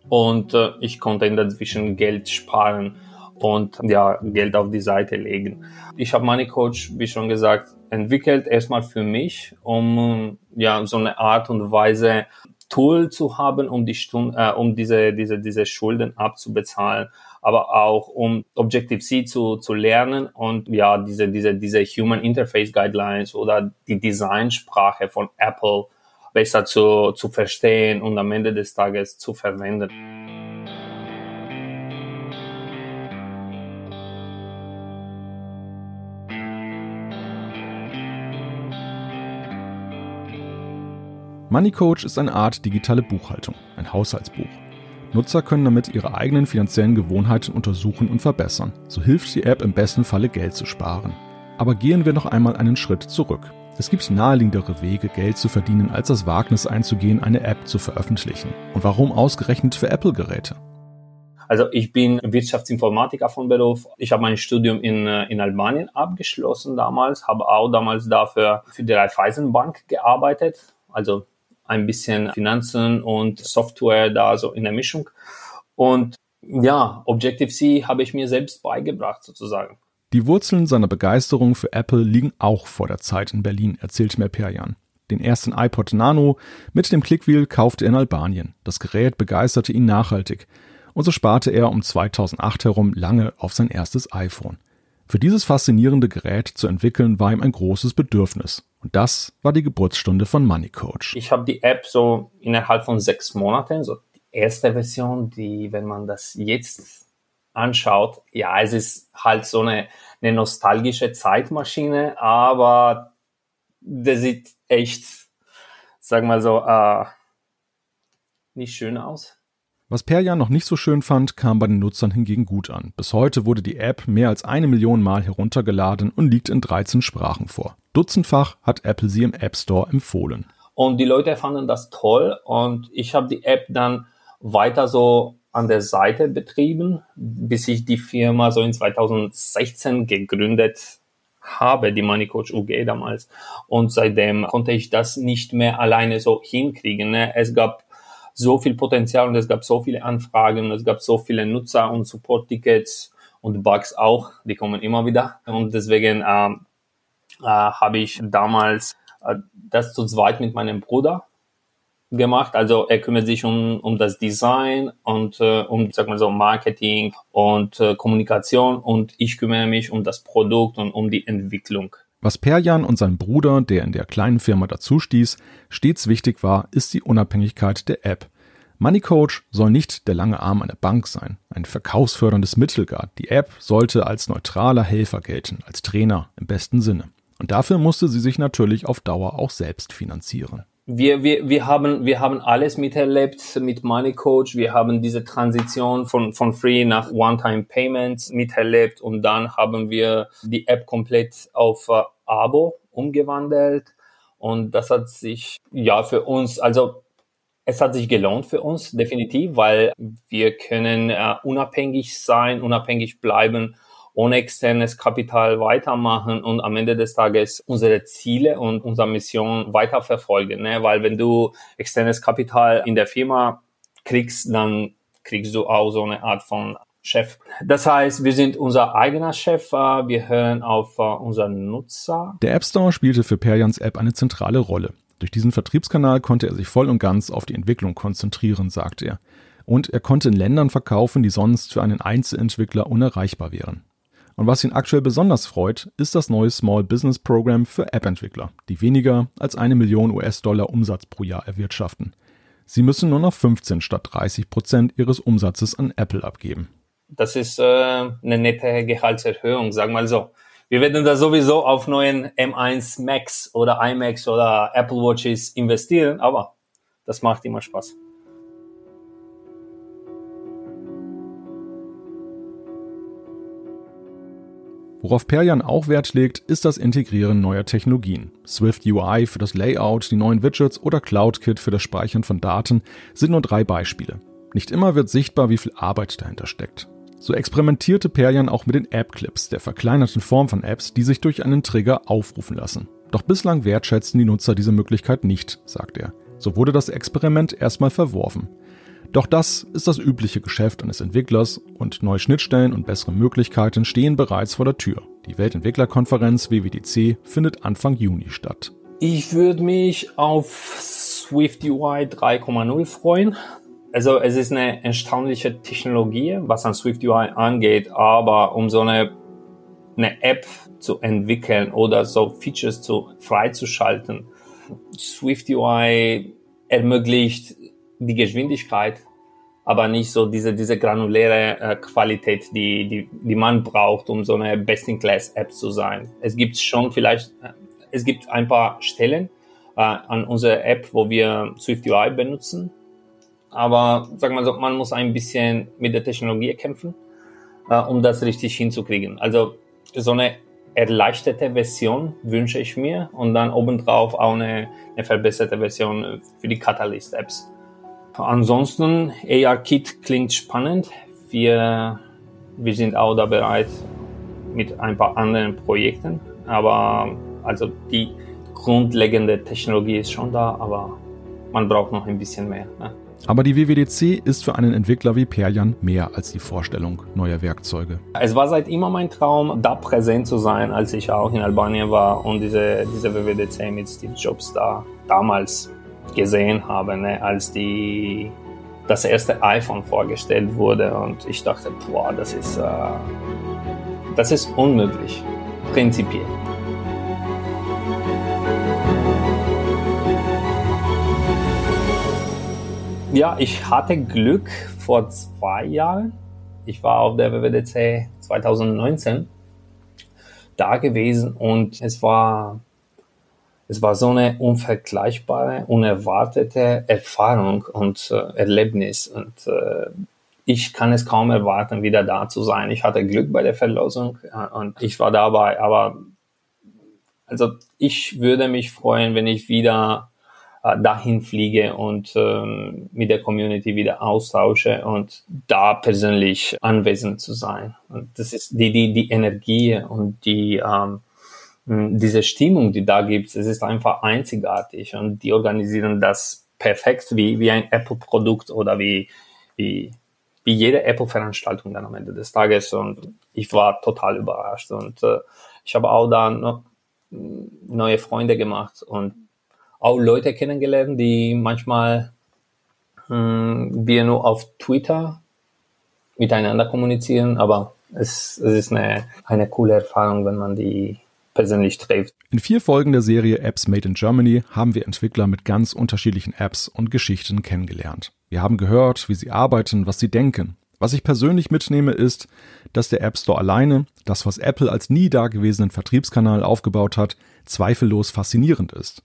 und äh, ich konnte in dazwischen Geld sparen und ja, Geld auf die Seite legen. Ich habe Money Coach, wie schon gesagt, entwickelt erstmal für mich, um ja so eine Art und Weise Tool zu haben, um die Stunde, äh, um diese diese diese Schulden abzubezahlen, aber auch um Objective C zu zu lernen und ja diese diese diese Human Interface Guidelines oder die Designsprache von Apple besser zu, zu verstehen und am Ende des Tages zu verwenden. Money Coach ist eine Art digitale Buchhaltung, ein Haushaltsbuch. Nutzer können damit ihre eigenen finanziellen Gewohnheiten untersuchen und verbessern. So hilft die App im besten Falle Geld zu sparen. Aber gehen wir noch einmal einen Schritt zurück. Es gibt naheliegendere Wege, Geld zu verdienen, als das Wagnis einzugehen, eine App zu veröffentlichen. Und warum ausgerechnet für Apple-Geräte? Also ich bin Wirtschaftsinformatiker von Beruf. Ich habe mein Studium in, äh, in Albanien abgeschlossen damals, habe auch damals dafür für die Raiffeisenbank gearbeitet. Also ein bisschen Finanzen und Software da so in der Mischung. Und ja, Objective-C habe ich mir selbst beigebracht sozusagen. Die Wurzeln seiner Begeisterung für Apple liegen auch vor der Zeit in Berlin, erzählt Merperjan. Den ersten iPod Nano mit dem Clickwheel kaufte er in Albanien. Das Gerät begeisterte ihn nachhaltig. Und so sparte er um 2008 herum lange auf sein erstes iPhone. Für dieses faszinierende Gerät zu entwickeln war ihm ein großes Bedürfnis. Und das war die Geburtsstunde von Money Coach. Ich habe die App so innerhalb von sechs Monaten, so die erste Version, die, wenn man das jetzt anschaut, ja, es ist halt so eine, eine nostalgische Zeitmaschine, aber der sieht echt, sag mal so, äh, nicht schön aus. Was Perjan noch nicht so schön fand, kam bei den Nutzern hingegen gut an. Bis heute wurde die App mehr als eine Million Mal heruntergeladen und liegt in 13 Sprachen vor. Dutzendfach hat Apple sie im App Store empfohlen. Und die Leute fanden das toll und ich habe die App dann weiter so an der Seite betrieben, bis ich die Firma so in 2016 gegründet habe, die Money Coach UG damals. Und seitdem konnte ich das nicht mehr alleine so hinkriegen. Ne? Es gab so viel Potenzial und es gab so viele Anfragen, es gab so viele Nutzer und Support-Tickets und Bugs auch, die kommen immer wieder. Und deswegen äh, äh, habe ich damals äh, das zu zweit mit meinem Bruder gemacht. Also er kümmert sich um, um das Design und äh, um, sag mal so, Marketing und äh, Kommunikation und ich kümmere mich um das Produkt und um die Entwicklung. Was Perjan und sein Bruder, der in der kleinen Firma dazustieß, stets wichtig war, ist die Unabhängigkeit der App. Money Coach soll nicht der lange Arm einer Bank sein, ein verkaufsförderndes Mittel gar. Die App sollte als neutraler Helfer gelten, als Trainer im besten Sinne. Und dafür musste sie sich natürlich auf Dauer auch selbst finanzieren wir, wir, wir, haben, wir haben alles miterlebt mit Money Coach. Wir haben diese Transition von, von Free nach One-Time-Payments miterlebt und dann haben wir die App komplett auf uh, Abo umgewandelt und das hat sich ja für uns, also es hat sich gelohnt für uns definitiv, weil wir können uh, unabhängig sein, unabhängig bleiben ohne externes Kapital weitermachen und am Ende des Tages unsere Ziele und unsere Mission weiterverfolgen. Ne? Weil wenn du externes Kapital in der Firma kriegst, dann kriegst du auch so eine Art von Chef. Das heißt, wir sind unser eigener Chef, äh, wir hören auf äh, unseren Nutzer. Der App Store spielte für Perjans App eine zentrale Rolle. Durch diesen Vertriebskanal konnte er sich voll und ganz auf die Entwicklung konzentrieren, sagt er. Und er konnte in Ländern verkaufen, die sonst für einen Einzelentwickler unerreichbar wären. Und was ihn aktuell besonders freut, ist das neue Small Business Program für App-Entwickler, die weniger als eine Million US-Dollar Umsatz pro Jahr erwirtschaften. Sie müssen nur noch 15 statt 30 Prozent ihres Umsatzes an Apple abgeben. Das ist äh, eine nette Gehaltserhöhung, sagen wir mal so. Wir werden da sowieso auf neuen M1 Max oder iMacs oder Apple Watches investieren, aber das macht immer Spaß. Worauf Perjan auch Wert legt, ist das Integrieren neuer Technologien. Swift UI für das Layout, die neuen Widgets oder CloudKit für das Speichern von Daten sind nur drei Beispiele. Nicht immer wird sichtbar, wie viel Arbeit dahinter steckt. So experimentierte Perjan auch mit den App-Clips, der verkleinerten Form von Apps, die sich durch einen Trigger aufrufen lassen. Doch bislang wertschätzen die Nutzer diese Möglichkeit nicht, sagt er. So wurde das Experiment erstmal verworfen. Doch das ist das übliche Geschäft eines Entwicklers und neue Schnittstellen und bessere Möglichkeiten stehen bereits vor der Tür. Die Weltentwicklerkonferenz WWDC findet Anfang Juni statt. Ich würde mich auf Swift UI 3.0 freuen. Also es ist eine erstaunliche Technologie, was an Swift UI angeht, aber um so eine, eine App zu entwickeln oder so Features zu freizuschalten, Swift UI ermöglicht die Geschwindigkeit, aber nicht so diese, diese granuläre äh, Qualität, die, die, die man braucht, um so eine Best-in-Class-App zu sein. Es gibt schon vielleicht, äh, es gibt ein paar Stellen äh, an unserer App, wo wir Swift UI benutzen, aber sagen wir so, man muss ein bisschen mit der Technologie kämpfen, äh, um das richtig hinzukriegen. Also so eine erleichterte Version wünsche ich mir und dann obendrauf auch eine, eine verbesserte Version für die Catalyst-Apps. Ansonsten, AR-Kit klingt spannend. Wir, wir sind auch da bereit mit ein paar anderen Projekten. Aber also die grundlegende Technologie ist schon da, aber man braucht noch ein bisschen mehr. Ne? Aber die WWDC ist für einen Entwickler wie Perjan mehr als die Vorstellung neuer Werkzeuge. Es war seit immer mein Traum, da präsent zu sein, als ich auch in Albanien war und diese, diese WWDC mit Steve Jobs da damals gesehen habe, ne, als die, das erste iPhone vorgestellt wurde. Und ich dachte, boah, das ist, äh, das ist unmöglich, prinzipiell. Ja, ich hatte Glück vor zwei Jahren. Ich war auf der WWDC 2019 da gewesen und es war es war so eine unvergleichbare, unerwartete Erfahrung und äh, Erlebnis. Und äh, ich kann es kaum erwarten, wieder da zu sein. Ich hatte Glück bei der Verlosung äh, und ich war dabei. Aber also ich würde mich freuen, wenn ich wieder äh, dahin fliege und ähm, mit der Community wieder austausche und da persönlich anwesend zu sein. Und das ist die, die, die Energie und die ähm, diese Stimmung, die da gibt, es ist einfach einzigartig und die organisieren das perfekt wie, wie ein Apple-Produkt oder wie, wie, wie jede Apple-Veranstaltung dann am Ende des Tages und ich war total überrascht und äh, ich habe auch da noch neue Freunde gemacht und auch Leute kennengelernt, die manchmal mh, hm, wir nur auf Twitter miteinander kommunizieren, aber es, es ist eine, eine coole Erfahrung, wenn man die persönlich trifft. In vier Folgen der Serie Apps Made in Germany haben wir Entwickler mit ganz unterschiedlichen Apps und Geschichten kennengelernt. Wir haben gehört, wie sie arbeiten, was sie denken. Was ich persönlich mitnehme, ist, dass der App Store alleine, das was Apple als nie dagewesenen Vertriebskanal aufgebaut hat, zweifellos faszinierend ist.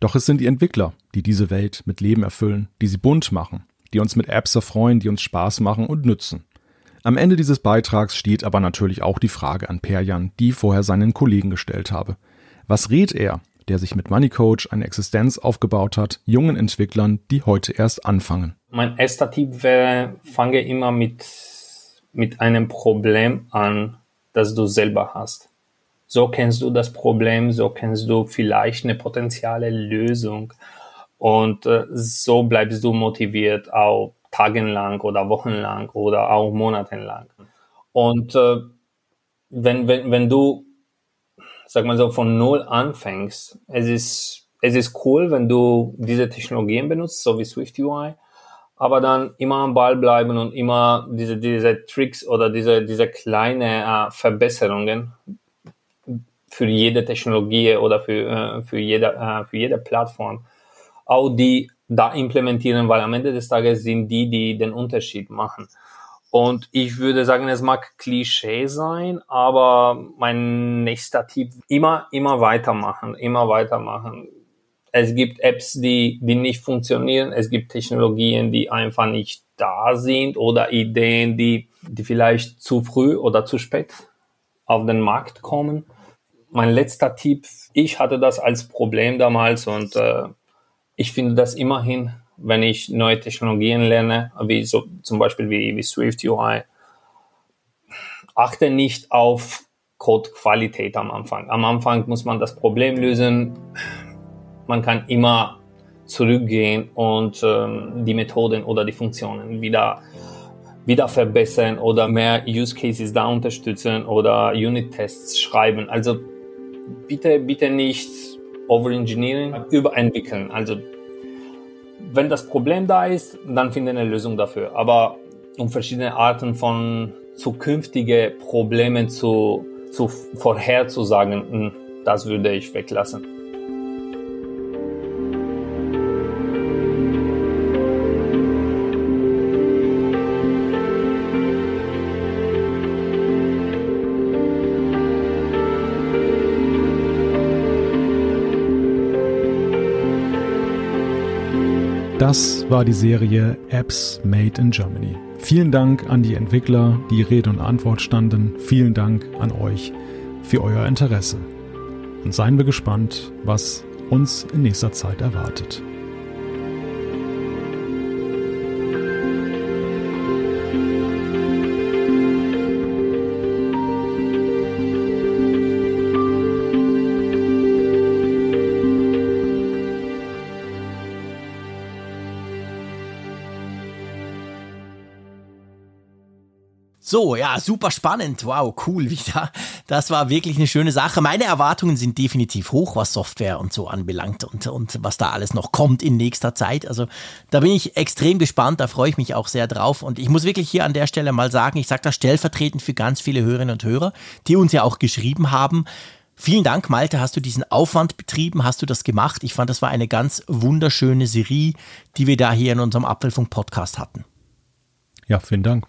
Doch es sind die Entwickler, die diese Welt mit Leben erfüllen, die sie bunt machen, die uns mit Apps erfreuen, die uns Spaß machen und nützen. Am Ende dieses Beitrags steht aber natürlich auch die Frage an Perjan, die vorher seinen Kollegen gestellt habe. Was rät er, der sich mit Moneycoach eine Existenz aufgebaut hat, jungen Entwicklern, die heute erst anfangen? Mein erster Tipp wäre, fange immer mit, mit einem Problem an, das du selber hast. So kennst du das Problem, so kennst du vielleicht eine potenzielle Lösung und äh, so bleibst du motiviert, auch tagenlang oder wochenlang oder auch monatelang. Und äh, wenn, wenn, wenn du, sag mal so, von null anfängst, es ist, es ist cool, wenn du diese Technologien benutzt, so wie Swift UI, aber dann immer am Ball bleiben und immer diese, diese Tricks oder diese, diese kleine äh, Verbesserungen für jede Technologie oder für, äh, für, jede, äh, für jede Plattform, auch die da implementieren, weil am Ende des Tages sind die, die den Unterschied machen. Und ich würde sagen, es mag Klischee sein, aber mein nächster Tipp, immer, immer weitermachen, immer weitermachen. Es gibt Apps, die, die nicht funktionieren. Es gibt Technologien, die einfach nicht da sind oder Ideen, die, die vielleicht zu früh oder zu spät auf den Markt kommen. Mein letzter Tipp, ich hatte das als Problem damals und äh, ich finde das immerhin, wenn ich neue Technologien lerne, wie so zum Beispiel wie, wie Swift UI, achte nicht auf Codequalität am Anfang. Am Anfang muss man das Problem lösen. Man kann immer zurückgehen und ähm, die Methoden oder die Funktionen wieder wieder verbessern oder mehr Use Cases da unterstützen oder Unit-Tests schreiben. Also bitte, bitte nicht overengineeren, überentwickeln. Also wenn das Problem da ist, dann finde eine Lösung dafür. Aber um verschiedene Arten von zukünftige Problemen zu, zu vorherzusagen, hm, das würde ich weglassen. Das war die Serie Apps Made in Germany. Vielen Dank an die Entwickler, die Rede und Antwort standen. Vielen Dank an euch für euer Interesse. Und seien wir gespannt, was uns in nächster Zeit erwartet. Ja, super spannend. Wow, cool wieder. Das war wirklich eine schöne Sache. Meine Erwartungen sind definitiv hoch, was Software und so anbelangt und, und was da alles noch kommt in nächster Zeit. Also da bin ich extrem gespannt, da freue ich mich auch sehr drauf. Und ich muss wirklich hier an der Stelle mal sagen, ich sage das stellvertretend für ganz viele Hörerinnen und Hörer, die uns ja auch geschrieben haben. Vielen Dank, Malte. Hast du diesen Aufwand betrieben? Hast du das gemacht? Ich fand, das war eine ganz wunderschöne Serie, die wir da hier in unserem Apfelfunk-Podcast hatten. Ja, vielen Dank.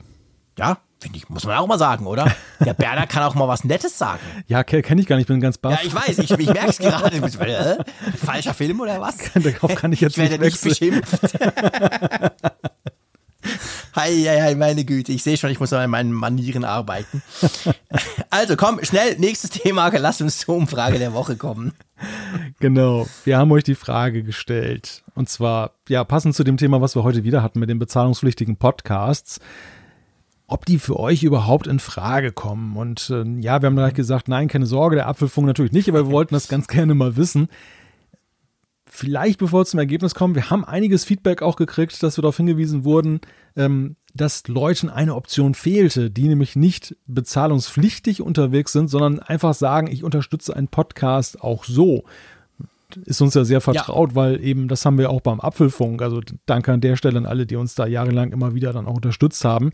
Ja, Finde ich, muss man auch mal sagen, oder? Der Berner kann auch mal was Nettes sagen. Ja, kenne ich gar nicht, bin ganz baff. Ja, ich weiß, ich, ich merke es gerade. Äh, falscher Film oder was? Darauf kann ich jetzt ich werde nicht, nicht beschimpft. Hei, hei, hei, meine Güte, ich sehe schon, ich muss an meinen Manieren arbeiten. Also komm, schnell, nächstes Thema, lass uns zur Umfrage der Woche kommen. Genau, wir haben euch die Frage gestellt. Und zwar, ja, passend zu dem Thema, was wir heute wieder hatten mit den bezahlungspflichtigen Podcasts ob die für euch überhaupt in Frage kommen. Und äh, ja, wir haben gleich gesagt, nein, keine Sorge, der Apfelfunk natürlich nicht, aber wir wollten das ganz gerne mal wissen. Vielleicht bevor wir zum Ergebnis kommen, wir haben einiges Feedback auch gekriegt, dass wir darauf hingewiesen wurden, ähm, dass Leuten eine Option fehlte, die nämlich nicht bezahlungspflichtig unterwegs sind, sondern einfach sagen, ich unterstütze einen Podcast auch so ist uns ja sehr vertraut, ja. weil eben das haben wir auch beim Apfelfunk. Also danke an der Stelle an alle, die uns da jahrelang immer wieder dann auch unterstützt haben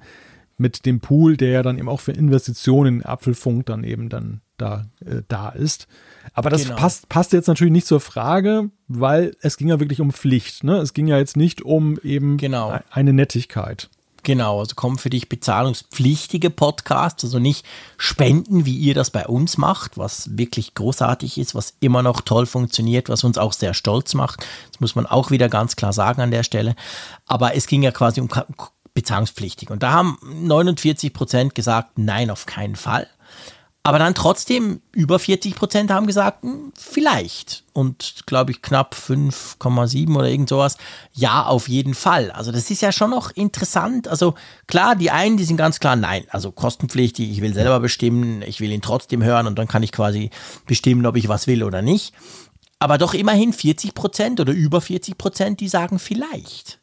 mit dem Pool, der ja dann eben auch für Investitionen in Apfelfunk dann eben dann da, äh, da ist. Aber das genau. passt, passt jetzt natürlich nicht zur Frage, weil es ging ja wirklich um Pflicht. Ne? Es ging ja jetzt nicht um eben genau. eine Nettigkeit. Genau, also kommen für dich bezahlungspflichtige Podcasts, also nicht Spenden, wie ihr das bei uns macht, was wirklich großartig ist, was immer noch toll funktioniert, was uns auch sehr stolz macht. Das muss man auch wieder ganz klar sagen an der Stelle. Aber es ging ja quasi um bezahlungspflichtig. Und da haben 49 Prozent gesagt, nein, auf keinen Fall. Aber dann trotzdem über 40 Prozent haben gesagt, hm, vielleicht. Und glaube ich knapp 5,7 oder irgend sowas, ja, auf jeden Fall. Also das ist ja schon noch interessant. Also klar, die einen, die sind ganz klar, nein, also kostenpflichtig, ich will selber bestimmen, ich will ihn trotzdem hören und dann kann ich quasi bestimmen, ob ich was will oder nicht. Aber doch immerhin 40 Prozent oder über 40 Prozent, die sagen vielleicht.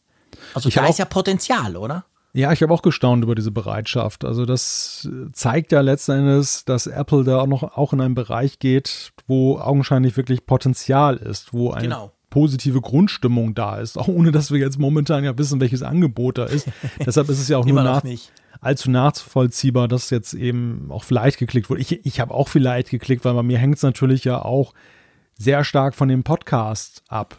Also da ist ja Potenzial, oder? Ja, ich habe auch gestaunt über diese Bereitschaft. Also das zeigt ja letzten Endes, dass Apple da auch noch auch in einen Bereich geht, wo augenscheinlich wirklich Potenzial ist, wo eine genau. positive Grundstimmung da ist, auch ohne dass wir jetzt momentan ja wissen, welches Angebot da ist. Deshalb ist es ja auch nur nach, allzu nachvollziehbar, dass jetzt eben auch vielleicht geklickt wurde. Ich, ich habe auch vielleicht geklickt, weil bei mir hängt es natürlich ja auch sehr stark von dem Podcast ab.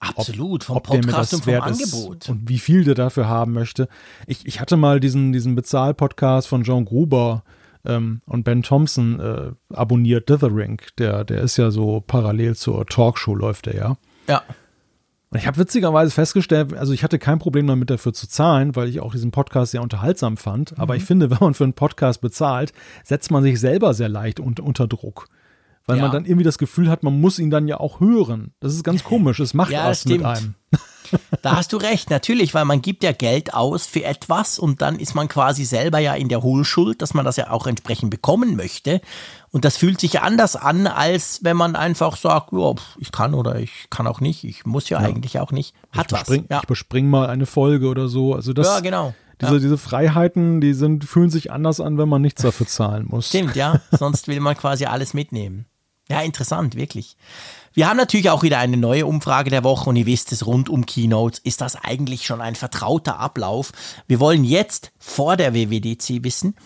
Absolut, vom ob, Podcast und vom Angebot. Und wie viel der dafür haben möchte. Ich, ich hatte mal diesen, diesen Bezahl-Podcast von John Gruber ähm, und Ben Thompson äh, abonniert, Dithering. Der, der ist ja so parallel zur Talkshow, läuft der ja. Ja. Und ich habe witzigerweise festgestellt, also ich hatte kein Problem damit dafür zu zahlen, weil ich auch diesen Podcast sehr unterhaltsam fand. Aber ich finde, wenn man für einen Podcast bezahlt, setzt man sich selber sehr leicht unter, unter Druck. Weil Ja. man dann irgendwie das Gefühl hat, man muss ihn dann ja auch hören. Das ist ganz komisch. Es macht Ja, was mit stimmt. einem. Da hast du recht, natürlich, weil man gibt ja Geld aus für etwas und dann ist man quasi selber ja in der Hohlschuld, dass man das ja auch entsprechend bekommen möchte. Und das fühlt sich ja anders an, als wenn man einfach sagt, ja, ich kann oder ich kann auch nicht, ich muss ja, eigentlich auch nicht. Hat ich was. bespring, Ja. ich bespring mal eine Folge oder so. Also das, ja, genau. diese, diese Freiheiten, die sind, fühlen sich anders an, wenn man nichts dafür zahlen muss. Stimmt, ja. Sonst will man quasi alles mitnehmen. Ja, interessant, wirklich. Wir haben natürlich auch wieder eine neue Umfrage der Woche und ihr wisst es, rund um Keynotes ist das eigentlich schon ein vertrauter Ablauf. Wir wollen jetzt vor der WWDC wissen,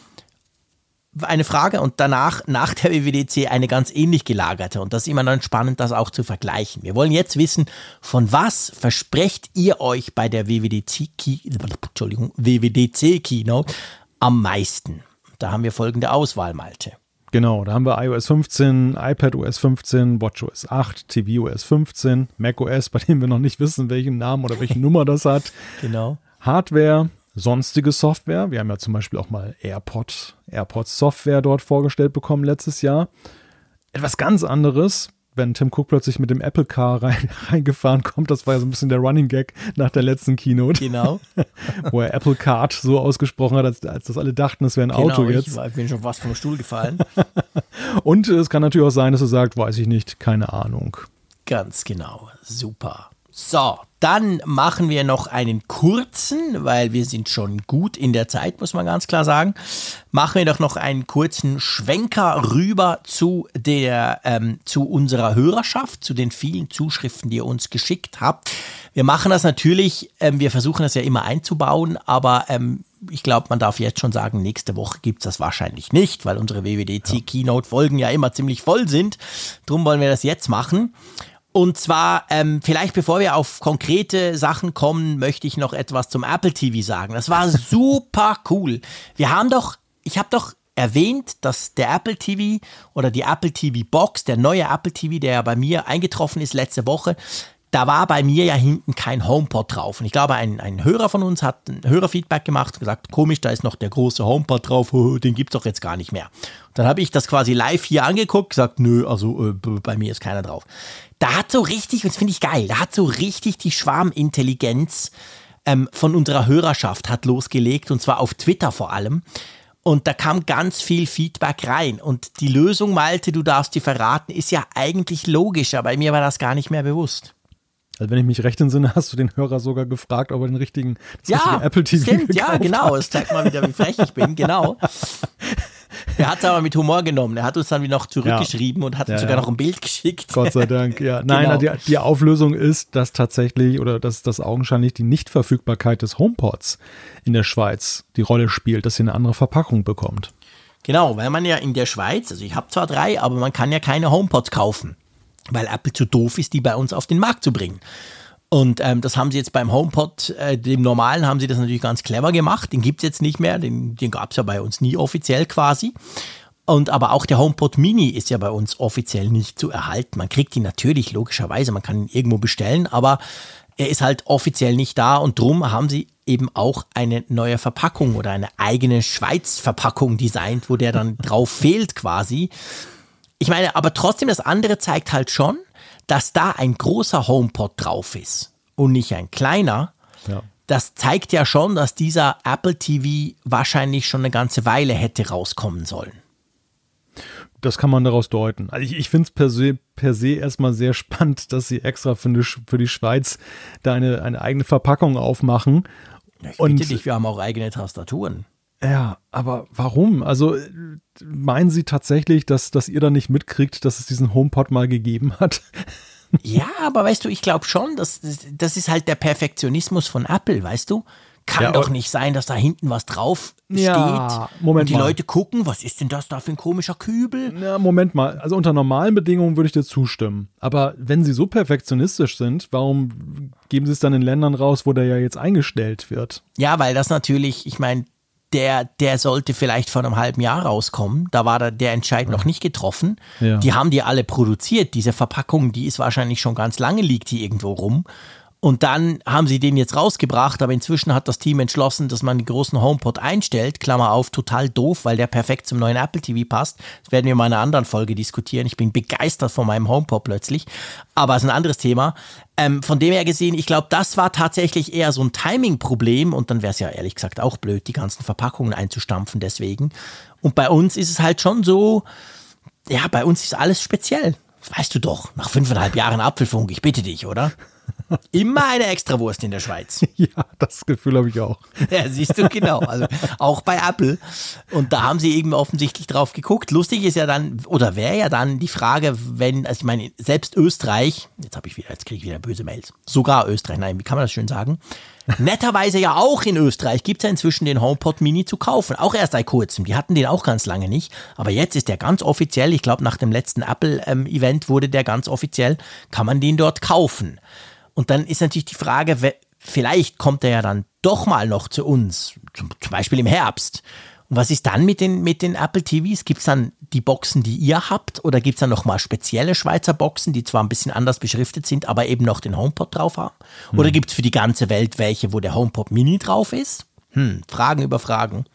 eine Frage und danach, nach der WWDC, eine ganz ähnlich gelagerte. Und das ist immer dann spannend, das auch zu vergleichen. Wir wollen jetzt wissen, von was versprecht ihr euch bei der WWDC, Key, WWDC Keynote am meisten? Da haben wir folgende Auswahl, Malte. Genau, da haben wir iOS 15, iPadOS 15, WatchOS 8, tvOS 15, macOS, bei dem wir noch nicht wissen, welchen Namen oder welche Nummer das hat. Genau. Hardware, sonstige Software. Wir haben ja zum Beispiel auch mal AirPod, AirPods Software dort vorgestellt bekommen letztes Jahr. Etwas ganz anderes, wenn Tim Cook plötzlich mit dem Apple Car rein, reingefahren kommt. Das war ja so ein bisschen der Running Gag nach der letzten Keynote, Genau. wo er Apple Card so ausgesprochen hat, als, als das alle dachten, es wäre ein Auto genau. jetzt. Ich war- bin schon fast vom Stuhl gefallen. Und es kann natürlich auch sein, dass er sagt, weiß ich nicht, keine Ahnung. Ganz genau. Super. So, dann machen wir noch einen kurzen, weil wir sind schon gut in der Zeit, muss man ganz klar sagen. Machen wir doch noch einen kurzen Schwenker rüber zu der, ähm, zu unserer Hörerschaft, zu den vielen Zuschriften, die ihr uns geschickt habt. Wir machen das natürlich, ähm, wir versuchen das ja immer einzubauen, aber ähm, ich glaube, man darf jetzt schon sagen, nächste Woche gibt's das wahrscheinlich nicht, weil unsere WWDC Keynote-Folgen ja immer ziemlich voll sind. Drum wollen wir das jetzt machen. Und zwar, ähm, vielleicht bevor wir auf konkrete Sachen kommen, möchte ich noch etwas zum Apple TV sagen. Das war super cool. Wir haben doch, ich habe doch erwähnt, dass der Apple TV oder die Apple TV Box, der neue Apple TV, der ja bei mir eingetroffen ist letzte Woche, da war bei mir ja hinten kein HomePod drauf. Und ich glaube, ein, ein Hörer von uns hat ein Hörerfeedback gemacht und gesagt, komisch, da ist noch der große HomePod drauf, den gibt's doch jetzt gar nicht mehr. Und dann habe ich das quasi live hier angeguckt, gesagt, nö, also äh, bei mir ist keiner drauf. Da hat so richtig, und das finde ich geil, da hat so richtig die Schwarmintelligenz ähm, von unserer Hörerschaft hat losgelegt, und zwar auf Twitter vor allem. Und da kam ganz viel Feedback rein. Und die Lösung, Malte, du darfst die verraten, ist ja eigentlich logisch, aber mir war das gar nicht mehr bewusst. Also wenn ich mich recht entsinne, hast du den Hörer sogar gefragt, ob er den richtigen, richtige Apple TV stimmt, ja, genau. hat. Das zeigt mal wieder, wie frech ich bin, genau. Er hat es aber mit Humor genommen. Er hat uns dann wieder noch zurückgeschrieben und hat Ja, uns sogar ja. noch ein Bild geschickt. Gott sei Dank, ja. Nein, Genau. die, die Auflösung ist, dass tatsächlich oder dass das augenscheinlich die Nichtverfügbarkeit des HomePods in der Schweiz die Rolle spielt, dass sie eine andere Verpackung bekommt. Genau, weil man ja in der Schweiz, also ich habe zwar drei, aber man kann ja keine HomePods kaufen, weil Apple zu doof ist, die bei uns auf den Markt zu bringen. Und ähm, das haben sie jetzt beim HomePod, äh, dem normalen, haben sie das natürlich ganz clever gemacht. Den gibt's jetzt nicht mehr, den, den gab's ja bei uns nie offiziell quasi. Und aber auch der HomePod Mini ist ja bei uns offiziell nicht zu erhalten. Man kriegt ihn natürlich logischerweise, man kann ihn irgendwo bestellen, aber er ist halt offiziell nicht da und drum haben sie eben auch eine neue Verpackung oder eine eigene Schweiz-Verpackung designt, wo der dann drauf fehlt quasi. Ich meine, aber trotzdem, das andere zeigt halt schon, dass da ein großer HomePod drauf ist und nicht ein kleiner. Ja. Das zeigt ja schon, dass dieser Apple TV wahrscheinlich schon eine ganze Weile hätte rauskommen sollen. Das kann man daraus deuten. Also ich, ich finde es per se, per se erstmal sehr spannend, dass sie extra für die, Sch- für die Schweiz da eine, eine eigene Verpackung aufmachen. Ich Und- bitte dich, wir haben auch eigene Tastaturen. Ja, aber warum? Also äh, meinen Sie tatsächlich, dass, dass ihr da nicht mitkriegt, dass es diesen HomePod mal gegeben hat? Ja, aber weißt du, ich glaube schon, dass, das ist halt der Perfektionismus von Apple, weißt du? Kann Ja, doch nicht sein, dass da hinten was drauf Ja, steht Moment und die mal. Leute gucken, was ist denn das da für ein komischer Kübel? Na, Moment mal. Also unter normalen Bedingungen würde ich dir zustimmen. Aber wenn Sie so perfektionistisch sind, warum geben Sie es dann in Ländern raus, wo der ja jetzt eingestellt wird? Ja, weil das natürlich, ich meine, der, der sollte vielleicht vor einem halben Jahr rauskommen. Da war da der Entscheid noch nicht getroffen. Ja. Die haben die alle produziert. Diese Verpackung, die ist wahrscheinlich schon ganz lange liegt die irgendwo rum. Und dann haben sie den jetzt rausgebracht, aber inzwischen hat das Team entschlossen, dass man den großen HomePod einstellt. Klammer auf, total doof, weil der perfekt zum neuen Apple TV passt. Das werden wir in einer anderen Folge diskutieren. Ich bin begeistert von meinem HomePod plötzlich. Aber es ist ein anderes Thema. Ähm, von dem her gesehen, ich glaube, das war tatsächlich eher so ein Timing-Problem und dann wäre es ja ehrlich gesagt auch blöd, die ganzen Verpackungen einzustampfen deswegen. Und bei uns ist es halt schon so, ja, bei uns ist alles speziell. Weißt du doch, nach fünfeinhalb Jahren Apfelfunk, ich bitte dich, oder? Immer eine Extrawurst in der Schweiz. Ja, das Gefühl habe ich auch. Ja, siehst du, genau. Also auch bei Apple. Und da haben sie eben offensichtlich drauf geguckt. Lustig ist ja dann, oder wäre ja dann die Frage, wenn, also ich meine, selbst Österreich, jetzt habe ich wieder, jetzt kriege ich wieder böse Mails. Sogar Österreich, nein, wie kann man das schön sagen? Netterweise ja auch in Österreich gibt es ja inzwischen den HomePod Mini zu kaufen. Auch erst seit kurzem. Die hatten den auch ganz lange nicht. Aber jetzt ist der ganz offiziell, ich glaube nach dem letzten Apple-Event ähm, wurde der ganz offiziell, kann man den dort kaufen. Und dann ist natürlich die Frage, vielleicht kommt er ja dann doch mal noch zu uns, zum, Beispiel im Herbst. Und was ist dann mit den, mit den Apple TVs? Gibt es dann die Boxen, die ihr habt? Oder gibt es dann nochmal spezielle Schweizer Boxen, die zwar ein bisschen anders beschriftet sind, aber eben noch den HomePod drauf haben? Hm. Oder gibt es für die ganze Welt welche, wo der HomePod Mini drauf ist? Hm, Fragen über Fragen.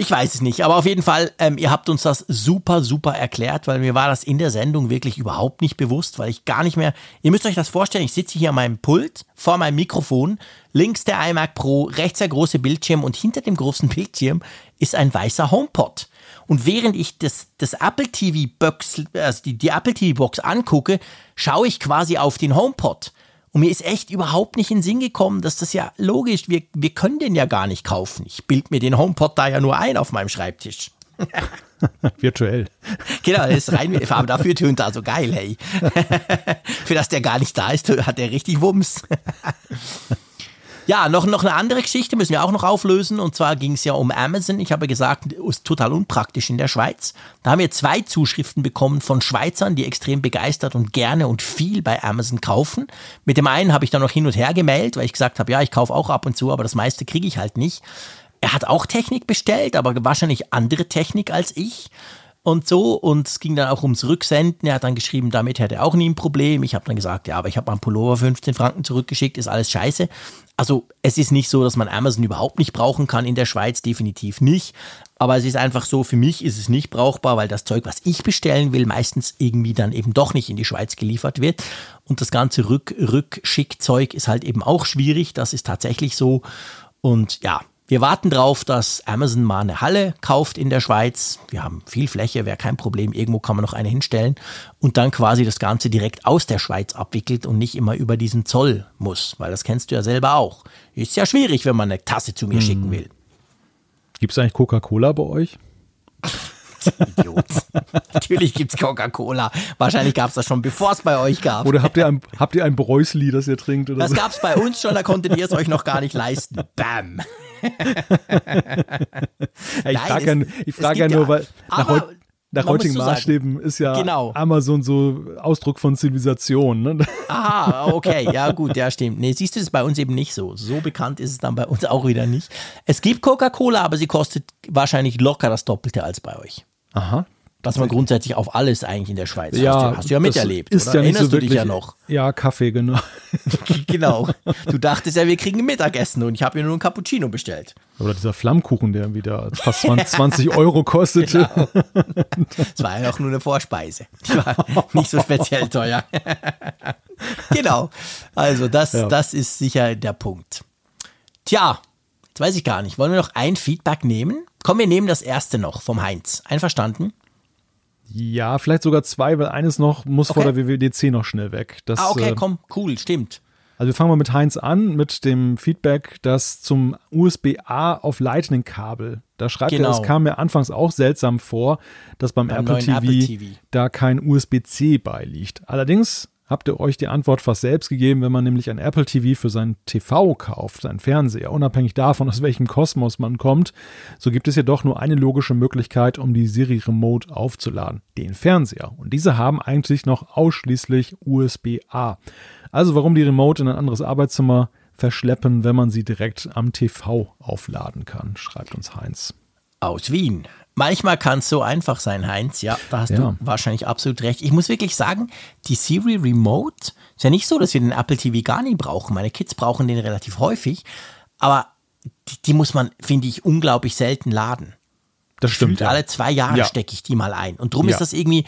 Ich weiß es nicht, aber auf jeden Fall, ähm, ihr habt uns das super, super erklärt, weil mir war das in der Sendung wirklich überhaupt nicht bewusst, weil ich gar nicht mehr, ihr müsst euch das vorstellen, ich sitze hier an meinem Pult vor meinem Mikrofon, links der iMac Pro, rechts der große Bildschirm und hinter dem großen Bildschirm ist ein weißer HomePod. Und während ich das, das Apple TV Box, also die, die Apple TV Box angucke, schaue ich quasi auf den HomePod. Und mir ist echt überhaupt nicht in den Sinn gekommen, dass das ja logisch, wir, wir können den ja gar nicht kaufen. Ich bild mir den HomePod da ja nur ein auf meinem Schreibtisch. Virtuell. Genau, das ist rein, aber dafür tönt er so geil, hey. Für das der gar nicht da ist, hat er richtig Wumms. Ja, noch, noch eine andere Geschichte müssen wir auch noch auflösen. Und zwar ging es ja um Amazon. Ich habe gesagt, ist total unpraktisch in der Schweiz. Da haben wir zwei Zuschriften bekommen von Schweizern, die extrem begeistert und gerne und viel bei Amazon kaufen. Mit dem einen habe ich dann noch hin und her gemeldet, weil ich gesagt habe, ja, ich kaufe auch ab und zu, aber das meiste kriege ich halt nicht. Er hat auch Technik bestellt, aber wahrscheinlich andere Technik als ich und so. Und es ging dann auch ums Rücksenden. Er hat dann geschrieben, damit hätte er auch nie ein Problem. Ich habe dann gesagt, ja, aber ich habe mal einen Pullover 15 Franken zurückgeschickt, ist alles scheiße. Also es ist nicht so, dass man Amazon überhaupt nicht brauchen kann in der Schweiz, definitiv nicht. Aber es ist einfach so, für mich ist es nicht brauchbar, weil das Zeug, was ich bestellen will, meistens irgendwie dann eben doch nicht in die Schweiz geliefert wird. Und das ganze Rück Rückschickzeug ist halt eben auch schwierig. Das ist tatsächlich so. Und ja, wir warten drauf, dass Amazon mal eine Halle kauft in der Schweiz. Wir haben viel Fläche, wäre kein Problem. Irgendwo kann man noch eine hinstellen und dann quasi das Ganze direkt aus der Schweiz abwickelt und nicht immer über diesen Zoll muss, weil das kennst du ja selber auch. Ist ja schwierig, wenn man eine Tasse zu mir hm. schicken will. Gibt es eigentlich Coca-Cola bei euch? Idiot. Natürlich gibt es Coca-Cola. Wahrscheinlich gab es das schon, bevor es bei euch gab. Oder habt ihr ein, habt ihr ein Bräusli, das ihr trinkt? Oder das so? gab es bei uns schon, da konntet ihr es euch noch gar nicht leisten. Bam. ich frage ja, ich frag ja nur, weil nach, heut, nach heutigen Maßstäben sagen, ist ja genau. Amazon so Ausdruck von Zivilisation. Ne? Aha, okay, ja gut, ja stimmt. Nee, siehst du, das ist bei uns eben nicht so. So bekannt ist es dann bei uns auch wieder nicht. Es gibt Coca-Cola, aber sie kostet wahrscheinlich locker das Doppelte als bei euch. Aha, was man grundsätzlich auf alles eigentlich in der Schweiz ja, hast, du, hast du ja miterlebt. Ist oder? ja Erinnerst so wirklich, du dich ja noch? Ja, Kaffee, genau. genau. Du dachtest ja, wir kriegen Mittagessen und ich habe mir nur ein Cappuccino bestellt. Oder dieser Flammkuchen, der wieder fast 20 Euro kostete. Genau. Das war ja auch nur eine Vorspeise. Die war nicht so speziell teuer. genau. Also das, ja. das ist sicher der Punkt. Tja, jetzt weiß ich gar nicht. Wollen wir noch ein Feedback nehmen? Komm, wir nehmen das erste noch vom Heinz. Einverstanden? Ja, vielleicht sogar zwei, weil eines noch muss okay. vor der WWDC noch schnell weg. Das, ah, okay, äh, komm, cool, stimmt. Also wir fangen mal mit Heinz an, mit dem Feedback, das zum USB-A auf Lightning-Kabel. Da schreibt genau. er, es kam mir anfangs auch seltsam vor, dass beim, beim Apple, TV Apple TV da kein USB-C beiliegt. Allerdings habt ihr euch die Antwort fast selbst gegeben, wenn man nämlich ein Apple TV für sein TV kauft, sein Fernseher, unabhängig davon, aus welchem Kosmos man kommt, so gibt es jedoch nur eine logische Möglichkeit, um die Siri Remote aufzuladen, den Fernseher. Und diese haben eigentlich noch ausschließlich USB-A. Also warum die Remote in ein anderes Arbeitszimmer verschleppen, wenn man sie direkt am TV aufladen kann, schreibt uns Heinz. Aus Wien. Manchmal kann es so einfach sein, Heinz. Ja, da hast Ja. du wahrscheinlich absolut recht. Ich muss wirklich sagen, die Siri Remote ist ja nicht so, dass wir den Apple TV gar nicht brauchen. Meine Kids brauchen den relativ häufig, aber die, die muss man, finde ich, unglaublich selten laden. Das stimmt. Ja. Alle zwei Jahre Ja. stecke ich die mal ein. Und drum ist das irgendwie,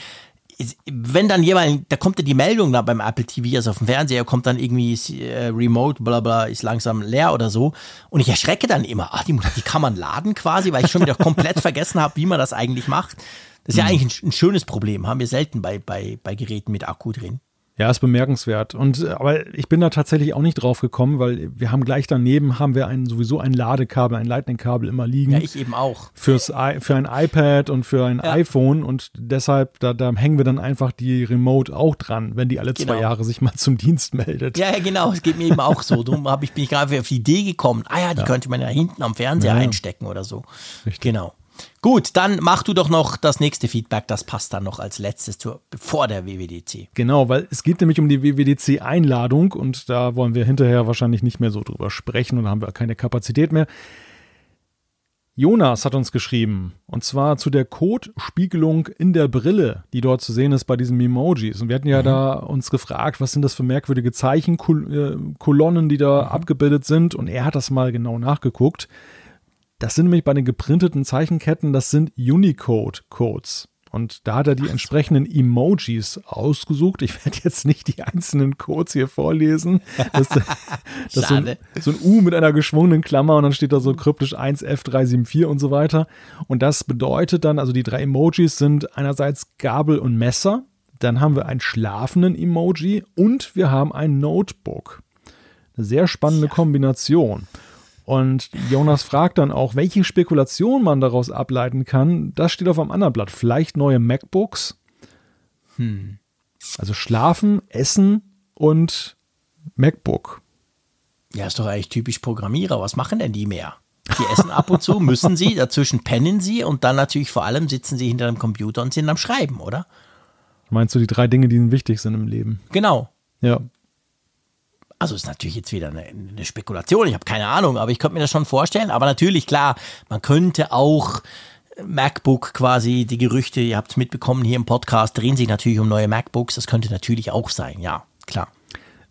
wenn dann jemand, da kommt ja die Meldung da beim Apple TV, also auf dem Fernseher, kommt dann irgendwie äh, Remote, bla bla, ist langsam leer oder so. Und ich erschrecke dann immer, ach, die, die kann man laden quasi, weil ich schon wieder komplett vergessen habe, wie man das eigentlich macht. Das ist ja eigentlich ein, ein schönes Problem, haben wir selten bei, bei, bei Geräten mit Akku drin. Ja, ist bemerkenswert. Und äh, aber ich bin da tatsächlich auch nicht drauf gekommen, weil wir haben gleich daneben haben wir ein, sowieso ein Ladekabel, ein Lightning-Kabel immer liegen. Ja, ich eben auch. fürs für ein iPad und für ein Ja. iPhone und deshalb, da, da hängen wir dann einfach die Remote auch dran, wenn die alle zwei Genau. Jahre sich mal zum Dienst meldet. Ja, ja, genau, es geht mir eben auch so. Darum hab ich, bin ich gerade auf die Idee gekommen, ah ja, die könnte man ja hinten am Fernseher Ja, ja. einstecken oder so. Genau. Gut, dann mach du doch noch das nächste Feedback, das passt dann noch als letztes zur, vor der WWDC. Genau, weil es geht nämlich um die WWDC-Einladung und da wollen wir hinterher wahrscheinlich nicht mehr so drüber sprechen und haben wir keine Kapazität mehr. Jonas hat uns geschrieben, und zwar zu der Code-Spiegelung in der Brille, die dort zu sehen ist bei diesen Emojis. Und wir hatten ja da uns gefragt, was sind das für merkwürdige Zeichenkolonnen, die da abgebildet sind. Und er hat das mal genau nachgeguckt. Das sind nämlich bei den geprinteten Zeichenketten, das sind Unicode-Codes. Und da hat er die entsprechenden Emojis ausgesucht. Ich werde jetzt nicht die einzelnen Codes hier vorlesen. Das, das ist so, ein, so ein U mit einer geschwungenen Klammer und dann steht da so kryptisch 1F374 und so weiter. Und das bedeutet dann, also die drei Emojis sind einerseits Gabel und Messer, dann haben wir einen schlafenden Emoji und wir haben ein Notebook. Eine sehr spannende Kombination. Und Jonas fragt dann auch, welche Spekulation man daraus ableiten kann. Das steht auf einem anderen Blatt. Vielleicht neue MacBooks. Also schlafen, essen und MacBook. Ja, ist doch eigentlich typisch Programmierer. Was machen denn die mehr? Die essen ab und zu, müssen sie, dazwischen pennen sie und dann natürlich vor allem sitzen sie hinter dem Computer und sind am Schreiben, oder? Meinst du die drei Dinge, die ihnen wichtig sind im Leben? Genau. Ja. Also ist natürlich jetzt wieder eine, eine Spekulation, ich habe keine Ahnung, aber ich könnte mir das schon vorstellen. Aber natürlich, klar, man könnte auch MacBook quasi, die Gerüchte, ihr habt es mitbekommen hier im Podcast, drehen sich natürlich um neue MacBooks. Das könnte natürlich auch sein, ja, klar.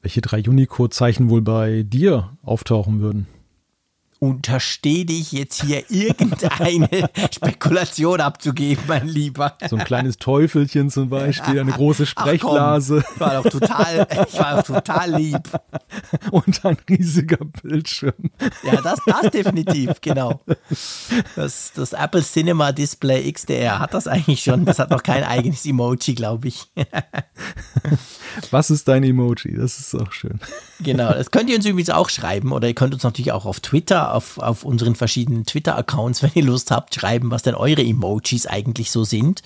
Welche drei Unicode-Zeichen wohl bei dir auftauchen würden? Untersteh dich jetzt hier irgendeine Spekulation abzugeben, mein Lieber. So ein kleines Teufelchen zum Beispiel, eine große Ach, komm, Sprechblase ich war doch total, ich war doch total lieb. und ein riesiger Bildschirm. Ja, das, das definitiv, genau. Das, das Apple Cinema Display XDR hat das eigentlich schon. Das hat noch kein eigenes Emoji, glaube ich. Was ist dein Emoji? Das ist auch schön. Genau, das könnt ihr uns übrigens auch schreiben oder ihr könnt uns natürlich auch auf Twitter, auf, auf unseren verschiedenen Twitter-Accounts, wenn ihr Lust habt, schreiben, was denn eure Emojis eigentlich so sind.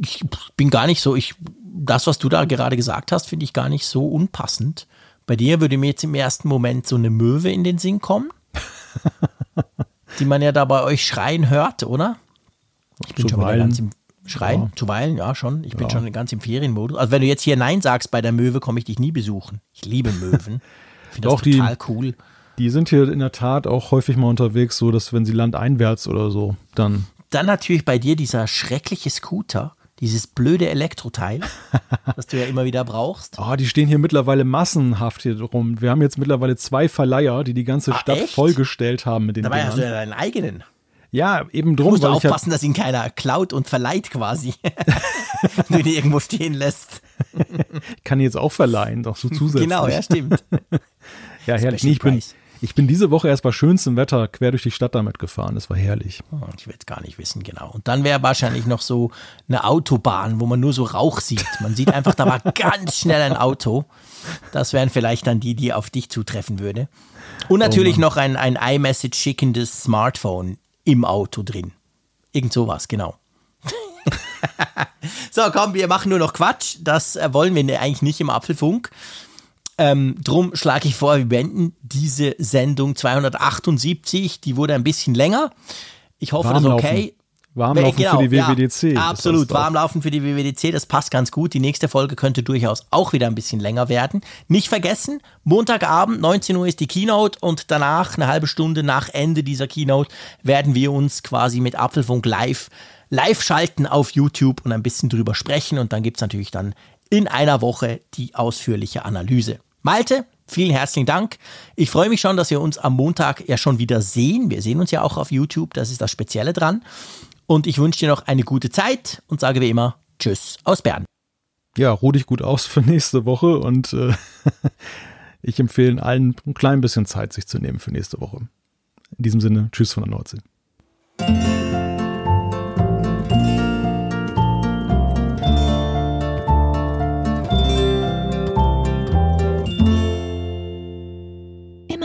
Ich bin gar nicht so, ich, das, was du da gerade gesagt hast, finde ich gar nicht so unpassend. Bei dir würde mir jetzt im ersten Moment so eine Möwe in den Sinn kommen, die man ja da bei euch schreien hört, oder? Ich bin schon wieder Zuweilen. ganz im Schreien, Ja. zuweilen, ja schon. Ich bin schon ganz im Ferienmodus. Also wenn du jetzt hier Nein sagst bei der Möwe, komme ich dich nie besuchen. Ich liebe Möwen. Ich finde das Doch, die- total cool. Die sind hier in der Tat auch häufig mal unterwegs, so dass wenn sie landeinwärts oder so, dann Dann natürlich bei dir dieser schreckliche Scooter, dieses blöde Elektroteil, das du ja immer wieder brauchst. Ah, die stehen hier mittlerweile massenhaft hier rum. Wir haben jetzt mittlerweile zwei Verleiher, die die ganze Ah, Stadt echt? vollgestellt haben mit den Dabei hast du Dingern. ja deinen eigenen. Ja, eben Du drum, musst weil ich aufpassen, dass ihn keiner klaut und verleiht quasi. du ihn irgendwo stehen lässt. kann jetzt auch verleihen, doch so zusätzlich. Genau, ja, stimmt. ja herrlich. Ich, bin. Ich bin diese Woche erst bei schönstem Wetter quer durch die Stadt damit gefahren. Das war herrlich. Oh, Ich will es gar nicht wissen, genau. Und dann wäre wahrscheinlich noch so eine Autobahn, wo man nur so Rauch sieht. Man sieht einfach, da war ganz schnell ein Auto. Das wären vielleicht dann die, die auf dich zutreffen würde. Und natürlich noch ein, ein iMessage schickendes Smartphone im Auto drin. Irgend sowas, genau. so, komm, wir machen nur noch Quatsch. Das äh, wollen wir eigentlich nicht im Apfelfunk. Ähm, drum schlage ich vor, wir beenden diese Sendung 278. Die wurde ein bisschen länger. Ich hoffe, das ist okay. Warmlaufen Genau, für die ja, WWDC. ist absolut. Warmlaufen für die WWDC, das passt ganz gut. Die nächste Folge könnte durchaus auch wieder ein bisschen länger werden. Nicht vergessen, Montagabend, 19 Uhr ist die Keynote und danach, eine halbe Stunde nach Ende dieser Keynote, werden wir uns quasi mit Apfelfunk live, live schalten auf YouTube und ein bisschen drüber sprechen. Und dann gibt's natürlich dann in einer Woche die ausführliche Analyse. Malte, vielen herzlichen Dank. Ich freue mich schon, dass wir uns am Montag ja schon wieder sehen. Wir sehen uns ja auch auf YouTube, das ist das Spezielle dran. Und ich wünsche dir noch eine gute Zeit und sage wie immer Tschüss aus Bern. Ja, ruh dich gut aus für nächste Woche und äh, ich empfehle allen ein klein bisschen Zeit sich zu nehmen für nächste Woche. In diesem Sinne, tschüss von der Nordsee.